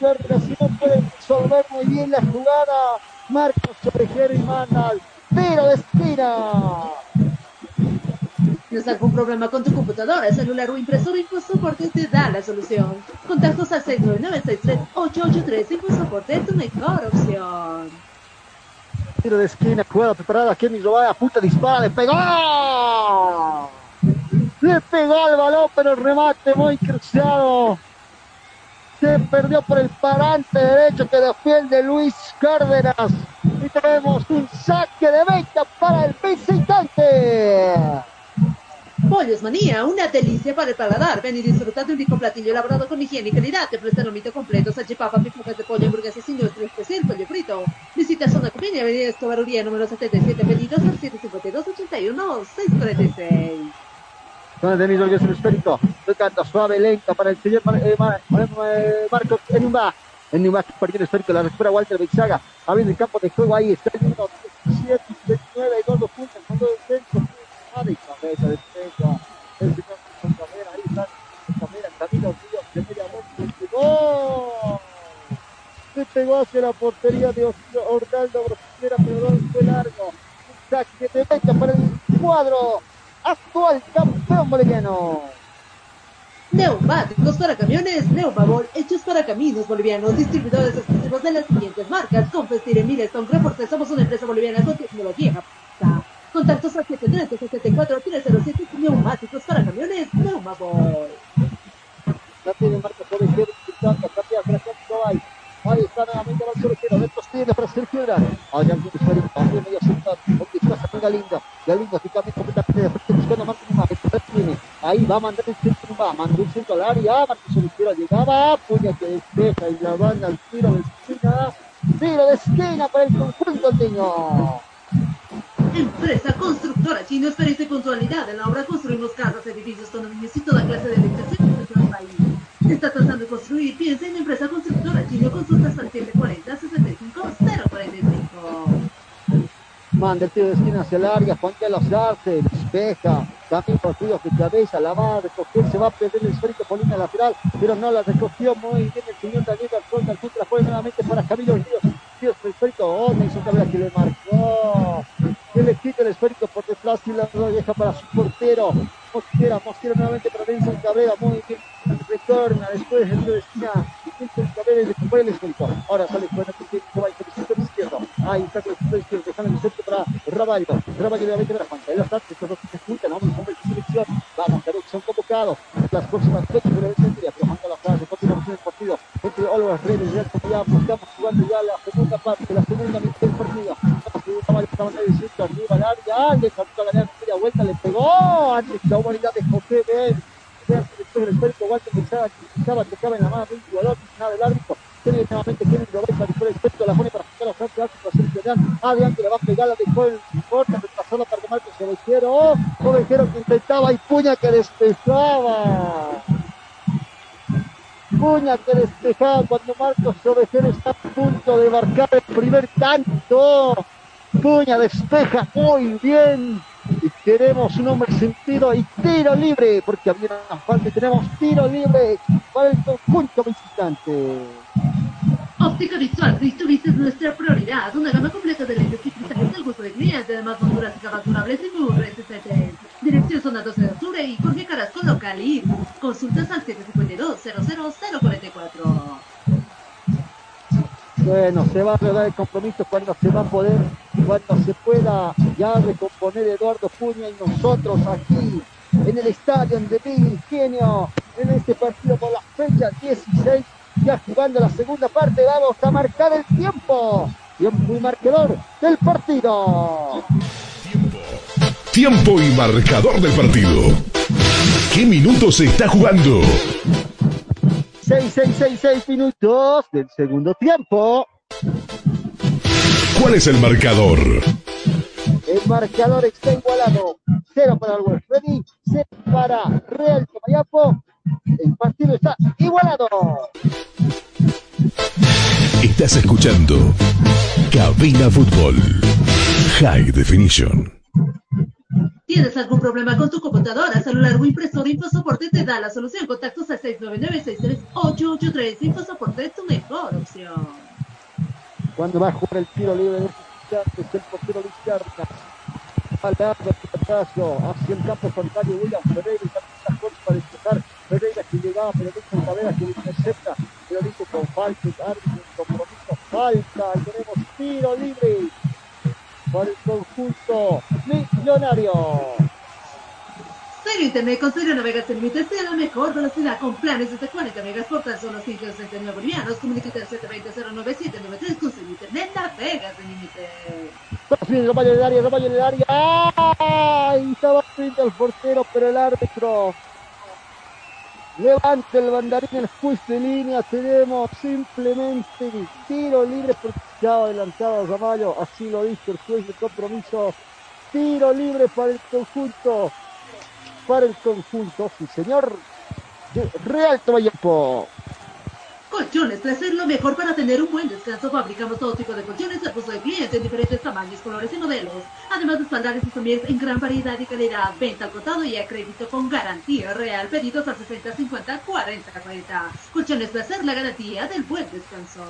Cárdenas y no puede resolver muy bien la jugada Marcos Ovejero y Manal pero de esquina ¿Tienes algún problema con tu computadora, celular o impresora? InfoSoporte te da la solución. Contactos al 699-63883. InfoSoporte es tu mejor opción. Tiro de esquina, jugada preparada. Kenny Robaya, puta dispara, le pegó. Le pegó al balón, pero el remate muy cruzado. Se perdió por el parante derecho que defiende Luis Cárdenas. Y tenemos un saque de venta para el visitante. Pollos Manía, una delicia para el paladar. Ven y disfruta de un rico platillo elaborado con higiene y calidad. Te ofrecen lomito completo, salchipapa, picotas de pollo, hamburguesas y nuestro especial pollo frito. Visita Zona Copiña, Avenida Escobar Uría, número 77, pedidos al 752-81-636. Con el. Tocando suave, lenta para el señor Mar eh, Mar Marcos Enumba. Enumba esférico. La recupera Walter. Abriendo el campo de juego ahí. Está el número 17 y 29. Dos dos puntos. Fondo del centro. Madre y cabeza de defensa. El señor Camera. Ahí está. Camera. Camilo Ríos. De media vuelta. ¡Gol! Se pegó hacia la portería de Orlando Brosera, pero no fue largo. Un saque de meta para el cuadro actual campeón boliviano. Neumáticos para camiones Neumabol, hechos para caminos bolivianos, distribuidores exclusivos de las siguientes marcas. Confestir en Milestone Reporte, somos una empresa boliviana con tecnología japonesa. Contactos al 713-74-307 Neumáticos para camiones Neumabol. La tiene Marcos Ovejero, Quintana, cambia para Cantobay. Ahí está nuevamente Marcos Ovejero, dentro tiene para Sergio Urán. Allá en el también medio central, con Quintana con. Galindo que cambia completamente de frente buscando a Marcos Imagen, tiene. Ahí va a mandar el centro, va, mandó un centro al área, Marcos Ovejero llegaba, puña que despeja y la banda al tiro de esquina. Tiro de esquina para el conjunto andino. Empresa constructora chino, experiencia y puntualidad. En la obra construimos casas, edificios, condominios y toda clase de edificaciones en nuestro país. ¿Está tratando de construir? Piensa en Empresa Constructora Chino. Consultas al 740 65 045. Manda el tiro de esquina hacia el área, Juan de los Arce, despeja, también por tiros de cabeza, la va a recoger, se va a perder el esférico por línea lateral, pero no la recogió muy bien el señor Daniel Garzón, al la pone nuevamente para Camilo Ríos, Ríos el esférico, oh, Cabrera que le marcó, que le quita el esférico por detrás y la deja para su portero, Mosquera, Mosquera nuevamente para Nelson Cabrera, muy bien, retorna después tiro de esquina, Nelson Cabrera y recupera el esférico, ahora sale fuera tiene que va el sector izquierdo, ahí está con el sector izquierdo, dejando el centro para Raballo, Raballo nuevamente para Juan Carlos Sánchez, estos dos se juntan, vamos, hombre de selección, vamos, Carlos, son convocados, las próximas fechas de la defensa, pero Juan Carlos Sánchez, continuamos en el partido, entre Always Ready, Real Comayapa. Estamos jugando ya la segunda parte, la segunda mitad del partido. Estaban diciendo arriba al área, alguien saltó a ganar media vuelta, le pegó antes la humanidad de José Ben. El esférico, Walter que pensaba que estaba en la mano de un jugador, nada del árbitro. Tiene nuevamente Kevin Roberta, después el esférico, la pone para sacar a Franco Alto para hacer. Adrián que le va a pegar, la dejó en corta, repasó la parte Marcos Ovejero. Ovejero que intentaba y puña que despejaba. Puña que despejaba cuando Marcos Ovejero está a punto de marcar el primer tanto. Puña despeja muy bien. Y tenemos un hombre sentido y tiro libre, porque había una falta y tenemos tiro libre para el conjunto visitante. Óptica Visual Cristobis es nuestra prioridad. Una gama completa de lentes y cristales del gusto de cliente, además monturas y capas durables y muy resistentes. Dirección Zona 12 de Octubre y Jorge Carrasco Local y Consultas al 752-00044. Bueno, se va a redar el compromiso cuando se va a poder, cuando se pueda ya recomponer Eduardo Puña y nosotros aquí en el estadio de Miguel Ingenio, en este partido por la fecha 16, ya jugando la segunda parte, vamos a marcar el tiempo. Tiempo y marcador del partido. Tiempo y marcador del partido. ¿Qué minutos se está jugando? 6, 6, 6, 6 minutos del segundo tiempo. ¿Cuál es el marcador? El marcador está igualado. 0 para el West Ready, 0 para Real Comayapo. El partido está igualado. Estás escuchando Cabina Fútbol High Definition. ¿Tienes algún problema con tu computadora, celular o impresora? InfoSoporte te da la solución. Contactos al 699-63883. InfoSoporte es tu mejor opción. Cuando va a jugar el tiro libre de es el portero Luis Carga. Al paso hacia el campo frontal William Ferreira y también corta para despejar. Ferreira que llegaba, pero dice Tavera que le intercepta, pero dice con falta, árbitro, compromiso, falta. Tenemos tiro libre para el conjunto millonario. Serio Internet con Serio Navegación Límite sea la mejor velocidad con planes desde 40 megas por tan solo 569 bolivianos. Comunícate al 720-09793 con Serio Internet navegas sin límite. Bien, Romayo en el área, Romayo en el área. ¡Ay! Estaba frente al portero, pero el árbitro levanta el bandarín en el juez de línea. Tenemos simplemente tiro libre ya adelantado Ramallo. Así lo dice el juez de compromiso. Tiro libre para el conjunto. Para el conjunto, sí señor. De Real Tomayapo. Colchones Placer, lo mejor para tener un buen descanso. Fabricamos todo tipo de colchones al gusto de cliente en diferentes tamaños, colores y modelos. Además de espaldares y somieres en gran variedad y calidad. Venta al contado y a crédito con garantía real. Pedidos al 60 50 40 40. Colchones Placer, la garantía del buen descanso.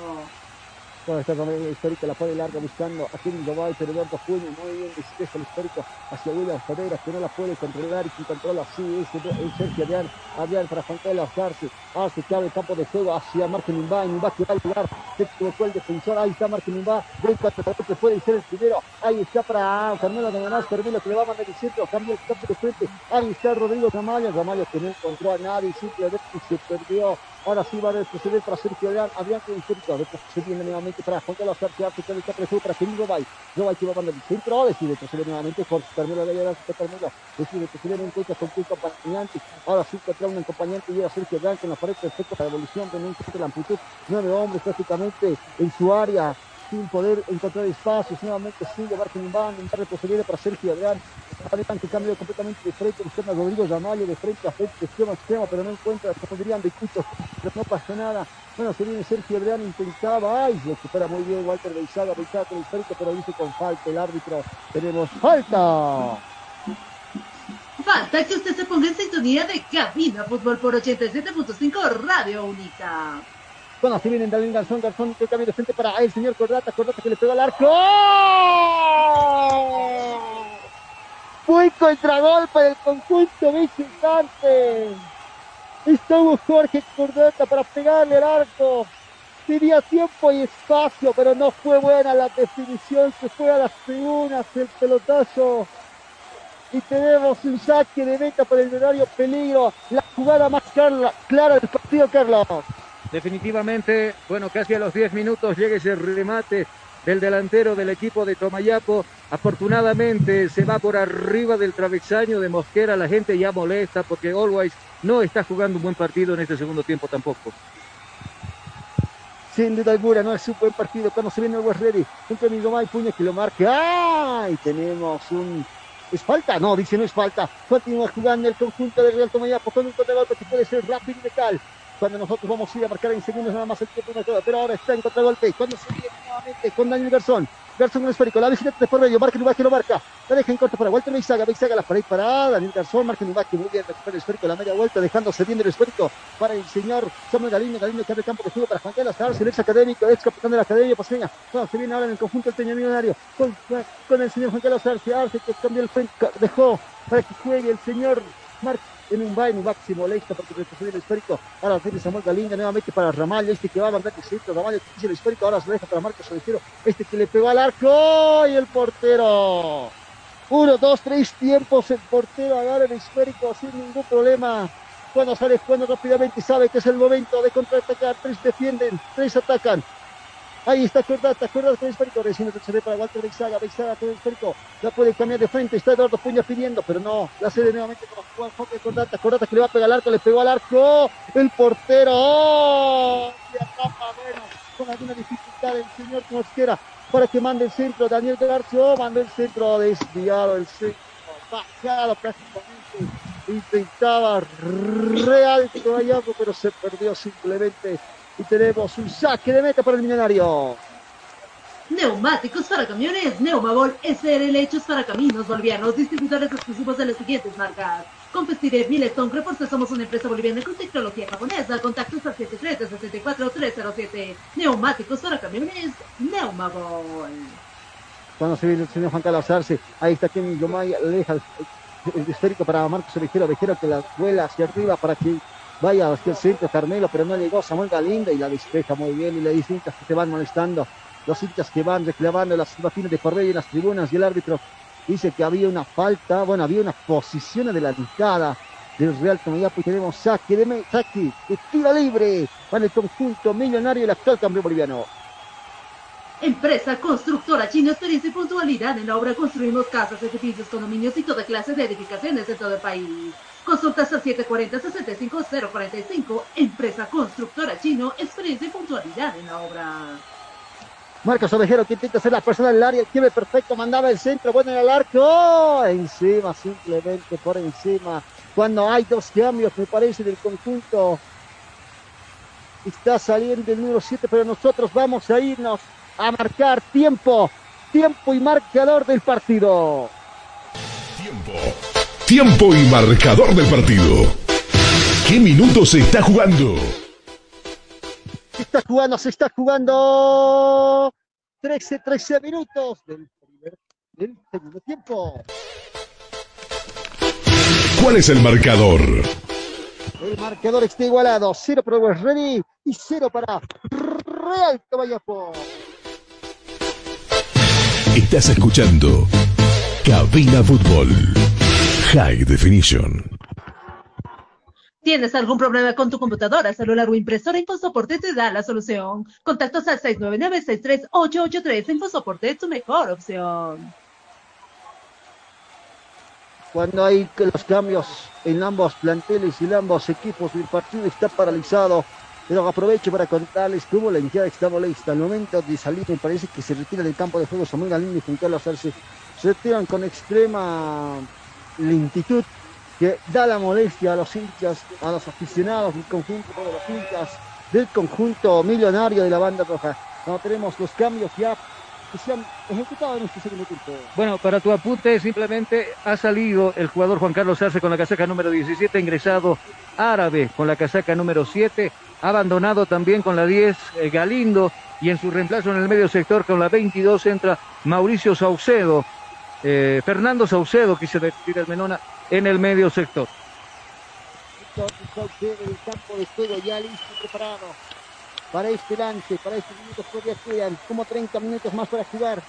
Está Romero el histórico, la pone larga buscando a Kevin Gobay, pero Eduardo Puño muy bien despeja el histórico hacia William Ferreira, que no la puede controlar y quien controla así es el Sergio Adrián, Adrián para Carlos García, hace que abre el campo de juego hacia Marco Nimba, Nimba que va a llegar, se equivocó el defensor, ahí está Marco Nimba, brinca que puede ser el primero, ahí está para Carmelo de Manás, Carmelo que le va a mandar el centro, cambia el campo de frente, ahí está Rodrigo Ramallo, Ramallo que no encontró a nadie, simplemente se perdió, Ahora sí va a retroceder para Sergio Adrián. Adrián que histórico. Se viene nuevamente para Juan Carlos García. Que está preso para Kevin Robay. Robay que va a mandar el centro. Decide retroceder nuevamente. Jorge Carmelo de Ayala. Carmelo. Decide retroceder en encuentra con un acompañante. Ahora sí encuentra un acompañante. Llega Sergio Adrián con la pared perfecta para la evolución. De no encuentra la amplitud. Nueve hombres prácticamente en su área sin poder encontrar espacios. Nuevamente sigue Barton Van, un retroceder para Sergio Adrián. Adrián que cambia completamente de frente, buscando a Rodrigo Ramallo de frente a frente, extremo a extremo, pero no encuentra, se pondrían de cuchos, pero no pasa nada. Bueno, se viene Sergio Adrián, intentaba, ay, lo supera muy bien Walter Beizaga, Beizaga con el histórico, pero dice con falta el árbitro. Tenemos falta. Falta que usted se ponga en sintonía de Cabina Fútbol por 87.5 Radio Única. Bueno, así vienen también Garzón, Garzón que cambia de frente para el señor Cordata, Cordata que le pegó al arco. Muy contragolpe del conjunto visitante. Estuvo Jorge Cordata para pegarle al arco. Tenía tiempo y espacio, pero no fue buena la definición. Se fue a las tribunas el pelotazo. Y tenemos un saque de meta para el horario peligro. La jugada más clara del partido, Carlos. Definitivamente, bueno, casi a los 10 minutos llega ese remate del delantero del equipo de Tomayapo. Afortunadamente se va por arriba del travesaño de Mosquera. La gente ya molesta porque Always no está jugando un buen partido en este segundo tiempo tampoco. Sin duda alguna, no es un buen partido. Cuando se viene el West Ready, un amigo Mike Puña que lo marca. ¡Ay! Tenemos un. ¿Es falta? No, dice no es falta. Continúa jugando el conjunto de Real Tomayapo con un contragolpe que puede ser rápido y letal cuando nosotros vamos a ir a marcar en segundos nada más el tiempo de pero ahora está en contragolpe, cuando se viene nuevamente con Daniel Garzón, Garzón con el esférico, la visita de por medio, marca que lo marca, la deja en corto para Walter Beizaga, Beizaga la pared para Daniel Garzón, marca Nubaque, muy bien, recupera el esférico, la media vuelta, dejándose bien el esférico para el señor Samuel Galindo, Galindo que abre campo de juego para Juan Carlos Carlos, el ex académico, ex capitán de la academia paseña, no, se viene ahora en el conjunto del Peña Millonario, con, con el señor Juan Carlos Arce, Arce que cambió el frente, dejó para que juegue el señor Marco en un baile máximo molesta porque retrocede el esférico. Ahora tiene Samuel Galinga nuevamente para Ramallo, este que va a mandar el centro. Ramallo que el esférico, ahora se deja para Marcos Ovejero, este que le pegó al arco y el portero. Uno, dos, tres tiempos, el portero agarra el esférico sin ningún problema. Cuando sale jugando rápidamente sabe que es el momento de contraatacar. Tres defienden, tres atacan. Ahí está Cordata, Cordata con el esférico, recién ve para Walter Beizaga, Beizaga con el esférico, la puede cambiar de frente, está Eduardo Puña pidiendo, pero no, la cede nuevamente con Juan Jorge Cordata, Cordata que le va a pegar al arco, le pegó al arco, el portero, ¡oh! Y atrapa, bueno, con alguna dificultad el señor Mosquera para que mande el centro, Daniel García, oh, manda el centro, desviado el centro, bajado prácticamente, intentaba real allá, pero se perdió simplemente y tenemos un saque de meta para el millonario. Neumáticos para camiones, Neumabol SRL hechos para caminos bolivianos, distribuidores exclusivos de las siguientes marcas. Compestiré Milestone Reporte somos una empresa boliviana con tecnología japonesa. Contactos al 73-64-307. Neumáticos para camiones, Neumabol. Cuando se viene el señor Juan Carlos Arce, ahí está Kenny Yomay, aleja el, el esférico para Marcos Ovejero, Ovejero que la vuela hacia arriba para que Vaya hacia el centro Carmelo, pero no llegó Samuel Galindo y la despeja muy bien. Y le dice que se van molestando. Los hinchas que van reclamando las imágenes de por en las tribunas y el árbitro dice que había una falta, bueno, había una posición adelantada del Real Tomayapo y tenemos saque de saque de libre para el conjunto millonario y el actual campeón boliviano. Empresa constructora china, experiencia y puntualidad en la obra. Construimos casas, edificios, condominios y toda clase de edificaciones en todo el país. Consultas al 740-65045. Empresa constructora chino, experiencia y puntualidad en la obra. Marcos Ovejero que intenta ser la persona del área, el quiebre perfecto, mandaba el centro, bueno en el arco, encima, simplemente por encima. Cuando hay dos cambios, me parece, del conjunto. Está saliendo el número 7, pero nosotros vamos a irnos a marcar tiempo, tiempo y marcador del partido. Tiempo. Tiempo y marcador del partido. ¿Qué minutos se está jugando? Se está jugando, se está jugando 13, 13 minutos del, primer, del segundo tiempo. ¿Cuál es el marcador? El marcador está igualado. 0 para West Ready y 0 para Real Tomayapo. Estás escuchando Cabina Fútbol. High Definition. ¿Tienes algún problema con tu computadora, celular o impresora? InfoSoporte te da la solución. Contactos al 699-63883. InfoSoporte es tu mejor opción. Cuando hay los cambios en ambos planteles y en ambos equipos, el partido está paralizado. Pero aprovecho para contarles cómo la hinchada está molesta. Al momento de salir, me parece que se retira del campo de juego Samuel Galindo y Juan Carlos Arce. Se retiran con extrema lentitud que da la molestia a los hinchas, a los aficionados del conjunto de los hinchas del conjunto millonario de la banda roja. No tenemos los cambios ya que se han ejecutado en este segundo tiempo. Bueno, para tu apunte, simplemente ha salido el jugador Juan Carlos Arce con la casaca número 17, ingresado árabe con la casaca número 7, abandonado también con la 10 eh, Galindo y en su reemplazo en el medio sector con la 22 entra Mauricio Saucedo eh, Fernando Saucedo, que se retira el Menona en el medio sector. el campo de juego ya listo y preparado para este lance, para estos minutos todavía quedan como 30 minutos más para jugar.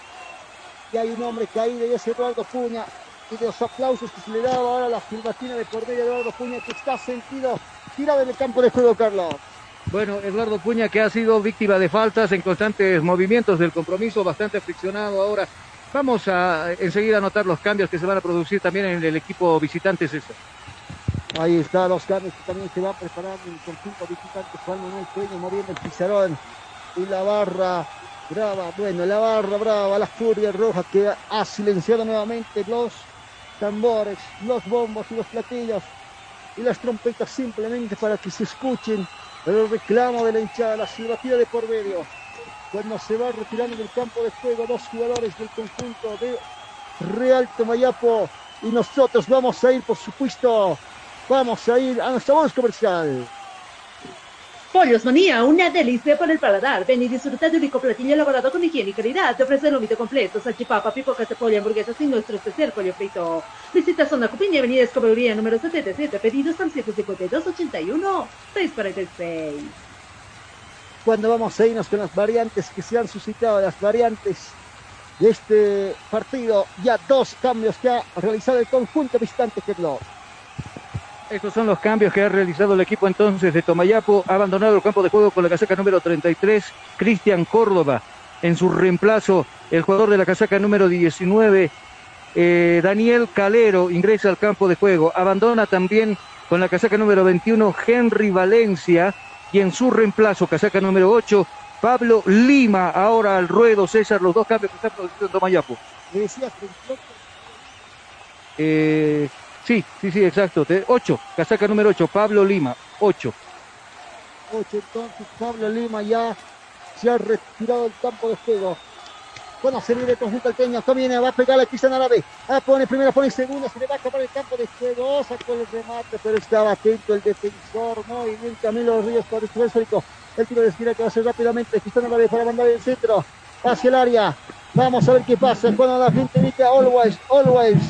Y hay un hombre caído y es Eduardo Puña. Y de los aplausos que se le daba ahora la silbatina de por medio de Eduardo Puña que está sentido tirado en el campo de juego, Carlos. Bueno, Eduardo Puña que ha sido víctima de faltas en constantes movimientos del compromiso, bastante friccionado ahora. Vamos a enseguida notar los cambios que se van a producir también en el equipo visitante César. Ahí está los cambios que también se va preparando el conjunto visitante Juan Manuel Peña moviendo el pizarrón y la barra brava, bueno, la barra brava, la furia roja que ha silenciado nuevamente los tambores, los bombos y los platillos y las trompetas simplemente para que se escuchen el reclamo de la hinchada, la silbatida de por medio. Cuando se va retirando del campo de juego dos jugadores del conjunto de Real Tomayapo y nosotros vamos a ir, por supuesto, vamos a ir a nuestra voz comercial. Pollos Manía, una delicia para el paladar. Ven y disfruta de un rico platillo elaborado con higiene y calidad. Te ofrece el lomito completo, salchipapa, pipocas de hamburguesas y nuestro especial pollo frito. Visita Zona Cupiña, Avenida Escobería número 77, pedidos al 75281 646. Cuando vamos a irnos con las variantes que se han suscitado, las variantes de este partido, ya dos cambios que ha realizado el conjunto visitante que no. Estos son los cambios que ha realizado el equipo entonces de Tomayapo. Ha abandonado el campo de juego con la casaca número 33, Cristian Córdoba. En su reemplazo, el jugador de la casaca número 19, eh, Daniel Calero, ingresa al campo de juego. Abandona también con la casaca número 21, Henry Valencia. Y en su reemplazo, casaca número 8, Pablo Lima. Ahora al ruedo, César, los dos cambios que está produciendo en Tomayapo. Me decías Eh, Sí, sí, sí, exacto. De 8, casaca número 8, Pablo Lima, 8. 8, entonces Pablo Lima ya se ha retirado del campo de juego. Bueno, se viene el conjunto alteño, viene, va a pegar a Cristian Árabe. Ah, pone primera, pone segunda, se le va a acabar el campo de juego, sacó el remate, pero estaba atento el defensor, muy bien Camilo Ríos por el esférico. El tiro de esquina que va a ser rápidamente, Cristian Árabe para mandar el centro hacia el área. Vamos a ver qué pasa cuando la gente dice always, always.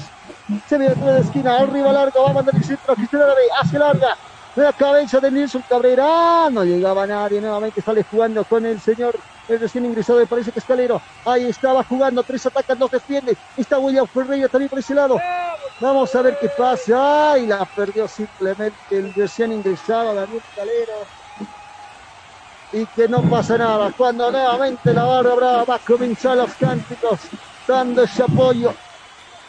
Se viene de la esquina, arriba largo, va a mandar el centro, Cristian Árabe, hacia larga. De la cabeza de Nilson Cabrera, no llegaba nadie, nuevamente. Sale jugando con el señor, el recién ingresado, me parece que Escalero, ahí estaba jugando, tres atacan, dos defiende, está William Ferreira también por ese lado, vamos a ver qué pasa, ay, la perdió simplemente el recién ingresado, Daniel Escalero, y que no pasa nada, cuando nuevamente la barra brava va a comenzar los cánticos, dando ese apoyo,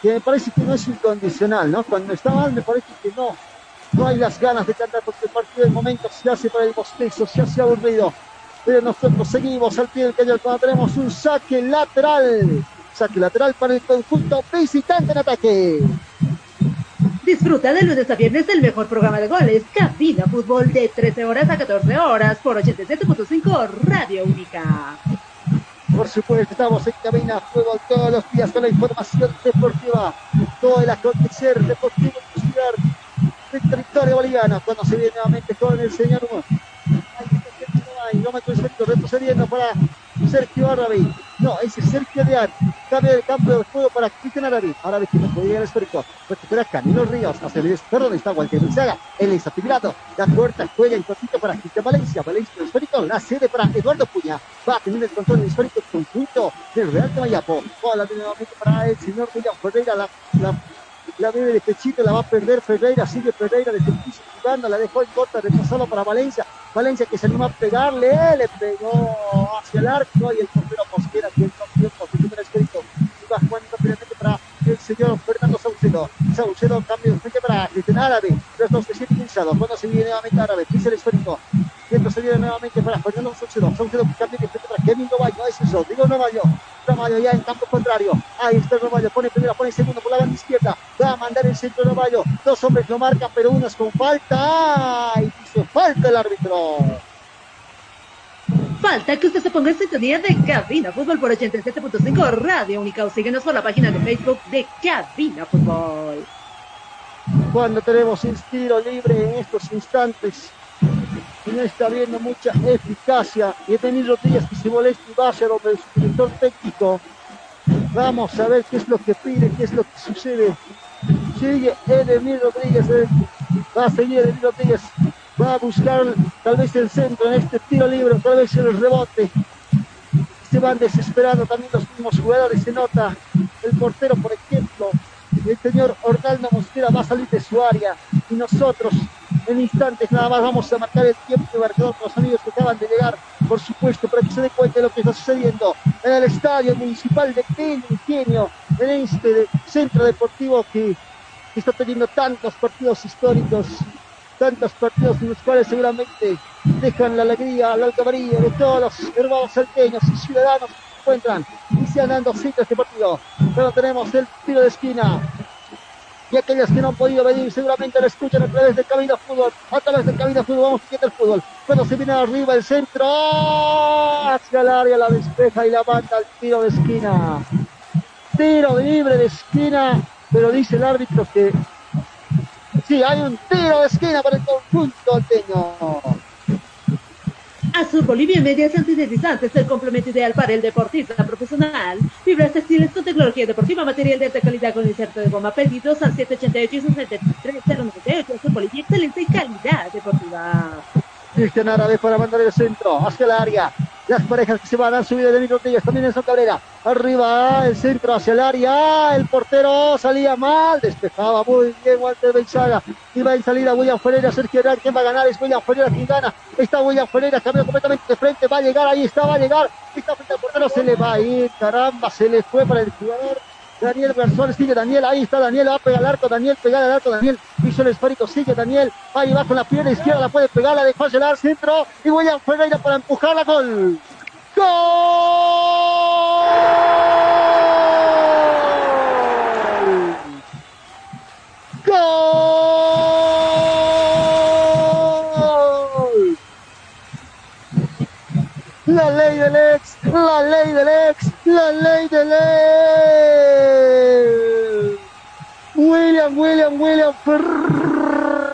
que me parece que no es incondicional, ¿no? Cuando está mal me parece que no, no hay las ganas de cantar porque el partido del momento se hace para el bostezo, se hace aburrido. Pero nosotros seguimos al pie del cañón cuando tenemos un saque lateral. Saque lateral para el conjunto visitante en ataque. Disfruta de lunes a viernes del mejor programa de goles, Cabina Fútbol, de 13 horas a 14 horas por 87.5 Radio Única. Por supuesto, estamos en Cabina Fútbol todos los días con la información deportiva, todo el acontecer deportivo territorio boliviano. Cuando se viene nuevamente con el señor kilómetro esférico retrocediendo para Sergio Árabe. No, es Sergio Deán. Cambia el campo de juego para Cristian Árabe. Árabe que no podía el esférico. Recupera Camilo Ríos. Hacia el perdón, está Walter Luzaga. Él está tirado. La puerta juega en cortito para Cristian Valencia. Valencia el esférico. La sede para Eduardo Puña. Va a tener el control del esférico conjunto del Real de Mayapo. Bola nuevamente para el señor William Ferreira. La, la la vive de pechito, la va a perder Ferreira, sigue Ferreira desde el piso jugando, la dejó en corta, retrasado para Valencia, Valencia que se animó a pegarle, le pegó hacia el arco y el portero Mosquera que el tiempo su primer escrito. Iba jugando rápidamente para el señor Fernando Saucedo, Saucedo cambio de frente para Cristian Árabe, los dos recién ingresados, cuando se viene nuevamente Árabe, pisa el esférico, Viento se viene nuevamente para Fernando Saucedo, Saucedo que cambia de frente para Kevin Novayo, es eso, digo Novayo, Novayo ya en campo contrario, ahí está Novayo, pone primero, pone segundo por la banda izquierda, va a mandar el centro Novayo, dos hombres lo marcan, pero uno es con falta, y hizo falta el árbitro. Falta que usted se ponga en sintonía de Cabina Fútbol por 87.5 Radio Única. O síguenos por la página de Facebook de Cabina Fútbol. Cuando tenemos el tiro libre en estos instantes, y no está viendo mucha eficacia, y he tenido días que se molesta y vaya donde su director técnico. Vamos a ver qué es lo que pide, qué es lo que sucede. Sigue Edemir Rodríguez, eh. va a seguir Edemir Rodríguez, va a buscar tal vez el centro en este tiro libre, tal vez el rebote. Se van desesperando también los mismos jugadores, se nota el portero, por ejemplo, el señor Orlando Mosquera va a salir de su área y nosotros En instantes nada más vamos a marcar el tiempo de marcador los amigos que acaban de llegar, por supuesto, para que se den cuenta de lo que está sucediendo en el estadio municipal de Peña Ingenio, en este centro deportivo que, está teniendo tantos partidos históricos, tantos partidos en los cuales seguramente dejan la alegría, la alcabaría de todos los hermanos salteños y ciudadanos que se encuentran iniciando cita este partido. Pero tenemos el tiro de esquina. Y aquellos que no han podido venir seguramente lo escuchan a través de Cabina Fútbol. A través de Cabina Fútbol vamos a el fútbol. Cuando se viene arriba el centro. Hacia el área la despeja y la manda al tiro de esquina. Tiro libre de esquina. Pero dice el árbitro que Sí, hay un tiro de esquina para el conjunto alteño. Azul Bolivia Medias Antideslizantes, el complemento ideal para el deportista profesional. Fibras textiles con tecnología deportiva, material de alta calidad con inserto de goma. Pedidos al 788 y 63098. Azul Bolivia, excelente calidad deportiva. Cristian Árabe para mandar el centro hacia el área. Las parejas que se van a subir de Rodríguez, también en Cabrera. Arriba, el centro hacia el área. El portero salía mal, despejaba muy bien Walter Beizaga. Iba en salida William Ferreira, Sergio Herrera. ¿Quién va a ganar? Es William Ferreira quien gana. Está William Ferreira, cambió completamente de frente. Va a llegar, ahí está, va a llegar. Está frente al portero, se le va a ir. Caramba, se le fue para el jugador Daniel Garzón sigue Daniel, ahí está Daniel, va a pegar al arco, Daniel, pegar al arco, Daniel, hizo el esférico, sigue Daniel, ahí va con la pierna izquierda, la puede pegar, la dejó al centro, y William Ferreira para empujarla, gol. ¡Gol! ¡Gol! La ley del ex, la ley del ex, la ley del ex. William, William, William Ferreira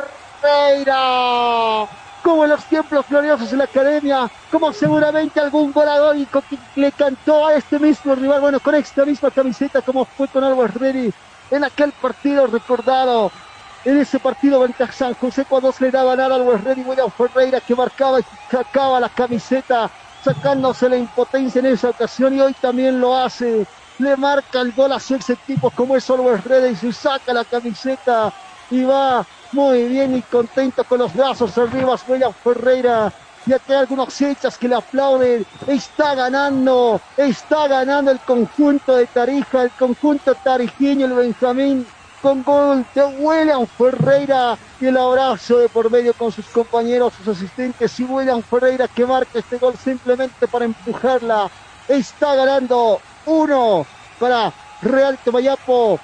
como en los tiempos gloriosos en la academia, como seguramente algún volador y le cantó a este mismo rival, bueno, con esta misma camiseta, como fue con Always Ready en aquel partido recordado. En ese partido frente San José, cuando se le daba nada al Ready, William Ferreira que marcaba y sacaba la camiseta, sacándose la impotencia en esa ocasión y hoy también lo hace. Le marca el gol a su ex equipo como es Always Ready y se saca la camiseta y va muy bien y contento con los brazos arriba, William Ferreira. Y aquí hay algunos hinchas que le aplauden. Está ganando, está ganando el conjunto de Tarija, el conjunto tarijeño, el Benjamín, con gol de William Ferreira. Y el abrazo de por medio con sus compañeros, sus asistentes. Y William Ferreira que marca este gol simplemente para empujarla. Está ganando uno para Real Tomayapo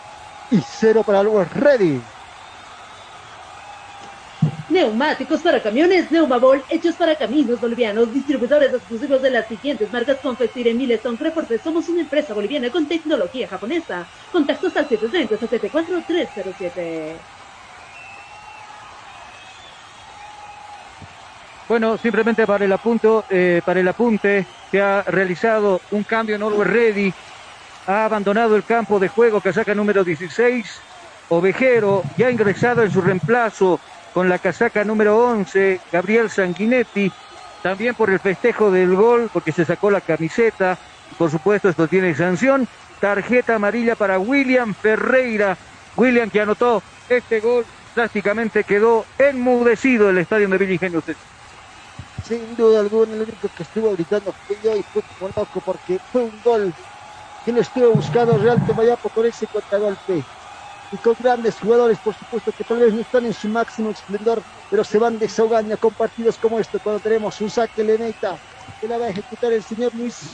y cero para Luis Ready. Neumáticos para camiones Neumabol, hechos para caminos bolivianos, distribuidores exclusivos de las siguientes marcas Confestir, Milestone, Reporte. Somos una empresa boliviana con tecnología japonesa. Contactos al 730-74307. Bueno, simplemente para el apunto, eh, para el apunte, que ha realizado un cambio en Always Ready, ha abandonado el campo de juego que saca número 16, Ovejero, ya ingresado en su reemplazo con la casaca número 11, Gabriel Sanguinetti, también por el festejo del gol, porque se sacó la camiseta, por supuesto esto tiene sanción, tarjeta amarilla para William Ferreira, William que anotó este gol, prácticamente quedó enmudecido el estadio de Villa. Sin duda alguna, el único que estuvo gritando fue yo y fue como loco porque fue un gol que lo estuvo buscando Real Tomayapo con ese contragolpe y con grandes jugadores, por supuesto, que tal vez no están en su máximo esplendor, pero se van desahogando con partidos como este, cuando tenemos un saque Leneta, que la va a ejecutar el señor Luis,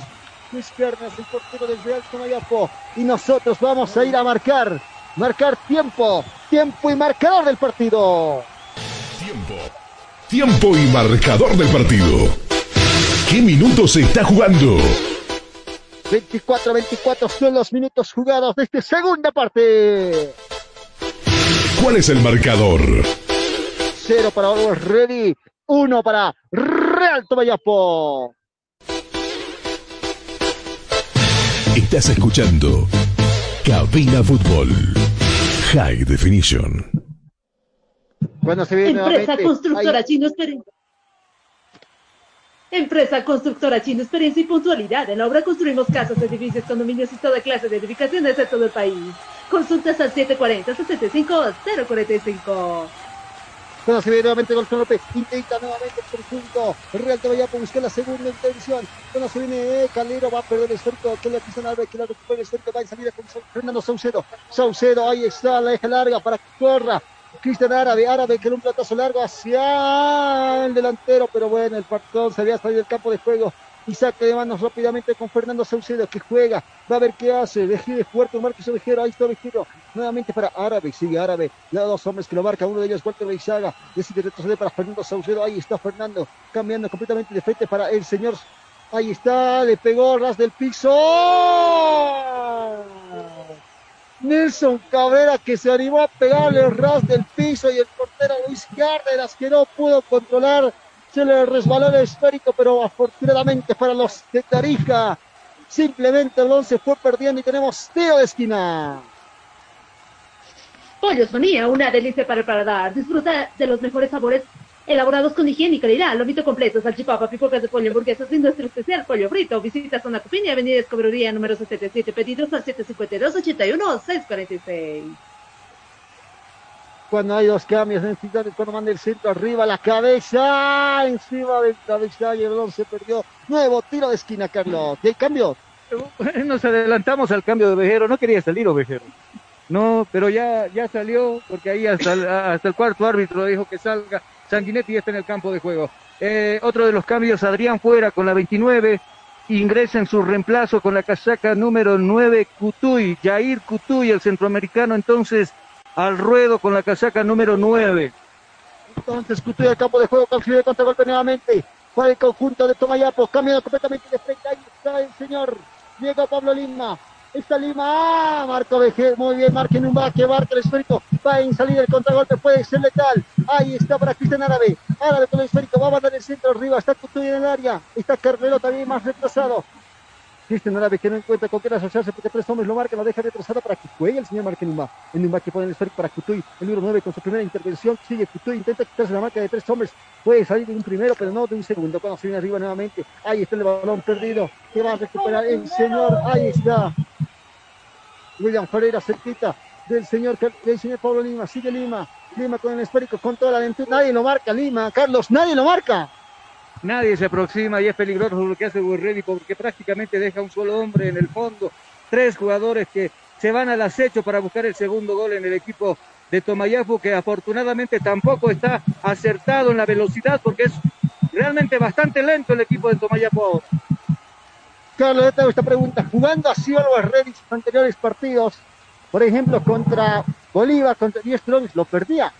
Luis Piernas, el portero del Real Tomayapo, y nosotros vamos a ir a marcar, marcar tiempo, tiempo y marcador del partido. Tiempo, tiempo y marcador del partido. ¿Qué minutos se está jugando? 24-24 son los minutos jugados de esta segunda parte. ¿Cuál es el marcador? Cero para Always Ready, uno para Real Tomayapo. Estás escuchando Cabina Fútbol High Definition. Bueno, se viene Empresa constructora Chino Experiencia. Empresa constructora Chino Experiencia y puntualidad. En la obra construimos casas, edificios, condominios y toda clase de edificaciones de todo el país. Consultas al 740-65-045. Cuando se nuevamente el López, intenta nuevamente el conjunto. Real te vaya a buscar la segunda intervención. Cuando se viene eh, Calero, va a perder el esférico. Que le Cristian Álvarez, que la recupera el esférico. Va en salida con Fernando Saucedo. Saucedo, ahí está, la deja larga para que corra. Cristian Árabe, Árabe que en un platazo largo hacia el delantero, pero bueno, el partón se había salido del campo de juego y saque de manos rápidamente con Fernando Saucedo que juega, va a ver qué hace, de fuerte, Marcos Ovejero, ahí está Ovejero, nuevamente para Árabe, sigue Árabe, ya dos hombres que lo marcan, uno de ellos Walter Reizaga, decide retroceder para Fernando Saucedo, ahí está Fernando, cambiando completamente de frente para el señor, ahí está, le pegó ras del piso, Nelson Cabrera que se animó a pegarle ras del piso y el portero Luis Cárdenas que no pudo controlar se le resbaló el esférico, pero afortunadamente para los de Tarija, simplemente el 11 fue perdiendo y tenemos tiro de esquina. Pollos Manía, una delicia para el paladar. Disfruta de los mejores sabores elaborados con higiene y calidad. Lomito completo, salchipapa, pipocas de pollo, hamburguesas, industria especial, pollo frito. Visita Zona Cupiña, Avenida Escobrería número 77, pedidos al 752-81-646 cuando hay dos cambios, cuando manda el centro arriba, la cabeza, encima del cabeza y el 11 perdió. Nuevo tiro de esquina, Carlos. ¿Qué cambio? Nos adelantamos al cambio de Vejero, no quería salir Ovejero. No, pero ya, ya salió, porque ahí hasta el, hasta el cuarto árbitro dijo que salga. Sanguinetti está en el campo de juego. Eh, otro de los cambios, Adrián fuera con la 29, ingresa en su reemplazo con la casaca número 9, Cutuy, Jair Cutuy, el centroamericano, entonces al ruedo con la casaca número 9. Entonces Cutuy al campo de juego, consigue contra golpe nuevamente. Para el conjunto de Tomayapo, cambiando completamente de. Ahí está el señor Diego Pablo Lima. Está Lima, Marco Vejez, muy bien, marquen un que marca el esférico, va en salida el contragolpe, puede ser letal, ahí está para Cristian Árabe, Árabe con el esférico, va a mandar el centro arriba, está Cutuy en el área, está Carmelo también más retrasado, Cristian Árabe que no encuentra con qué asociarse porque tres hombres lo marcan, lo deja retrasado para que juegue el señor Marquenumba. El Numba que pone el esférico para Cutuy, el número 9 con su primera intervención, sigue Cutuy, intenta quitarse la marca de tres hombres, puede salir de un primero, pero no de un segundo. Cuando se viene arriba nuevamente, ahí está el balón perdido, que va a recuperar el señor, ahí está. William Ferreira cerquita del señor, del señor Pablo Lima, sigue Lima, Lima con el esférico, con toda la aventura, nadie lo marca, Lima, Carlos, nadie lo marca. Nadie se aproxima y es peligroso lo que hace Burredi porque prácticamente deja un solo hombre en el fondo. Tres jugadores que se van al acecho para buscar el segundo gol en el equipo de Tomayafu, que afortunadamente tampoco está acertado en la velocidad porque es realmente bastante lento el equipo de Tomayafu. Carlos, yo tengo esta pregunta. Jugando así los Redis anteriores partidos, por ejemplo, contra Bolívar, contra Diez ¿lo perdía?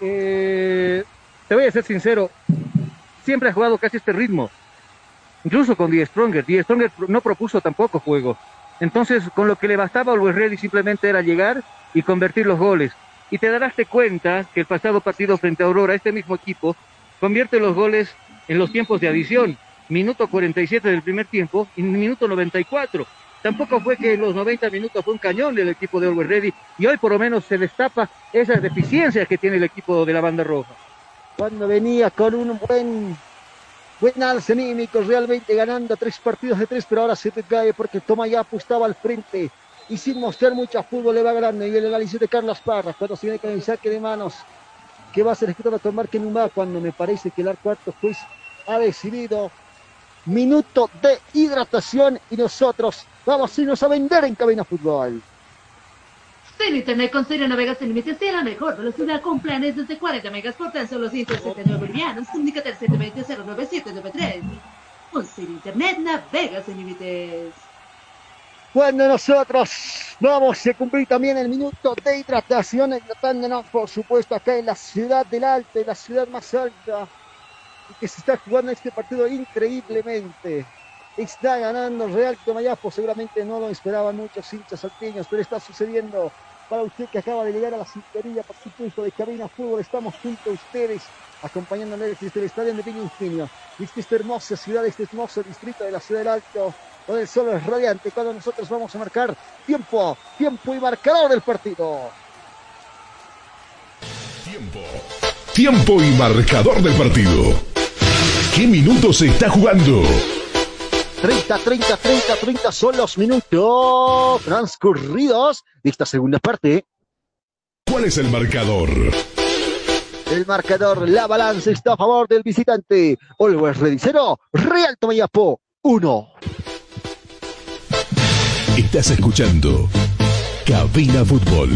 Eh, te voy a ser sincero, siempre ha jugado casi este ritmo. Incluso con Die Stronger. Die Stronger no propuso tampoco juego. Entonces, con lo que le bastaba a Luis Ready simplemente era llegar y convertir los goles. Y te darás cuenta que el pasado partido frente a Aurora, este mismo equipo, convierte los goles en los tiempos de adición. Minuto 47 del primer tiempo y minuto 94. Tampoco fue que los 90 minutos fue un cañón del equipo de Always Ready y hoy por lo menos se destapa esas deficiencias que tiene el equipo de la banda roja cuando venía con un buen buen alce anímico, realmente ganando tres partidos de tres, pero ahora se te cae porque toma ya apostaba al frente y sin mostrar mucho fútbol le va ganando. Y el análisis de Carlos Parra, cuando se viene con el saque de manos, que va a ser ejecutado con Marque Numá, cuando me parece que el cuarto juez ha decidido minuto de hidratación y nosotros vamos a irnos a vender en cabina fútbol. Cero Internet con Cero navegas sin límites y la mejor velocidad con planes desde 40 megas por tan solo 179 bolivianos. Comunícate al 720-09793. Con Cero Internet navegas sin límites. Cuando nosotros vamos a cumplir también el minuto de hidratación, hidratándonos, por supuesto, acá en la ciudad del Alto, en la ciudad más alta, que se está jugando este partido increíblemente. Está ganando Real Tomayapo, seguramente no lo esperaban muchos hinchas salteños, pero está sucediendo para usted que acaba de llegar a la sintonía, por supuesto, de Cabina Fútbol. Estamos junto a ustedes, acompañándoles desde el estadio de Villa Ingenio, desde esta hermosa ciudad, este hermoso distrito de la Ciudad del Alto, donde el sol es radiante, cuando nosotros vamos a marcar tiempo, tiempo y marcador del partido. Tiempo. Tiempo y marcador del partido. ¿Qué minutos se está jugando? 30, 30, 30, 30 son los minutos transcurridos de esta segunda parte. ¿Cuál es el marcador? El marcador, la balanza está a favor del visitante. Always Ready 0, Real Tomayapo 1. Estás escuchando Cabina Fútbol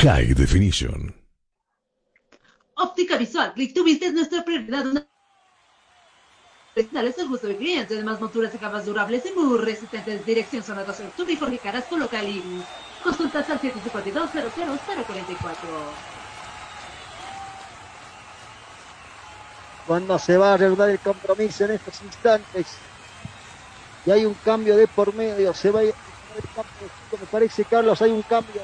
High Definition. Óptica Visual, Click to Vista es nuestra prioridad. Una... es el gusto del cliente, además monturas y camas durables y muy resistentes. Dirección zona 12 de octubre y Jorge Carrasco local y consultas al 752 00044 Cuando se va a reanudar el compromiso en estos instantes y hay un cambio de por medio, se va a ir me parece Carlos, hay un cambio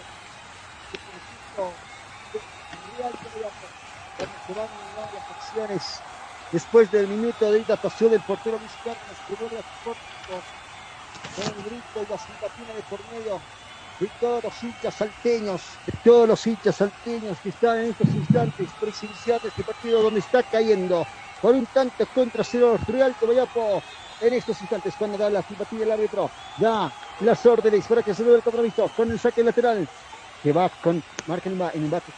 se van a las acciones después del minuto de hidratación del portero Luis Carlos que vuelve a con el grito y la simpatina de por medio. De todos los hinchas salteños, de todos los hinchas salteños que están en estos instantes presenciando este partido donde está cayendo por un tanto contra cero Real Cobayapo. En estos instantes cuando da la simpatía del árbitro, da las órdenes para que se dé el compromiso con el saque lateral que va con marca en un bate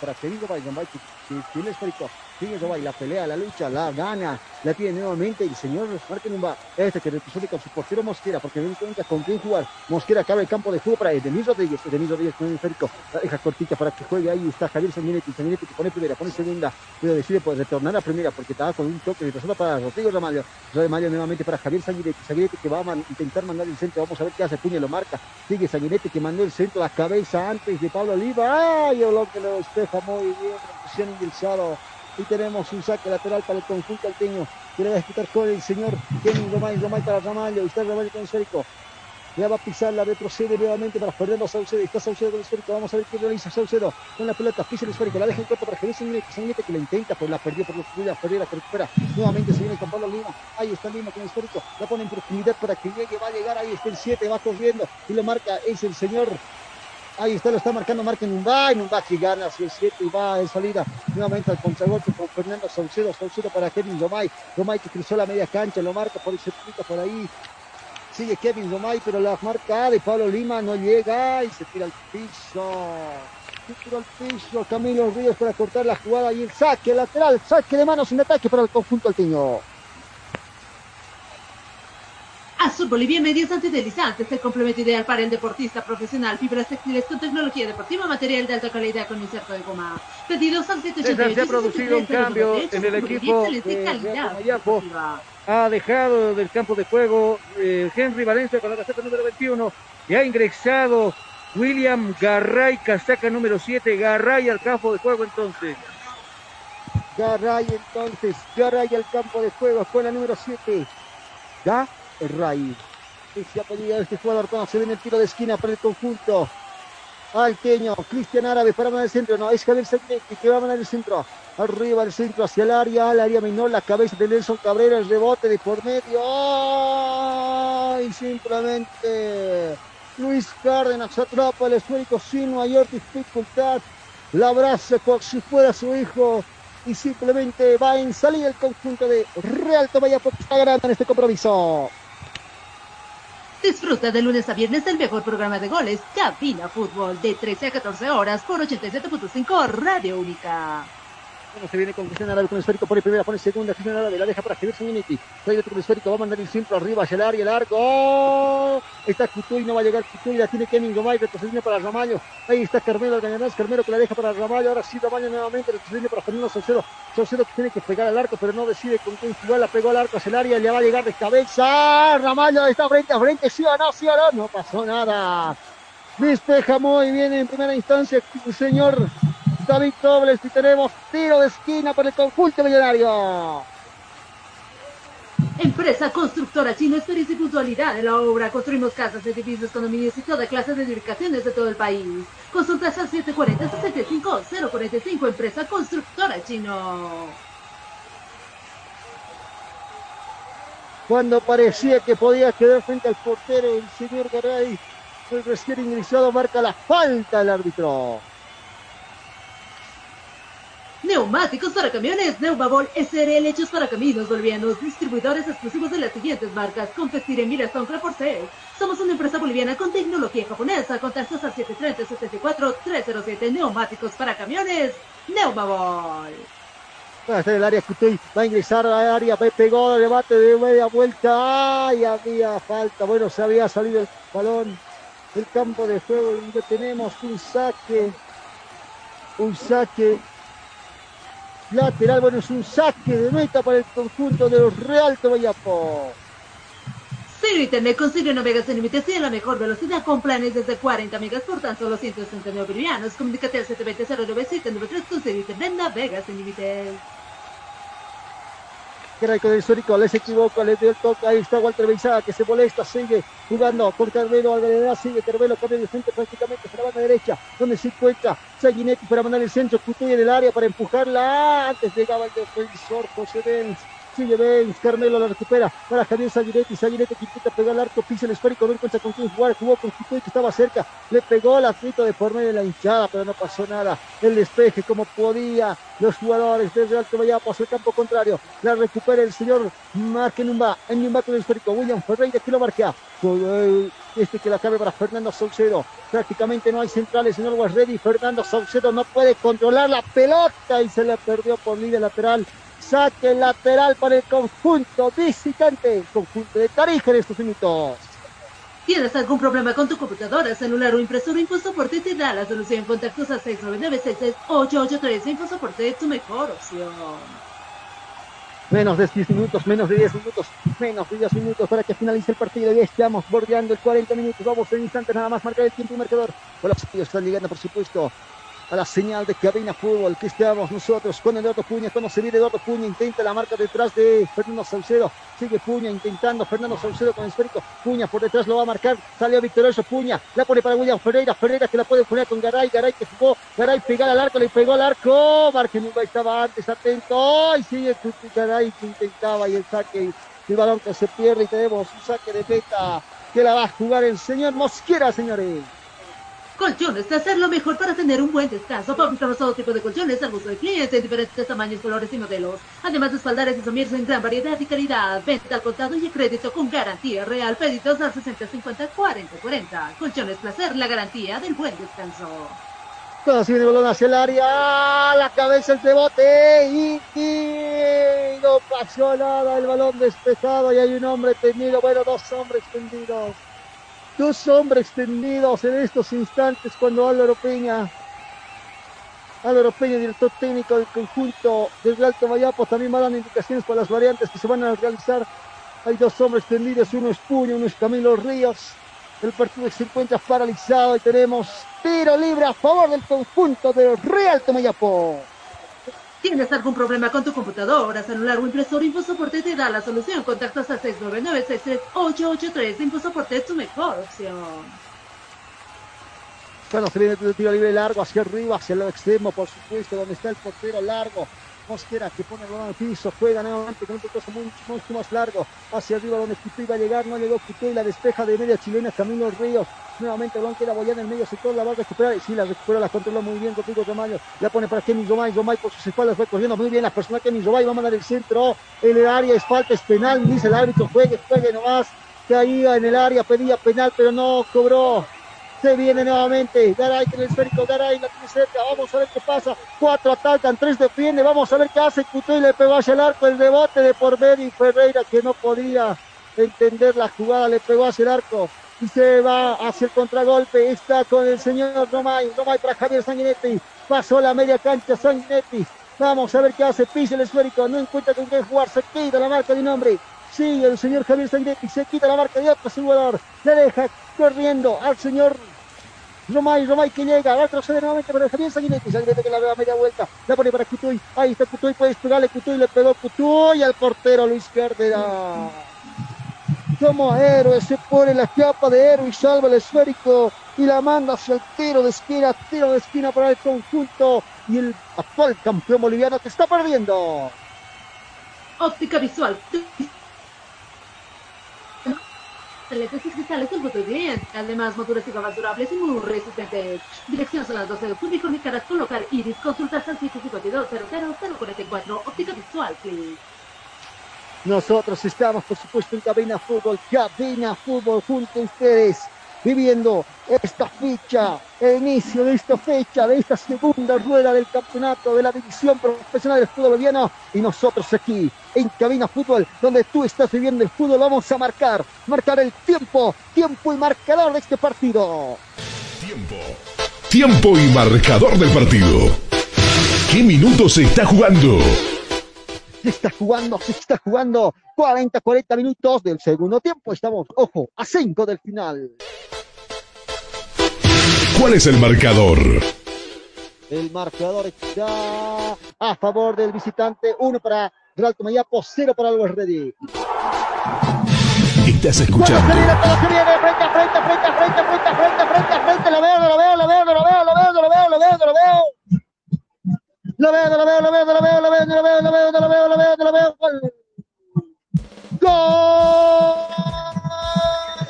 para seguir Gobay, Gobay tiene esférico, sigue Gobay, la pelea, la lucha, la gana, la tiene nuevamente el señor en este que representa con su portero Mosquera, porque no cuenta con quién jugar, Mosquera acaba el campo de juego para Denis Rodríguez, Denis Rodríguez con el esférico, la deja cortita para que juegue ahí, está Javier Sanguinetti, Sanguinetti que pone primera, pone segunda, pero decide pues, retornar a primera porque estaba con un toque de persona para Rodrigo Ramallo, Ramallo nuevamente para Javier Sanguinetti, Sanguinetti que va a intentar mandar el centro, vamos a ver qué hace, Puña lo marca, sigue Sanguinetti que mandó el centro, la cabeza antes de Pablo Oliva. ¡Ay! El que lo despeja muy bien. Presión ingresado. Y tenemos un saque lateral para el conjunto alteño. A disputar con el señor Kenny Romay. Romay para Ramallo. Está Ramallo con el esférico. Ya va a pisar, la retrocede nuevamente para perder los Saucedo. Está Saucedo con el esférico. Vamos a ver qué realiza Saucedo con la pelota. Pisa el esférico. La deja en corto para Jerez Sanguinete que la intenta, pero la perdió por los la perdió, la recupera. Nuevamente se viene con Pablo Lima. Ahí está Lima con el esférico. La pone en profundidad para que llegue. Va a llegar. Ahí está el 7. Va corriendo. Y lo marca. Es el señor Ahí está, lo está marcando, marca en un va que gana hacia el 7 y va en salida. Nuevamente al contragolpe con Fernando Saucedo, Saucedo para Kevin Romay, Romay que cruzó la media cancha, lo marca por el circuito por ahí, sigue Kevin Romay, pero la marca de Pablo Lima no llega y se tira al piso. Se tira al piso, Camilo Ríos para cortar la jugada y el saque lateral, saque de manos en ataque para el conjunto alteño. Azul Bolivia Medios Antideslizantes, el complemento ideal para el deportista profesional. Fibras textiles con tecnología deportiva, material de alta calidad con inserto de goma. Pedidos al 788. Se ha producido un cambio en el equipo de Ha dejado del campo de juego eh, Henry Valencia con la casaca número 21 y ha ingresado William Garray, casaca número 7. Garray al campo de juego entonces. Garray entonces, Garray al campo de juego, la número 7. ¿Ya? Ray. Y se ha pedido este jugador cuando se viene el tiro de esquina para el conjunto. Alteño, Cristian Árabe para el centro, no, es Javier Sanguinetti que va a mandar el centro, arriba el centro hacia el área, al área menor, la cabeza de Nelson Cabrera, el rebote de por medio, y simplemente. Luis Cárdenas atrapa el esférico sin mayor dificultad, la abraza como si fuera su hijo, y simplemente va en salida el conjunto de Real está ganando en este compromiso. Disfruta de lunes a viernes del mejor programa de goles, Cabina Fútbol, de 13 a 14 horas por 87.5 Radio Única se viene con Cristian Árabe con el esférico, pone primera, pone segunda, Cristian Árabe, la deja para Javier Unity. Trae otro con el esférico, va a mandar el centro arriba hacia el área, largo. Está Cutuy, no va a llegar Cutuy, la tiene Kevin Gomay, retrocediendo para Ramallo. Ahí está Carmelo Algañanás, Carmelo que la deja para Ramallo, ahora sí Ramallo nuevamente, retrocediendo para Fernando Saucedo. Saucedo que tiene que pegar al arco, pero no decide con quién jugar, la pegó al arco hacia el área, le va a llegar de cabeza. Ramallo está frente a frente, sí o no, sí o no, no pasó nada. Despeja muy bien en primera instancia el señor David Dobles y tenemos tiro de esquina por el conjunto millonario. Empresa constructora chino, experiencia y puntualidad en la obra. Construimos casas, edificios, condominios y toda clase de edificaciones de todo el país. Consultas al 740-65-045. Empresa constructora chino. Cuando parecía que podía quedar frente al portero, el señor Garay, el recién ingresado, marca la falta del árbitro. Neumáticos para camiones, Neumabol SRL hechos para caminos bolivianos, distribuidores exclusivos de las siguientes marcas, Compestire, Mirastone, Creporcel. Somos una empresa boliviana con tecnología japonesa, contactos al 730-74-307, neumáticos para camiones, Neumabol. Va a estar el área Cutuy, va a ingresar al área, pegó el debate de media vuelta, ay, había falta, bueno, se había salido el balón. Del campo de juego y tenemos un saque, un saque lateral, bueno, es un saque de meta para el conjunto de los Real Tobayapo. Ciro Internet consigue navegas sin y a la mejor velocidad con planes desde 40 megas por tan solo 169 bolivianos. Comunícate al 720-09793 con Ciro Internet, navegas sin límites. Caray con el histórico, les equivoca, les dio el toque, ahí está Walter Beizada que se molesta, sigue jugando con Carmelo Alvarez, sigue Carmelo, cambia de frente prácticamente para la banda derecha, donde se encuentra Saguinetti para mandar el centro, Cutuy en el área para empujarla, antes llegaba el defensor José Benz, sigue Benz, Carmelo la recupera. Para Javier Saguinetti, Saguinetti que intenta pegar el arco, pisa el esférico, no encuentra con quién jugar, jugó con Cutuy que estaba cerca, le pegó el atrito de por medio de la hinchada, pero no pasó nada, el despeje como podía, los jugadores desde Alto Vallapo hacia el campo contrario, la recupera el señor Marquenumba, en Numba con el esférico, William Ferreira que lo marca, este que la cabe para Fernando Saucedo. Prácticamente no hay centrales, señor Was ready. Fernando Saucedo no puede controlar la pelota y se le perdió por línea lateral. Saque lateral para el conjunto visitante, conjunto de Tarija en estos minutos. ¿Tienes algún problema con tu computadora, celular o impresora? InfoSoporte te da la solución. Contactos al 699 InfoSoporte es tu mejor opción. Menos de 10 minutos, menos de 10 minutos, menos de 10 minutos para que finalice el partido. Ya estamos bordeando el 40 minutos. Vamos en instantes nada más marcar el tiempo y marcador. Bueno, los están llegando, por supuesto, a la señal de cabina fútbol que estamos nosotros con Eduardo Puña. Cuando se viene Eduardo Puña, intenta la marca detrás de Fernando Saucedo. Sigue Puña intentando Fernando Saucedo con el esférico. Puña por detrás lo va a marcar. Salió victorioso Puña. La pone para William Ferreira. Ferreira que la puede poner con Garay. Garay que jugó. Garay pegada al arco. Le pegó al arco. Marquenumba estaba antes atento. Y sigue Garay que intentaba y el saque. El balón que se pierde y tenemos un saque de meta que la va a jugar el señor Mosquera, señores. Colchones, de hacer lo mejor para tener un buen descanso. Fabricamos todo tipo de colchones al gusto del cliente en diferentes tamaños, colores y modelos. Además de espaldares y somieres en gran variedad y calidad. Venta al contado y crédito con garantía real. Pedidos al 60 50 40 40. Colchones Placer, la garantía del buen descanso. Cuando se viene el balón hacia el área, la cabeza el rebote y, y no pasó nada, el balón despejado y hay un hombre tendido, bueno, dos hombres tendidos. Dos hombres tendidos en estos instantes cuando Álvaro Peña, Álvaro Peña, director técnico del conjunto del Alto Mayapo, también va dando indicaciones para las variantes que se van a realizar. Hay dos hombres tendidos, uno es Puño, uno es Camilo Ríos. El partido se encuentra paralizado y tenemos tiro libre a favor del conjunto del Real Tomayapo. ¿Tienes algún problema con tu computadora, celular o impresora? InfoSoporte te da la solución. Contactos al 699-63883. InfoSoporte es tu mejor opción. Bueno, se viene el tiro libre largo hacia arriba, hacia el extremo, por supuesto, donde está el portero largo. Mosquera que pone el balón al piso, juega nuevamente con un toque mucho, mucho más largo hacia arriba donde Cutuy va a llegar, no llegó Cutuy, la despeja de media chilena, Camilo Ríos, nuevamente el balón queda en el medio sector, la va a recuperar y sí, la recupera, la controla muy bien Rodrigo Romaño, la pone para Kenny Romay, Romay por sus espaldas va corriendo muy bien la persona Kenny Romay, va a mandar el centro, en el área es falta, es penal, dice el árbitro, juegue, juegue nomás, caía en el área, pedía penal, pero no cobró. Se viene nuevamente. Garay con el esférico. Garay la tiene cerca. Vamos a ver qué pasa. Cuatro atacan, tres defiende. Vamos a ver qué hace. Cutuy le pegó hacia el arco. El rebote de por medio y Ferreira que no podía entender la jugada. Le pegó hacia el arco. Y se va hacia el contragolpe. Está con el señor Romay. Romay para Javier Sanguinetti. Pasó la media cancha Sanguinetti. Vamos a ver qué hace. Pisa el esférico. No encuentra con qué jugar. Se quita la marca de un hombre. Sigue el señor Javier Sanguinetti. Se quita la marca de otro jugador. Le deja corriendo al señor Romay, Romay que llega, va a troceder nuevamente para Javier Sanguinetti, Sanguinetti que la da media vuelta, la pone para Cutuy, ahí está Cutuy, puede pegarle Cutuy, le pegó Cutuy al portero Luis Cárdenas. Como héroe se pone la capa de héroe y salva el esférico y la manda hacia el tiro de esquina, tiro de esquina para el conjunto y el actual campeón boliviano que está perdiendo. Óptica visual celestes y cristales del además moturas y babas durables y muy resistentes. Dirección son las 12 de octubre con caras colocar iris, consultas al 752 044 óptica visual, please. Nosotros estamos, por supuesto, en Cabina Fútbol, Cabina Fútbol junto a ustedes viviendo esta fecha, el inicio de esta fecha, de esta segunda rueda del campeonato de la división profesional del fútbol boliviano. Y nosotros aquí, en Cabina Fútbol, donde tú estás viviendo el fútbol, vamos a marcar, marcar el tiempo, tiempo y marcador de este partido. Tiempo, tiempo y marcador del partido. ¿Qué minutos se está jugando? se está jugando, se está jugando 40, 40 minutos del segundo tiempo. Estamos, ojo, a 5 del final. ¿Cuál es el marcador? El marcador está a favor del visitante. Uno para Real Comayapo, cero para Always Ready. Estás escuchando.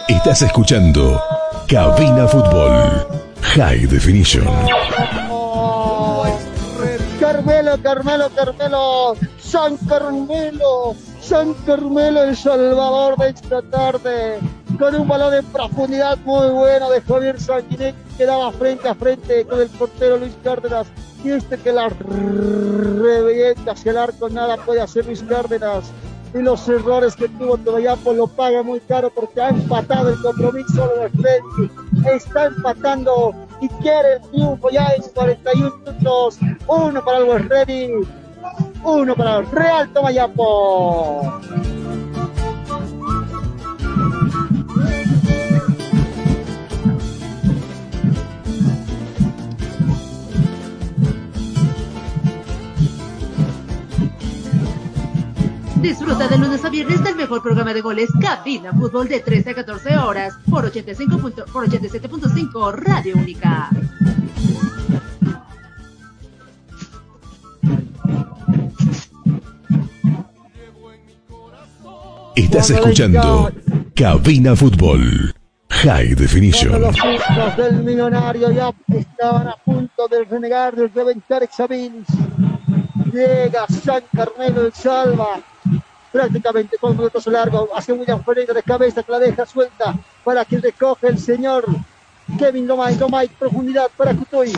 Estás escuchando Cabina Fútbol. High Definition. Carmelo, Carmelo, Carmelo, San Carmelo, San Carmelo, el salvador de esta tarde, con un balón en profundidad muy bueno de Javier Sanguinet, que daba frente a frente con el portero Luis Cárdenas, y este que la revienta hacia el arco, nada puede hacer Luis Cárdenas, y los errores que tuvo Tobayapo lo paga muy caro porque ha empatado el compromiso de Atlético. Está empatando y quiere el triunfo ya en 41 minutos. Uno para el West Ready, uno para el Real Tobayapo. Disfruta de lunes a viernes del mejor programa de goles Cabina Fútbol de 13 a 14 horas por 85 por 87.5 Radio Única. Estás escuchando Cabina Fútbol High Definition. Los hijos del millonario estaban a punto de renegar, de reventar examines. Llega San Carmelo el Salva prácticamente con un trozo largo hacia William Ferreira de cabeza que la deja suelta para que recoge el señor Kevin Lomay, Lomay, profundidad para Cutoy.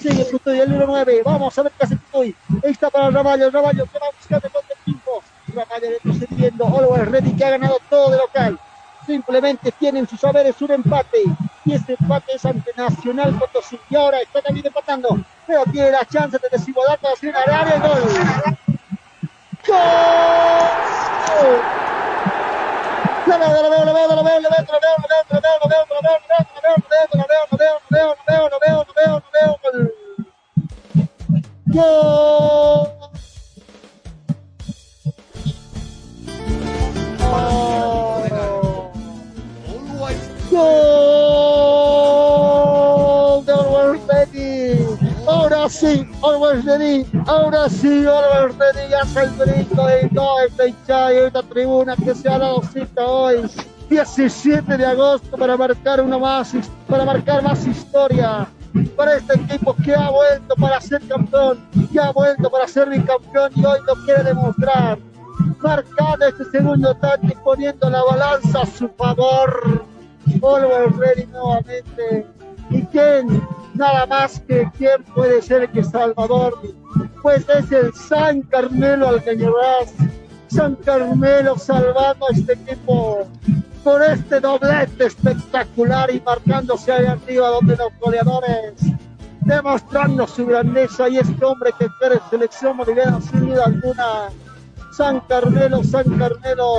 Sigue Cutoy, el 1-9. Vamos a ver qué hace Cutoy. Está para Ramallo, Ramallo que va buscando contra el tiempo. Ramallo retrocediendo. Oliver Reddy que ha ganado todo de local. Simplemente tienen sus saberes un empate. Y este empate es ante Nacional Potosí. Y ahora está también empatando. Pero tiene la chance de desigualdad para hacer área el gol. Ready. Hace el grito de todo este hinchada y esta tribuna que se ha dado cita hoy. 17 de agosto para marcar uno más, para marcar más historia para este equipo que ha vuelto para ser campeón, que ha vuelto para ser bicampeón y hoy lo quiere demostrar. Marcando este segundo tanto y poniendo la balanza a su favor. Oliver Ready nuevamente. ¿Y quién? Nada más que quién puede ser que Salvador. Pues es el San Carmelo Alcañarás. San Carmelo salvando a este equipo por este doblete espectacular y marcándose ahí arriba donde los goleadores demostrando su grandeza. Y este hombre que quiere selección boliviana sin duda alguna. San Carmelo, San Carmelo.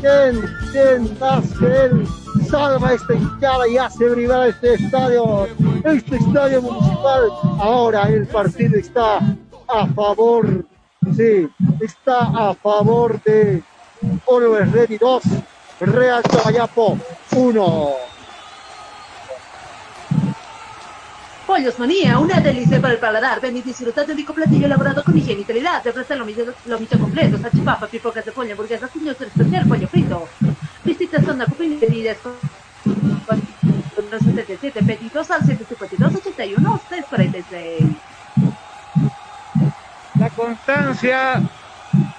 ¿quién, quién más que él salva esta hinchada y hace brillar este estadio este estadio municipal ahora el partido está a favor sí, está a favor de Oliver Ready 2, Real Tomayapo 1. Pollos Manía, una delicia para el paladar. Ven y disfruta de rico platillo elaborado con higiene y calidad. Te ofrece lo lomito completo, salchipapa, pipocas de pollo, hamburguesas, puños especial, pollo frito. Visita Zona bebidas con 77 pedidos al 152 81 646. La constancia,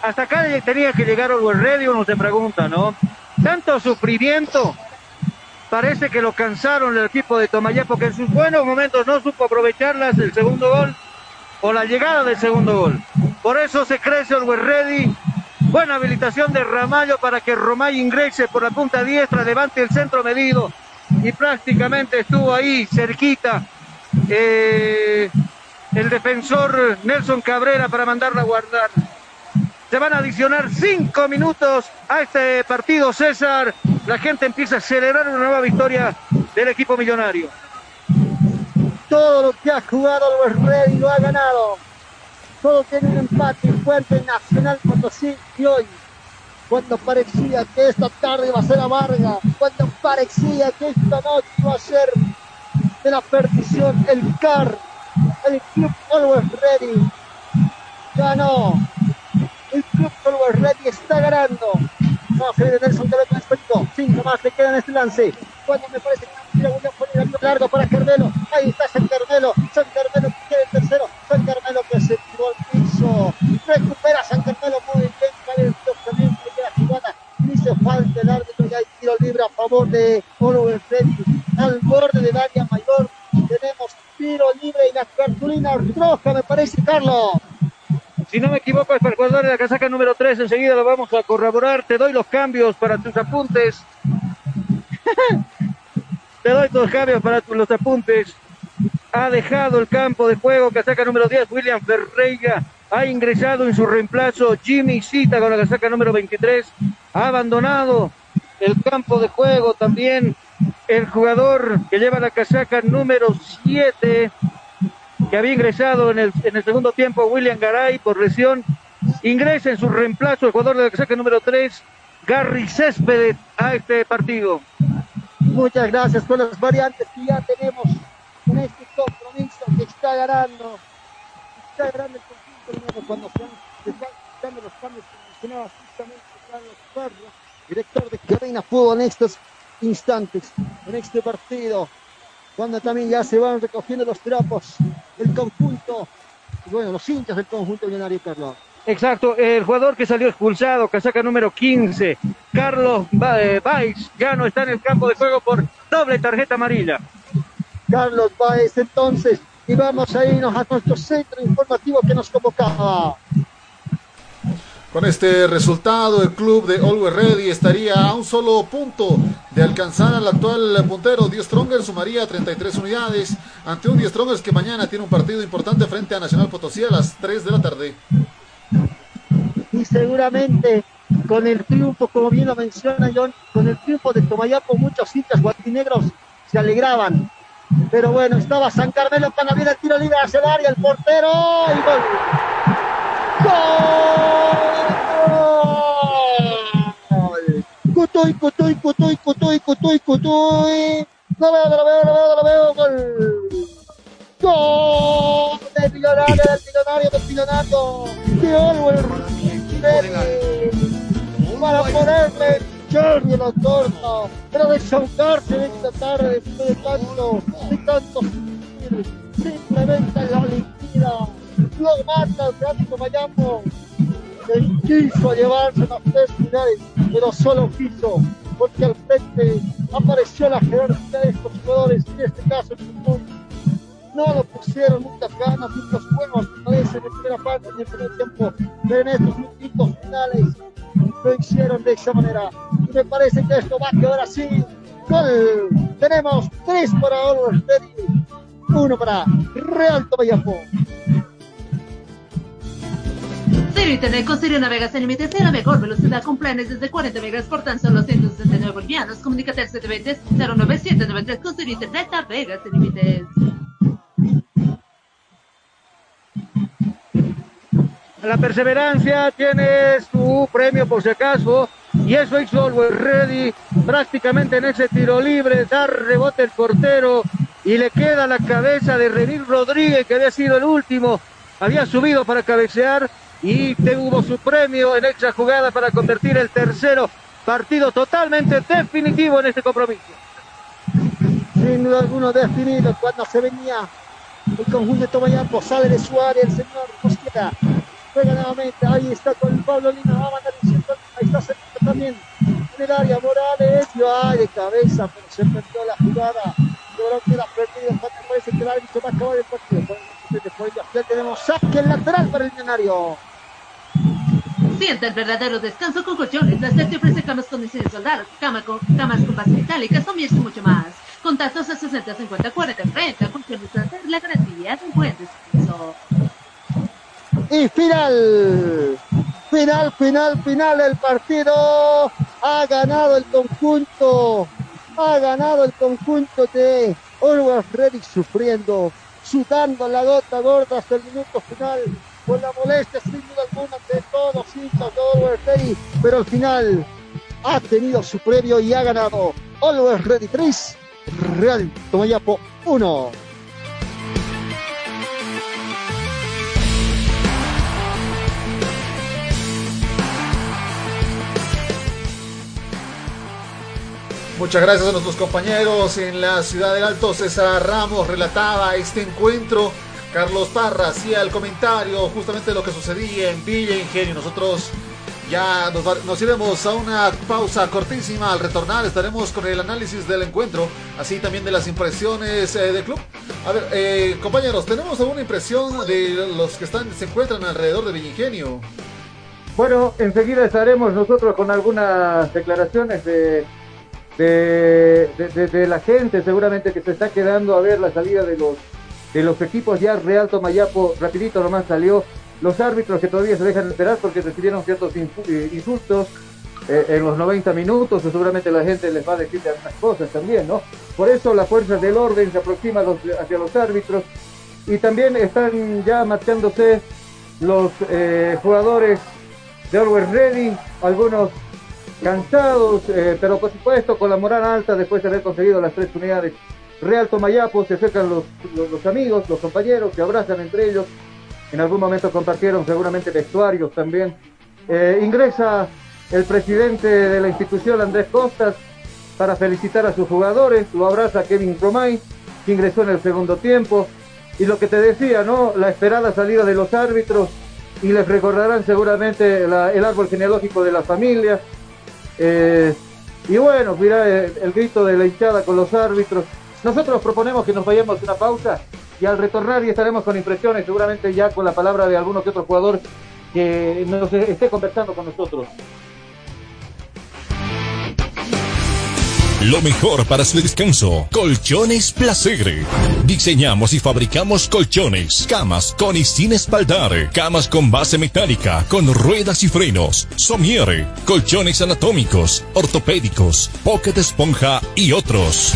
hasta acá tenía que llegar Always Ready, uno se pregunta, ¿no? Tanto sufrimiento, parece que lo cansaron el equipo de Tomayapo, que en sus buenos momentos no supo aprovecharlas, el segundo gol o la llegada del segundo gol. Por eso se crece Always Ready. Buena habilitación de Ramallo para que Romay ingrese por la punta diestra, levante el centro medido y prácticamente estuvo ahí cerquita eh, el defensor Nelson Cabrera para mandarla a guardar. Se van a adicionar cinco minutos a este partido, César. La gente empieza a celebrar una nueva victoria del equipo millonario. Todo lo que ha jugado Luis Ready lo ha ganado. Todo tiene un empate fuerte Nacional Potosí y hoy cuando parecía que esta tarde iba a ser amarga, cuando parecía que esta noche iba a ser de la perdición, el CAR, el Club Always Ready, ganó. El Club Always Ready está ganando. No, viene Nelson que con respecto. Cinco más le quedan este lance. Cuando me parece que no a poner largo para Carmelo. Ahí está San Carmelo. San Carmelo que el tercero. Recupera San Carmelo muy bien. También la jugada. Dice falta el árbitro y hay tiro libre a favor de Oliver Freddy. Al borde del área mayor tenemos tiro libre y la cartulina roja, me parece, Carlos. Si no me equivoco, es para el jugador de la casaca número 3. Enseguida lo vamos a corroborar. Te doy los cambios para tus apuntes. Te doy los cambios para los apuntes. Ha dejado el campo de juego, casaca número 10, William Ferreira. Ha ingresado en su reemplazo Jimmy Cita con la casaca número 23. Ha abandonado el campo de juego también el jugador que lleva la casaca número 7, que había ingresado en el, en el segundo tiempo, William Garay, por lesión. Ingresa en su reemplazo el jugador de la casaca número 3, Gary Céspedes, a este partido. Muchas gracias por las variantes que ya tenemos en este compromiso que está ganando. Está ganando el cuando se están dando los cambios que mencionaba justamente Carlos Barrio, director de Cadena Fútbol en estos instantes, en este partido, cuando también ya se van recogiendo los trapos el conjunto, bueno, los hinchas del conjunto millonario, Carlos. Exacto, el jugador que salió expulsado, casaca número 15, Carlos Baez, ya no está en el campo de juego por doble tarjeta amarilla. Carlos Baez, entonces, y vamos a irnos a nuestro centro informativo que nos convocaba. Con este resultado, el club de Always Ready estaría a un solo punto de alcanzar al actual puntero. Die Stronger sumaría 33 unidades ante un Die Strongers que mañana tiene un partido importante frente a Nacional Potosí a las 3 de la tarde. Y seguramente con el triunfo, como bien lo menciona John, con el triunfo de Tomayapo, muchos hinchas guatinegros se alegraban. Pero bueno, estaba San Carmelo cuando viene el tiro libre hacia el área, el portero y gol. ¡Gol! Cutuy, cutuy, cutuy, cutuy, cutuy, cutuy. No veo, lo veo, lo veo, no lo veo. Gol. Gol del millonario, del millonario, del millonario. De Oliver Para ponerle Johnny en los tornos. Para desahogarse de esta tarde después de tanto, de tanto simplemente la liquida lo mata el Gráfico Mayambo. Él quiso llevarse las tres finales, pero solo quiso, porque al frente apareció la jerarquía de estos jugadores, en este caso el fútbol. No lo pusieron muchas ganas, muchos juegos, parece en la primera parte, en el primer tiempo, pero en estos minutos finales lo hicieron de esa manera. Me parece que esto va a quedar así. Gol. Tenemos tres para Oliver uno para Real Tomayapo. Cero Internet con Serio navegas sin límites y la mejor velocidad con planes desde 40 megas por tan solo 169 bolivianos. Comunícate al 720-09793 con Serio Internet navegas sin límites. La perseverancia tiene su premio por si acaso. Y eso hizo Always Ready prácticamente en ese tiro libre, dar rebote el portero y le queda la cabeza de Renil Rodríguez, que había sido el último, había subido para cabecear y tuvo su premio en extra jugada para convertir el tercero partido totalmente definitivo en este compromiso. Sin duda alguno definido cuando se venía el conjunto de Tomayapo, sale de Suárez, el señor Mosquera, juega nuevamente, ahí está con Pablo Lima, va a mandar un centro, ahí está cerca también en el área, Morales, dio de cabeza, pero se perdió la jugada, logró que la perdido, me parece que el árbitro va a acabar el partido, después ya tenemos saque lateral para el millonario. Sienta el verdadero descanso con colchones. La te ofrece camas con diseño soldado, cama con, camas con base metálica, son y mucho más. Contactos a 60 50 40 30. Colchones la garantía de un buen descanso. Y final, final, final, final el partido. Ha ganado el conjunto, ha ganado el conjunto de Always Ready sufriendo, sudando la gota gorda hasta el minuto final con la molestia sin duda alguna de todos hinchas de Ready, pero al final ha tenido su premio y ha ganado Always Ready 3, Real Tomayapo 1. Muchas gracias a nuestros compañeros en la ciudad del Alto. César Ramos relataba este encuentro Carlos Parra hacía el comentario justamente de lo que sucedía en Villa Ingenio. Nosotros ya nos, iremos a una pausa cortísima. Al retornar estaremos con el análisis del encuentro, así también de las impresiones eh, del club. A ver, eh, compañeros, ¿tenemos alguna impresión de los que están se encuentran alrededor de Villa Ingenio? Bueno, enseguida estaremos nosotros con algunas declaraciones de, de la gente, seguramente que se está quedando a ver la salida de los de los equipos. Ya Real Tomayapo, rapidito nomás salió, los árbitros que todavía se dejan esperar porque recibieron ciertos eh, insultos eh, en los 90 minutos, o seguramente la gente les va a decir algunas cosas también, ¿no? Por eso la fuerza del orden se aproxima hacia los árbitros. Y también están ya marchándose los eh, jugadores de Always Ready, algunos cansados, pero por supuesto con la moral alta después de haber conseguido las tres unidades Real Tomayapo, se acercan los, los, amigos, los compañeros, se abrazan entre ellos. En algún momento compartieron seguramente vestuarios también. Eh, ingresa el presidente de la institución, Andrés Costas, para felicitar a sus jugadores. Lo abraza Kevin Romay, que ingresó en el segundo tiempo. Y lo que te decía, ¿no? La esperada salida de los árbitros. Y les recordarán seguramente el árbol genealógico de la familia. Eh, y bueno, mira el, el grito de la hinchada con los árbitros. Nosotros proponemos que nos vayamos una pausa y al retornar y estaremos con impresiones, seguramente ya con la palabra de alguno que otro jugador que nos esté conversando con nosotros. Lo mejor para su descanso. Colchones Placer. Diseñamos y fabricamos colchones, camas con y sin espaldar, camas con base metálica, con ruedas y frenos, somiere, colchones anatómicos, ortopédicos, pocket esponja y otros.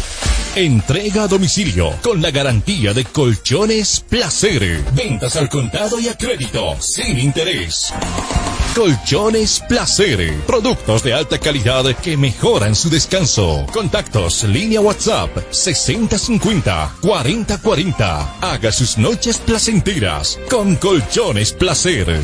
Entrega a domicilio con la garantía de Colchones Placer. Ventas al contado y a crédito, sin interés. Colchones Placer. Productos de alta calidad que mejoran su descanso. Contactos, línea WhatsApp 6050 4040. Haga sus noches placenteras con Colchones Placer.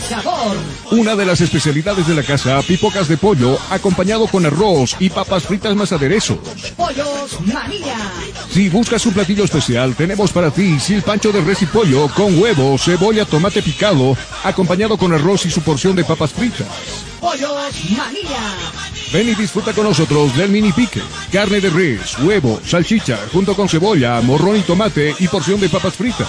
sabor. Una de las especialidades de la casa, pipocas de pollo, acompañado con arroz y papas fritas más aderezos. Pollos Manía. Si buscas un platillo especial, tenemos para ti silpancho de res y pollo con huevo, cebolla, tomate picado, acompañado con arroz y su porción de papas fritas. Pollos Manía. Ven y disfruta con nosotros del mini pique. Carne de res, huevo, salchicha, junto con cebolla, morrón y tomate y porción de papas fritas.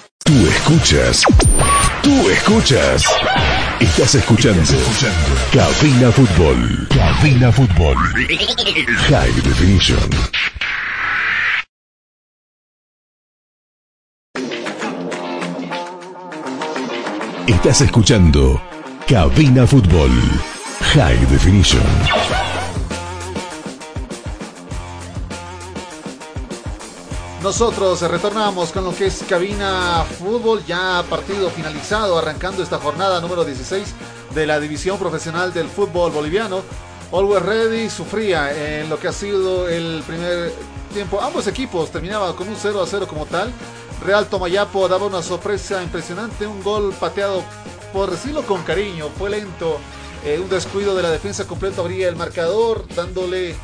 Tú escuchas. Tú escuchas. Estás escuchando. Cabina Fútbol. Cabina Fútbol. High Definition. Estás escuchando Cabina Fútbol. High Definition. Nosotros retornamos con lo que es cabina fútbol, ya partido finalizado, arrancando esta jornada número 16 de la división profesional del fútbol boliviano. Always Ready sufría en lo que ha sido el primer tiempo. Ambos equipos terminaban con un 0 a 0 como tal. Real Tomayapo daba una sorpresa impresionante, un gol pateado, por decirlo con cariño, fue lento. Eh, un descuido de la defensa completo abría el marcador, dándole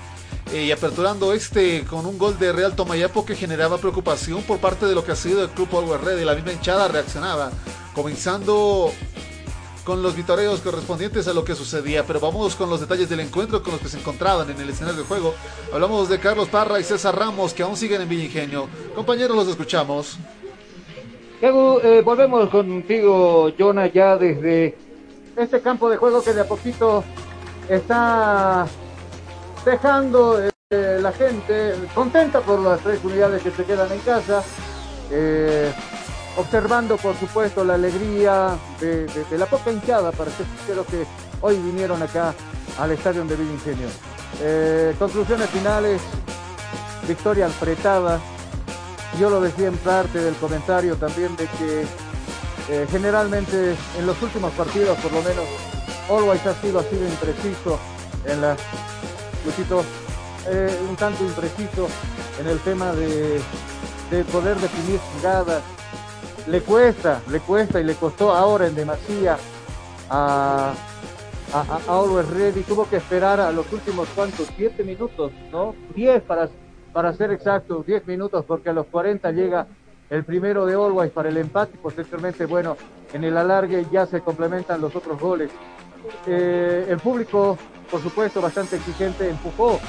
eh, y aperturando este con un gol de Real Tomayapo que generaba preocupación por parte de lo que ha sido el club Always Ready. La misma hinchada reaccionaba, comenzando con los vitoreos correspondientes a lo que sucedía. Pero vamos con los detalles del encuentro con los que se encontraban en el escenario del juego. Hablamos de Carlos Parra y César Ramos que aún siguen en Villa Ingenio. Compañeros, los escuchamos. Eh, volvemos contigo, Jonah, ya desde este campo de juego que de a poquito está dejando eh, la gente contenta por las tres unidades que se quedan en casa. Eh, observando por supuesto la alegría de, la poca hinchada, para ser sincero, que hoy vinieron acá al estadio de Villa Ingenio. Eh, conclusiones finales, victoria apretada. Yo lo decía en parte del comentario también de que eh, generalmente en los últimos partidos, por lo menos, Always ha sido así de impreciso en la Eh, un tanto impreciso en el tema de, de poder definir jugadas. Le cuesta, le cuesta y le costó ahora en demasía a, a, a Always Ready. Tuvo que esperar a los últimos cuantos, siete minutos, ¿no? Diez para, para ser exactos, diez minutos, porque a los 40 llega el primero de Always para el empate y posteriormente, bueno, en el alargue ya se complementan los otros goles. Eh, el público, por supuesto, bastante exigente, empujó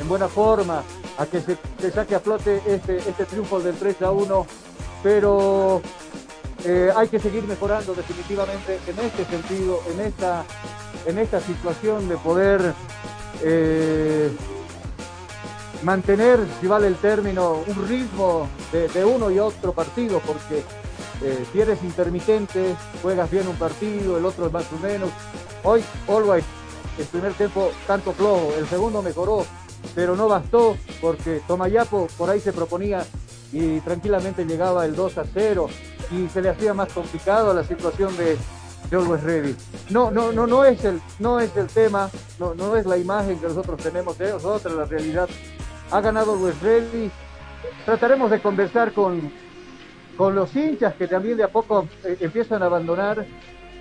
en buena forma a que se, se saque a flote este, este triunfo del 3 a 1, pero eh, hay que seguir mejorando definitivamente en este sentido, en esta, en esta situación de poder eh, mantener, si vale el término, un ritmo de, uno y otro partido, porque eh, si eres intermitente, juegas bien un partido, el otro es más o menos. Hoy, Always, el primer tiempo tanto flojo, el segundo mejoró, pero no bastó porque Tomayapo por ahí se proponía y tranquilamente llegaba el 2 a 0 y se le hacía más complicado la situación de, de Always. No, no, no, no es el, no es el tema, no, no es la imagen que nosotros tenemos de nosotros, la realidad. Ha ganado Always Ready. Trataremos de conversar con, con los hinchas que también de a poco eh, empiezan a abandonar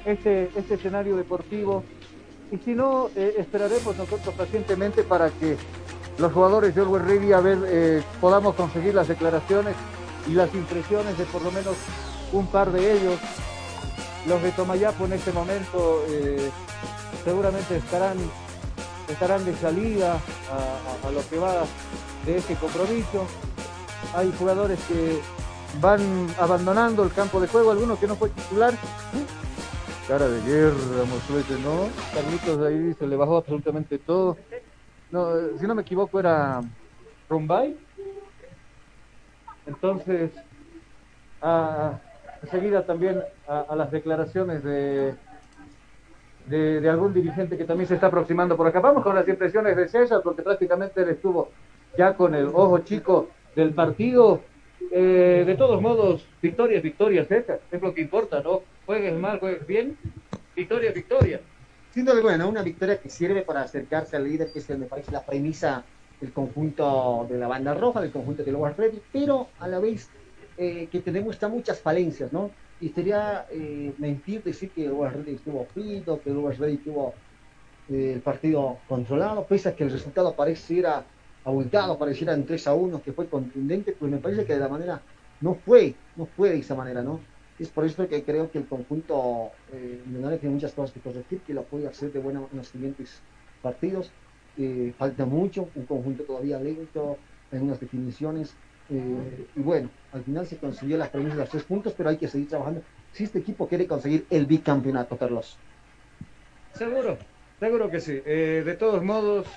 este, este escenario deportivo. Y si no, eh, esperaremos nosotros pacientemente para que los jugadores de a ver, eh, podamos conseguir las declaraciones y las impresiones de por lo menos un par de ellos. Los de Tomayapo en este momento eh, seguramente estarán, estarán de salida a, a, a, lo que va de este compromiso. Hay jugadores que van abandonando el campo de juego, algunos que no fue titular. Cara de guerra, Moslete, ¿no? Carlitos ahí se le bajó absolutamente todo. No, si no me equivoco era Rumbay. Entonces, a, seguida también a, a las declaraciones de, de, de, algún dirigente que también se está aproximando por acá. Vamos con las impresiones de César, porque prácticamente él estuvo ya con el ojo chico del partido. Eh, de todos modos, victoria es victoria, César, es lo que importa, ¿no? Juegues mal, juegues bien, victoria victoria. Sin duda alguna, una victoria que sirve para acercarse al líder, que es, me parece, la premisa del conjunto de la banda roja, del conjunto de Lower Ready, pero a la vez eh, que te demuestra muchas falencias, ¿no? Y sería eh, mentir decir que Lower Ready estuvo frito, que Lower Ready tuvo eh, el partido controlado, pese a que el resultado pareciera abultado, pareciera en 3 a 1, que fue contundente, pues me parece que de la manera no fue, no fue de esa manera, ¿no? Es por eso que creo que el conjunto eh, tiene muchas cosas que corregir, que lo puede hacer de buena en los siguientes partidos. Eh, falta mucho, un conjunto todavía lento, en unas definiciones. Eh, y bueno, al final se consiguió las premisas de los tres puntos, pero hay que seguir trabajando. Si este equipo quiere conseguir el bicampeonato, Carlos. Seguro, seguro que sí. Eh, de todos modos,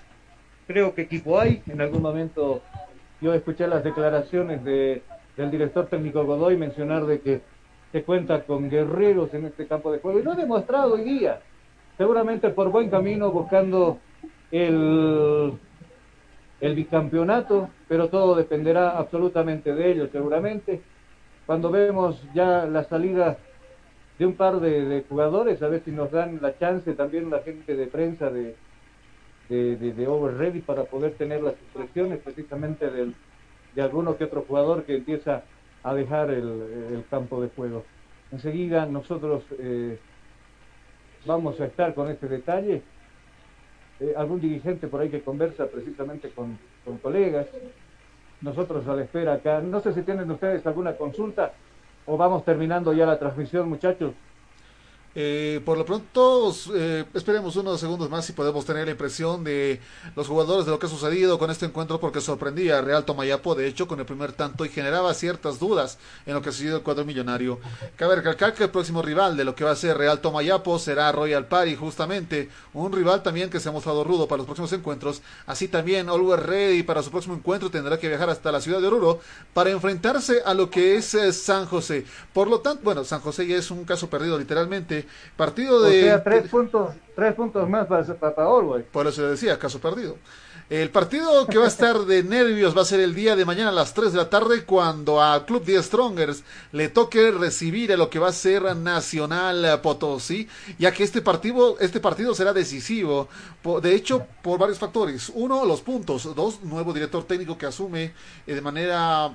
creo que equipo hay. En algún momento yo escuché las declaraciones de, del director técnico Godoy mencionar de que se cuenta con guerreros en este campo de juego y lo ha demostrado hoy día. Seguramente por buen camino buscando el, el bicampeonato, pero todo dependerá absolutamente de ellos, seguramente. Cuando vemos ya la salida de un par de, jugadores, a ver si nos dan la chance también la gente de prensa de, de, de, de Over Ready para poder tener las impresiones precisamente del, de alguno que otro jugador que empieza a dejar el, el campo de juego. Enseguida nosotros eh, vamos a estar con este detalle. Eh, algún dirigente por ahí que conversa precisamente con, con, colegas. Nosotros a la espera acá. No sé si tienen ustedes alguna consulta o vamos terminando ya la transmisión, muchachos. Eh, por lo pronto, eh, esperemos unos segundos más y podemos tener la impresión de los jugadores de lo que ha sucedido con este encuentro porque sorprendía a Real Tomayapo, de hecho, con el primer tanto y generaba ciertas dudas en lo que ha sido el cuadro millonario. Cabe recalcar que el próximo rival de lo que va a ser Real Tomayapo será Royal Party, justamente, un rival también que se ha mostrado rudo para los próximos encuentros. Así también, Always Ready para su próximo encuentro tendrá que viajar hasta la ciudad de Oruro para enfrentarse a lo que es eh, San José. Por lo tanto, bueno, San José ya es un caso perdido literalmente Eh, partido O de... sea, tres puntos, tres puntos más para, güey. Por eso decía, caso perdido. El partido que va a estar de nervios va a ser el día de mañana a las 3 de la tarde cuando a Club 10 Strongers le toque recibir a lo que va a ser Nacional Potosí, ya que este partido, este partido será decisivo, de hecho, por varios factores. Uno, los puntos. Dos, nuevo director técnico que asume eh, de manera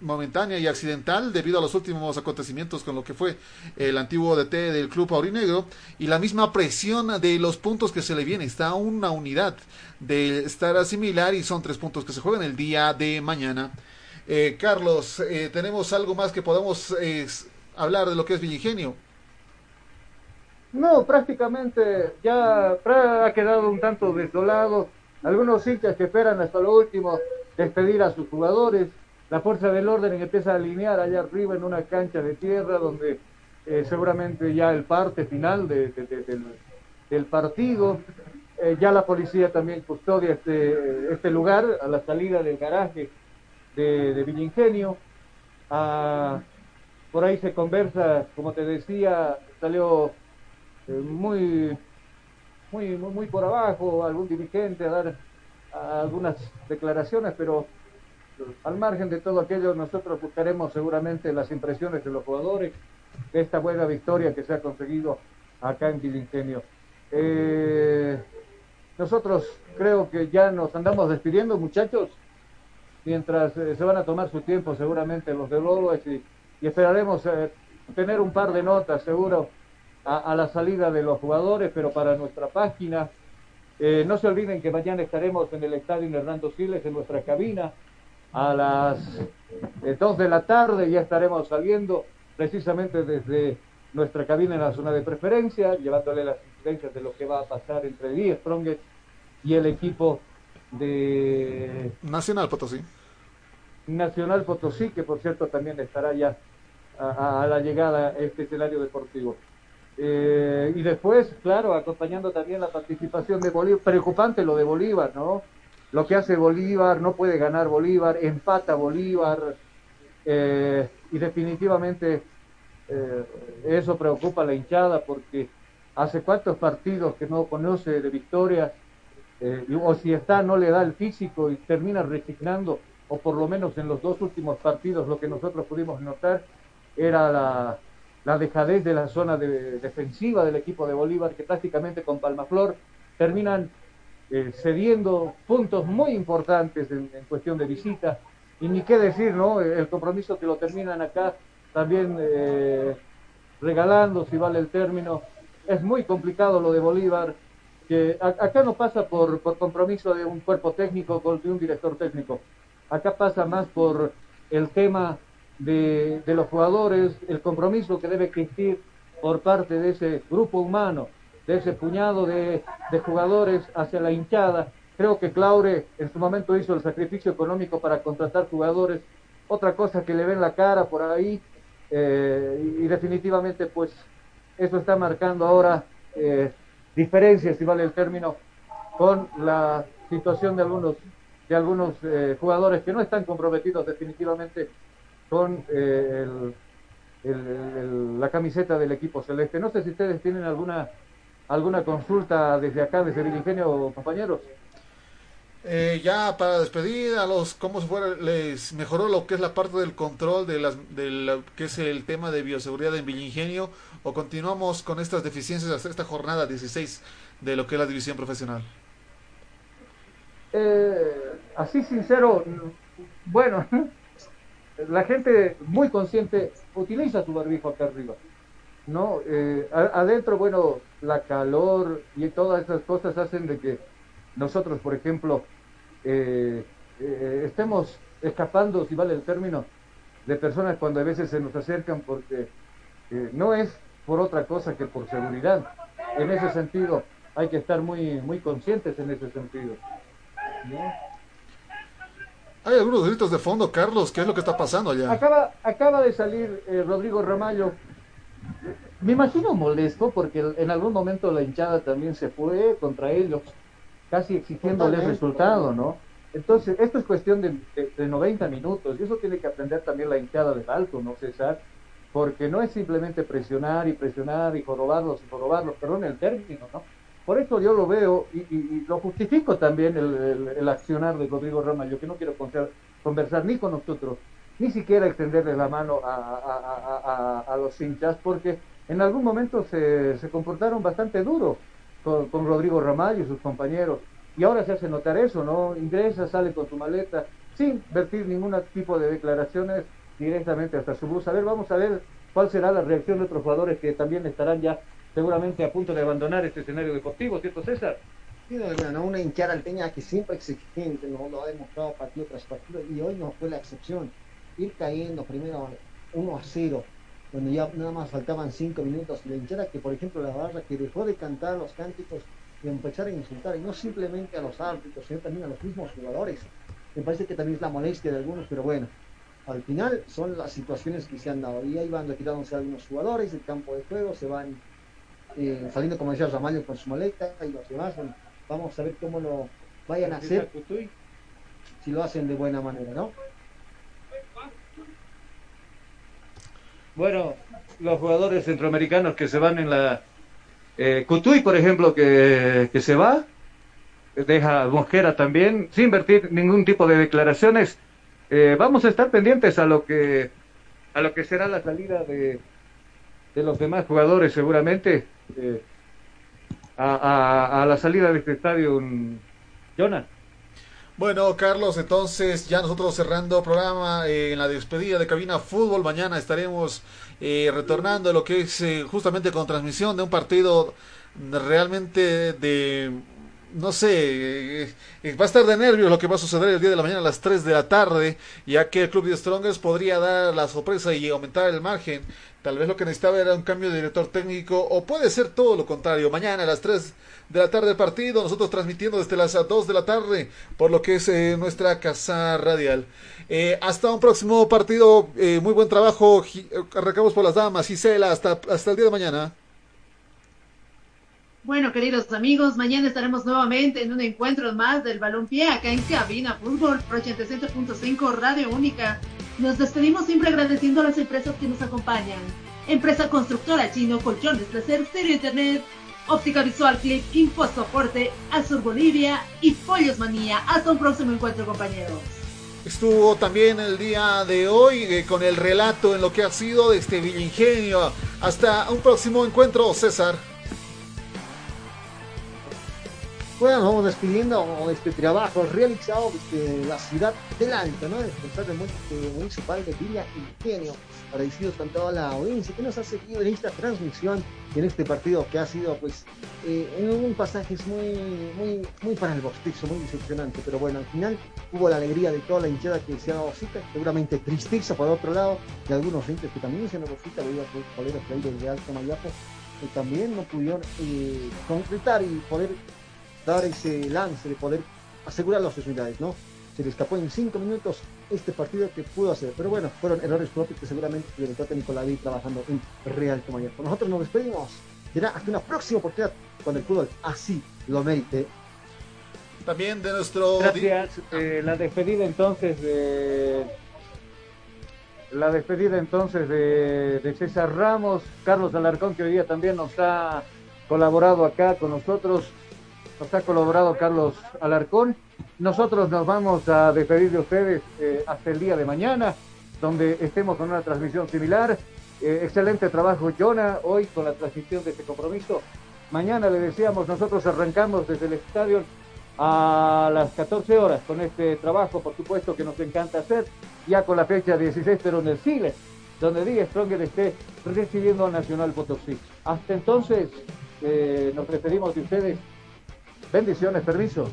momentánea y accidental debido a los últimos acontecimientos con lo que fue el antiguo DT del club aurinegro y la misma presión de los puntos que se le viene. Está una unidad de estar similar y son tres puntos que se juegan el día de mañana. Eh, Carlos, eh, ¿tenemos algo más que podamos eh, hablar de lo que es Villingenio? No, prácticamente ya ha quedado un tanto desolado. Algunos hinchas que esperan hasta lo último despedir a sus jugadores. La fuerza del orden empieza a alinear allá arriba en una cancha de tierra donde eh, seguramente ya el parte final de- de- de- del, del partido. Eh, ya la policía también custodia este, este lugar a la salida del garaje de, de Villingenio. Ah, por ahí se conversa, como te decía, salió eh, muy, muy, muy, por abajo algún dirigente a dar algunas declaraciones, pero al margen de todo aquello, nosotros buscaremos seguramente las impresiones de los jugadores de esta buena victoria que se ha conseguido acá en Vilingenio. Eh, nosotros creo que ya nos andamos despidiendo, muchachos, mientras eh, se van a tomar su tiempo seguramente los de Lobos y, y esperaremos eh, tener un par de notas seguro a, a la salida de los jugadores, pero para nuestra página. Eh, no se olviden que mañana estaremos en el estadio Hernando Siles, en nuestra cabina, a las eh, 2 de la tarde. Ya estaremos saliendo precisamente desde nuestra cabina en la zona de preferencia, llevándole las incidencias de lo que va a pasar entre Die Strongest y el equipo de Nacional Potosí. Nacional Potosí, que por cierto también estará ya a la llegada a este escenario deportivo. Eh, y después, claro, acompañando también la participación de Bolívar, preocupante lo de Bolívar, ¿no? Lo que hace Bolívar, no puede ganar Bolívar, empata Bolívar, eh, y definitivamente eh, eso preocupa a la hinchada porque hace cuántos partidos que no conoce de victorias, eh, o si está no le da el físico y termina resignando, o por lo menos en los dos últimos partidos lo que nosotros pudimos notar era la, la dejadez de la zona de- defensiva del equipo de Bolívar, que prácticamente con Palmaflor terminan eh, cediendo puntos muy importantes en, cuestión de visita. Y ni qué decir, ¿no? El compromiso que lo terminan acá también eh, regalando, si vale el término. Es muy complicado lo de Bolívar, que acá no pasa por, por compromiso de un cuerpo técnico o de un director técnico. Acá pasa más por el tema de, de los jugadores, el compromiso que debe existir por parte de ese grupo humano, de ese puñado de, de jugadores hacia la hinchada. Creo que Claure en su momento hizo el sacrificio económico para contratar jugadores. Otra cosa que le ven la cara por ahí eh, y, definitivamente pues eso está marcando ahora eh, diferencias, si vale el término, con la situación de algunos de algunos eh, jugadores que no están comprometidos definitivamente con la camiseta del equipo celeste. No sé si ustedes tienen alguna alguna consulta desde acá, desde el ingenio, compañeros. Eh, ya para despedir a los cómo se fuera, les mejoró lo que es la parte del control de las del que es el tema de bioseguridad en Villingenio o continuamos con estas deficiencias hasta esta jornada 16 de lo que es la división profesional. Eh, así sincero, bueno, la gente muy consciente utiliza su barbijo acá arriba, ¿no? Eh, adentro, bueno, la calor y todas esas cosas hacen de que nosotros, por ejemplo, eh, eh, estemos escapando, si vale el término, de personas cuando a veces se nos acercan porque eh, no es por otra cosa que por seguridad. En ese sentido, hay que estar muy, muy conscientes en ese sentido. ¿no? Hay algunos gritos de fondo, Carlos, ¿qué es lo que está pasando allá? Acaba, acaba de salir eh, Rodrigo Ramallo. Me imagino molesto porque en algún momento la hinchada también se fue contra ellos, casi exigiéndole Totalmente, resultado, ¿no? Entonces, esto es cuestión de, de- de 90 minutos y eso tiene que aprender también la hinchada de alto, ¿no, César? porque no es simplemente presionar y presionar y jorobarlos y jorobarlos, perdón el término, ¿no? Por eso yo lo veo y, y- y lo justifico también el, el- el accionar de Rodrigo Ramallo, que no quiero conversar, conversar ni con nosotros, ni siquiera extenderle la mano a, los hinchas, porque en algún momento se, se comportaron bastante duro con, Rodrigo Ramallo y sus compañeros. Y ahora se hace notar eso, ¿no? Ingresa, sale con su maleta, sin vertir ningún tipo de declaraciones directamente hasta su bus. A ver, vamos a ver cuál será la reacción de otros jugadores que también estarán ya seguramente a punto de abandonar este escenario deportivo, ¿cierto César? Sí, de verdad, ¿no? una hinchada alteña que siempre exigente, ¿no? lo ha demostrado partido tras partido y hoy no fue la excepción. Ir cayendo primero 1 a 0, donde ya nada más faltaban 5 minutos, y la hinchada que, por ejemplo, la barra que dejó de cantar los cánticos y empezar a insultar, y no simplemente a los árbitros, sino también a los mismos jugadores. Me parece que también es la molestia de algunos, pero bueno, al final son las situaciones que se han dado. Y ahí van retirándose algunos jugadores del campo de juego, se van eh, saliendo, como decía Ramallo, con su maleta y los demás. Bueno, vamos a ver cómo lo vayan a hacer, si lo hacen de buena manera, ¿no? Bueno, los jugadores centroamericanos que se van en la... Eh, Cutuy, por ejemplo, que, que se va, deja Mosquera también, sin vertir ningún tipo de declaraciones. Eh, vamos a estar pendientes a lo que a lo que será la salida de, de los demás jugadores, seguramente, eh, a, a- a la salida de este estadio. Jonah. Bueno, Carlos, entonces ya nosotros cerrando programa eh, en la despedida de Cabina Fútbol. Mañana estaremos eh, retornando a lo que es eh, justamente con transmisión de un partido realmente de, no sé, eh, va a estar de nervios lo que va a suceder el día de la mañana a las 3 de la tarde, ya que el Club de Strongers podría dar la sorpresa y aumentar el margen. Tal vez lo que necesitaba era un cambio de director técnico o puede ser todo lo contrario. Mañana a las 3 de la tarde el partido, nosotros transmitiendo desde las 2 de la tarde por lo que es eh, nuestra casa radial. Eh, hasta un próximo partido, eh, muy buen trabajo, arrancamos por las damas, Gisela, hasta, hasta el día de mañana. Bueno, queridos amigos, mañana estaremos nuevamente en un encuentro más del balompié acá en Cabina Fútbol por 87.5 Radio Única. Nos despedimos siempre agradeciendo a las empresas que nos acompañan. Empresa Constructora Chino, Colchones Placer, Stereo Internet, Óptica Visual Clip, Infosoporte, Azur Bolivia y Pollos Manía. Hasta un próximo encuentro, compañeros. Estuvo también el día de hoy eh, con el relato en lo que ha sido de este Villa Ingenio. Hasta un próximo encuentro, César. Bueno, nos vamos despidiendo de este trabajo realizado desde la ciudad del Alto, ¿no? Estadio Mun- Municipal de Villa Ingenio. Agradecidos con toda la audiencia que nos ha seguido en esta transmisión y en este partido que ha sido, pues, eh, en un pasaje muy, muy, muy para el bostezo, muy decepcionante. Pero bueno, al final hubo la alegría de toda la hinchada que se ha dado cita, seguramente tristeza por otro lado, de algunos hinchas que también se dado cita, debido a sus colegas que hay desde Alto Mayapo, que también no pudieron eh, concretar y poder dar ese lance de poder asegurar las unidades, ¿no? Se le escapó en cinco minutos este partido que pudo hacer, pero bueno, fueron errores propios que seguramente el director técnico la vi trabajando en Real Tomayor. Nosotros nos despedimos, será hasta una próxima oportunidad cuando el fútbol así lo merite. También de nuestro... Gracias. Eh, la despedida entonces de la despedida entonces de, de César Ramos, Carlos Alarcón que hoy día también nos ha colaborado acá con nosotros, nos ha colaborado Carlos Alarcón. Nosotros nos vamos a despedir de ustedes eh, hasta el día de mañana, donde estemos con una transmisión similar. Eh, excelente trabajo, Jonah, hoy con la transmisión de este compromiso. Mañana le decíamos, nosotros arrancamos desde el estadio a las 14 horas con este trabajo, por supuesto, que nos encanta hacer, ya con la fecha 16, pero en el Chile, donde Díaz Stronger esté recibiendo al Nacional Potosí. Hasta entonces, eh, nos despedimos de ustedes. Bendiciones, permiso.